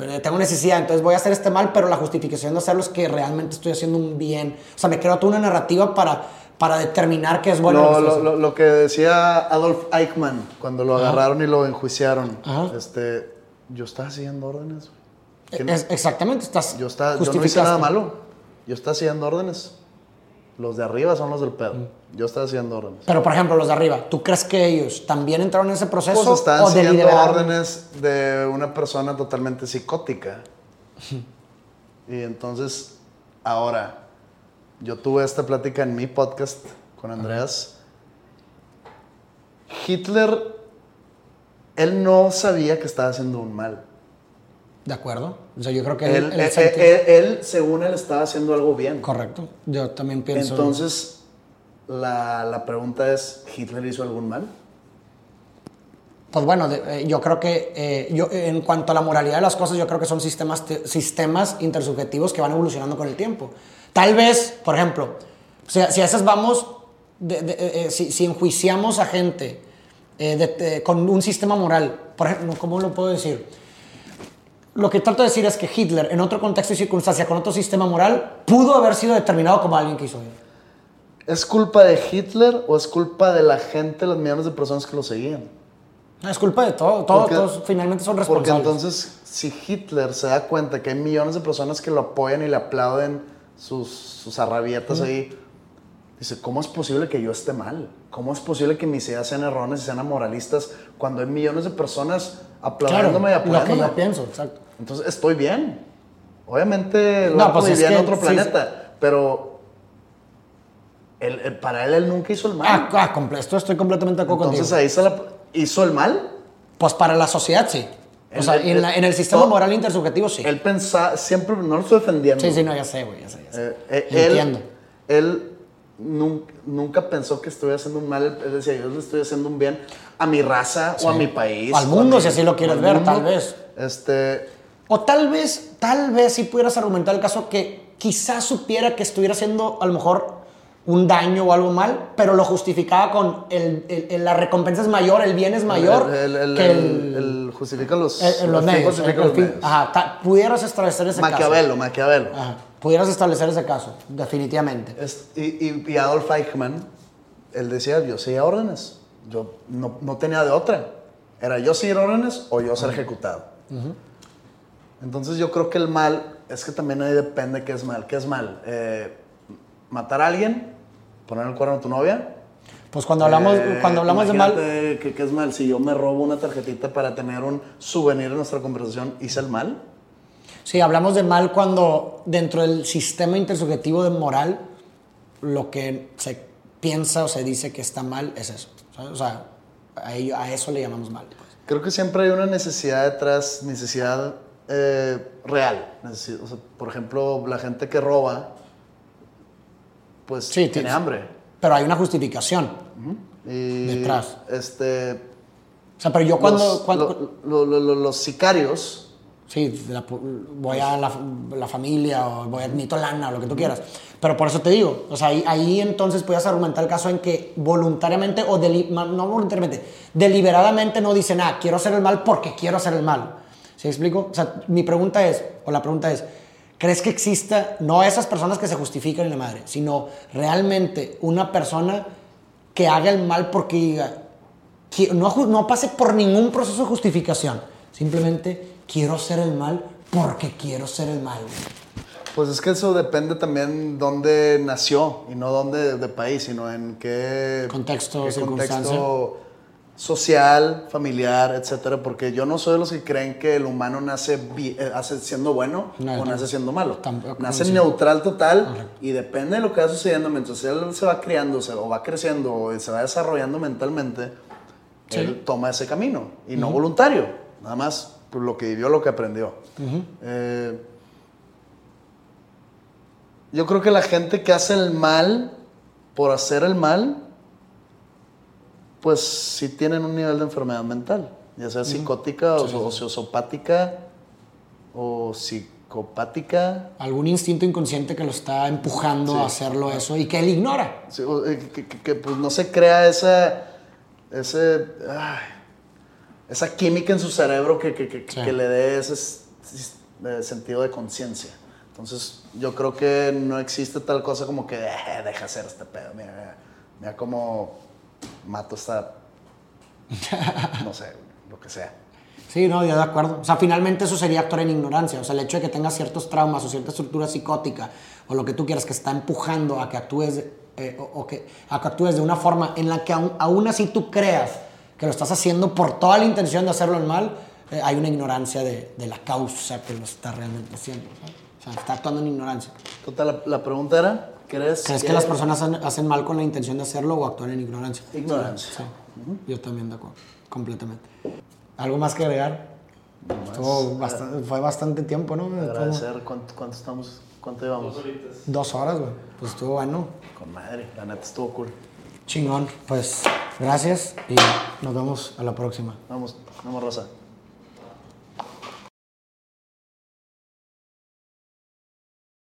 Eh, Tengo necesidad, entonces voy a hacer este mal, pero la justificación de hacerlo es que realmente estoy haciendo un bien. O sea, me creo toda una narrativa para, para determinar qué es bueno. que estoy lo, lo- lo que decía Adolf Eichmann cuando lo Ajá. agarraron y lo enjuiciaron. Ajá. Este, yo estaba siguiendo órdenes. güey. Es- exactamente, estás Yo, está, yo no hice nada malo. Yo estaba siguiendo órdenes. Los de arriba son los del pedo. Yo estaba siguiendo órdenes. Pero, por ejemplo, los de arriba, ¿tú crees que ellos también entraron en ese proceso Pues estaban o siguiendo órdenes de una persona totalmente psicótica. y entonces, ahora, yo tuve esta plática en mi podcast con Andreas. Hitler, él no sabía que estaba haciendo un mal. De acuerdo. O sea, yo creo que Él, él, sentía- él- él, según él, estaba haciendo algo bien. Correcto. Yo también pienso. Entonces, la, la pregunta es, ¿Hitler hizo algún mal? Pues bueno, de- eh, yo creo que eh, yo, eh, en cuanto a la moralidad de las cosas, yo creo que son sistemas, te- sistemas intersubjetivos que van evolucionando con el tiempo. Tal vez, por ejemplo, o sea, si a esas vamos, de- de- eh, eh, si, si enjuiciamos a gente eh, con un sistema moral, por ejemplo, ¿cómo lo puedo decir? Lo que trato de decir es que Hitler, en otro contexto y circunstancia, con otro sistema moral, pudo haber sido determinado como alguien que hizo bien. ¿Es culpa de Hitler o es culpa de la gente, los millones de personas que lo seguían? No, es culpa de todo. todo Porque- todos finalmente son Porque responsables. entonces, si Hitler se da cuenta que hay millones de personas que lo apoyan y le aplauden sus, sus arrabietas ahí, dice, ¿cómo es posible que yo esté mal? ¿Cómo es posible que mis ideas sean erróneas y sean amoralistas cuando hay millones de personas claro, aplaudiéndome y lo que apoyándome? yo pienso, exacto. Entonces, estoy bien. Obviamente, No, no, pues es vivía en otro sí, planeta, pero él- él- para él, él nunca hizo el mal. Ah, ah, comple- esto estoy completamente de acuerdo Entonces, ahí se la, hizo el mal. Pues para la sociedad sí. O sea, el- en, la- en el sistema todo- moral intersubjetivo sí. Él pensaba, siempre, no lo estoy defendiendo. sí, sí, no, ya sé, güey, ya sé, ya sé. Eh, eh, Entiendo. Él, él nunca, nunca pensó que estuviera haciendo un mal. Él decía, yo le estoy haciendo un bien a mi raza o a mi país. Al mundo, mi- si así lo quieres ver, mundo. tal vez. Este, O tal vez, tal vez si pudieras argumentar el caso que quizás supiera que estuviera haciendo a lo mejor un daño o algo mal, pero lo justificaba con el, el- el- la recompensa es mayor, el bien es mayor que el- justifica los, medios. justifica los medios. Ajá, ta- pudieras establecer ese Maquiavelo, caso. Maquiavelo. Ajá, pudieras establecer ese caso, definitivamente. Es- y, y- y Adolf Eichmann, él decía, yo seguía órdenes. Yo no, no tenía de otra. Era yo seguir órdenes o yo ser ejecutado. Entonces yo creo que el mal, es que también ahí depende qué es mal. ¿Qué es mal? Eh, matar a alguien, poner el cuerno a tu novia. Pues cuando hablamos, Eh, cuando hablamos de mal, que- ¿Qué es mal? Si yo me robo una tarjetita para tener un souvenir en nuestra conversación, ¿hice el mal? sí, hablamos de mal cuando dentro del sistema intersubjetivo de moral, lo que se piensa o se dice que está mal es eso. ¿sabes? O sea, a, ello- a eso le llamamos mal. pues. Creo que siempre hay una necesidad detrás, necesidad eh, real. Necesi- o sea, por ejemplo, la gente que roba, pues Sí, tiene ti- hambre. Pero hay una justificación. Y, Detrás. Este, O sea, pero yo cuando... los, cuando- lo- lo- lo- los sicarios, sí, la voy a la, la familia o voy a necesito lana o lo que tú quieras. Pero por eso te digo, o sea, ahí, ahí entonces puedes argumentar el caso en que voluntariamente o deli- no voluntariamente, deliberadamente no dicen, ah, quiero hacer el mal porque quiero hacer el mal. ¿Sí explico? O sea, mi pregunta es, o la pregunta es, ¿crees que exista, no esas personas que se justifican en la madre, sino realmente una persona que haga el mal porque diga, qui- no, no pase por ningún proceso de justificación, simplemente quiero hacer el mal porque quiero hacer el mal. pues es que eso depende también dónde nació y no dónde de país, sino en qué Contexto, qué circunstancia. contexto social, familiar, etcétera, porque yo no soy de los que creen que el humano nace, eh, hace siendo bueno No, o nace siendo malo. Tampoco, nace sí. neutral total y depende de lo que va sucediendo mientras él se va criando se- o va creciendo o se va desarrollando mentalmente, Sí. él toma ese camino y no voluntario, nada más por lo que vivió, lo que aprendió. Eh, yo creo que la gente que hace el mal por hacer el mal, pues sí tienen un nivel de enfermedad mental, ya sea psicótica o, sociopática o psicopática. Algún instinto inconsciente que lo está empujando Sí. a hacerlo eso y que él ignora. Sí, o, eh, que, que- que, pues no se crea esa, ese, ay, esa química en su cerebro que, Sí. le dé ese eh, sentido de conciencia. Entonces, yo creo que no existe tal cosa como que "Eh, deja hacer este pedo. Mira, mira, mira cómo mato esta. No sé, lo que sea. Sí, no, yo de acuerdo. O sea, finalmente eso sería actuar en ignorancia. O sea, el hecho de que tengas ciertos traumas o cierta estructura psicótica o lo que tú quieras que está empujando a que actúes, eh, o, o que, a que actúes de una forma en la que aún, aún así tú creas que lo estás haciendo por toda la intención de hacerlo el mal, eh, hay una ignorancia de, de la causa que lo está realmente haciendo. ¿sabes? O sea, está actuando en ignorancia. Total, la, la pregunta era: ¿crees, ¿Crees que las personas hacen, hacen mal con la intención de hacerlo o actúan en ignorancia? Ignorancia. Sí, yo también de acuerdo, completamente. ¿Algo más que agregar? Estuvo bastante- fue bastante tiempo, ¿no? Agradecer. ¿Cuánto, cuánto estamos? ¿Cuánto llevamos? Dos horitas. Dos horas, güey. Pues estuvo bueno. Con madre, la neta estuvo cool. Chingón. Pues gracias y nos vemos a la próxima. Vamos, vamos, Rosa.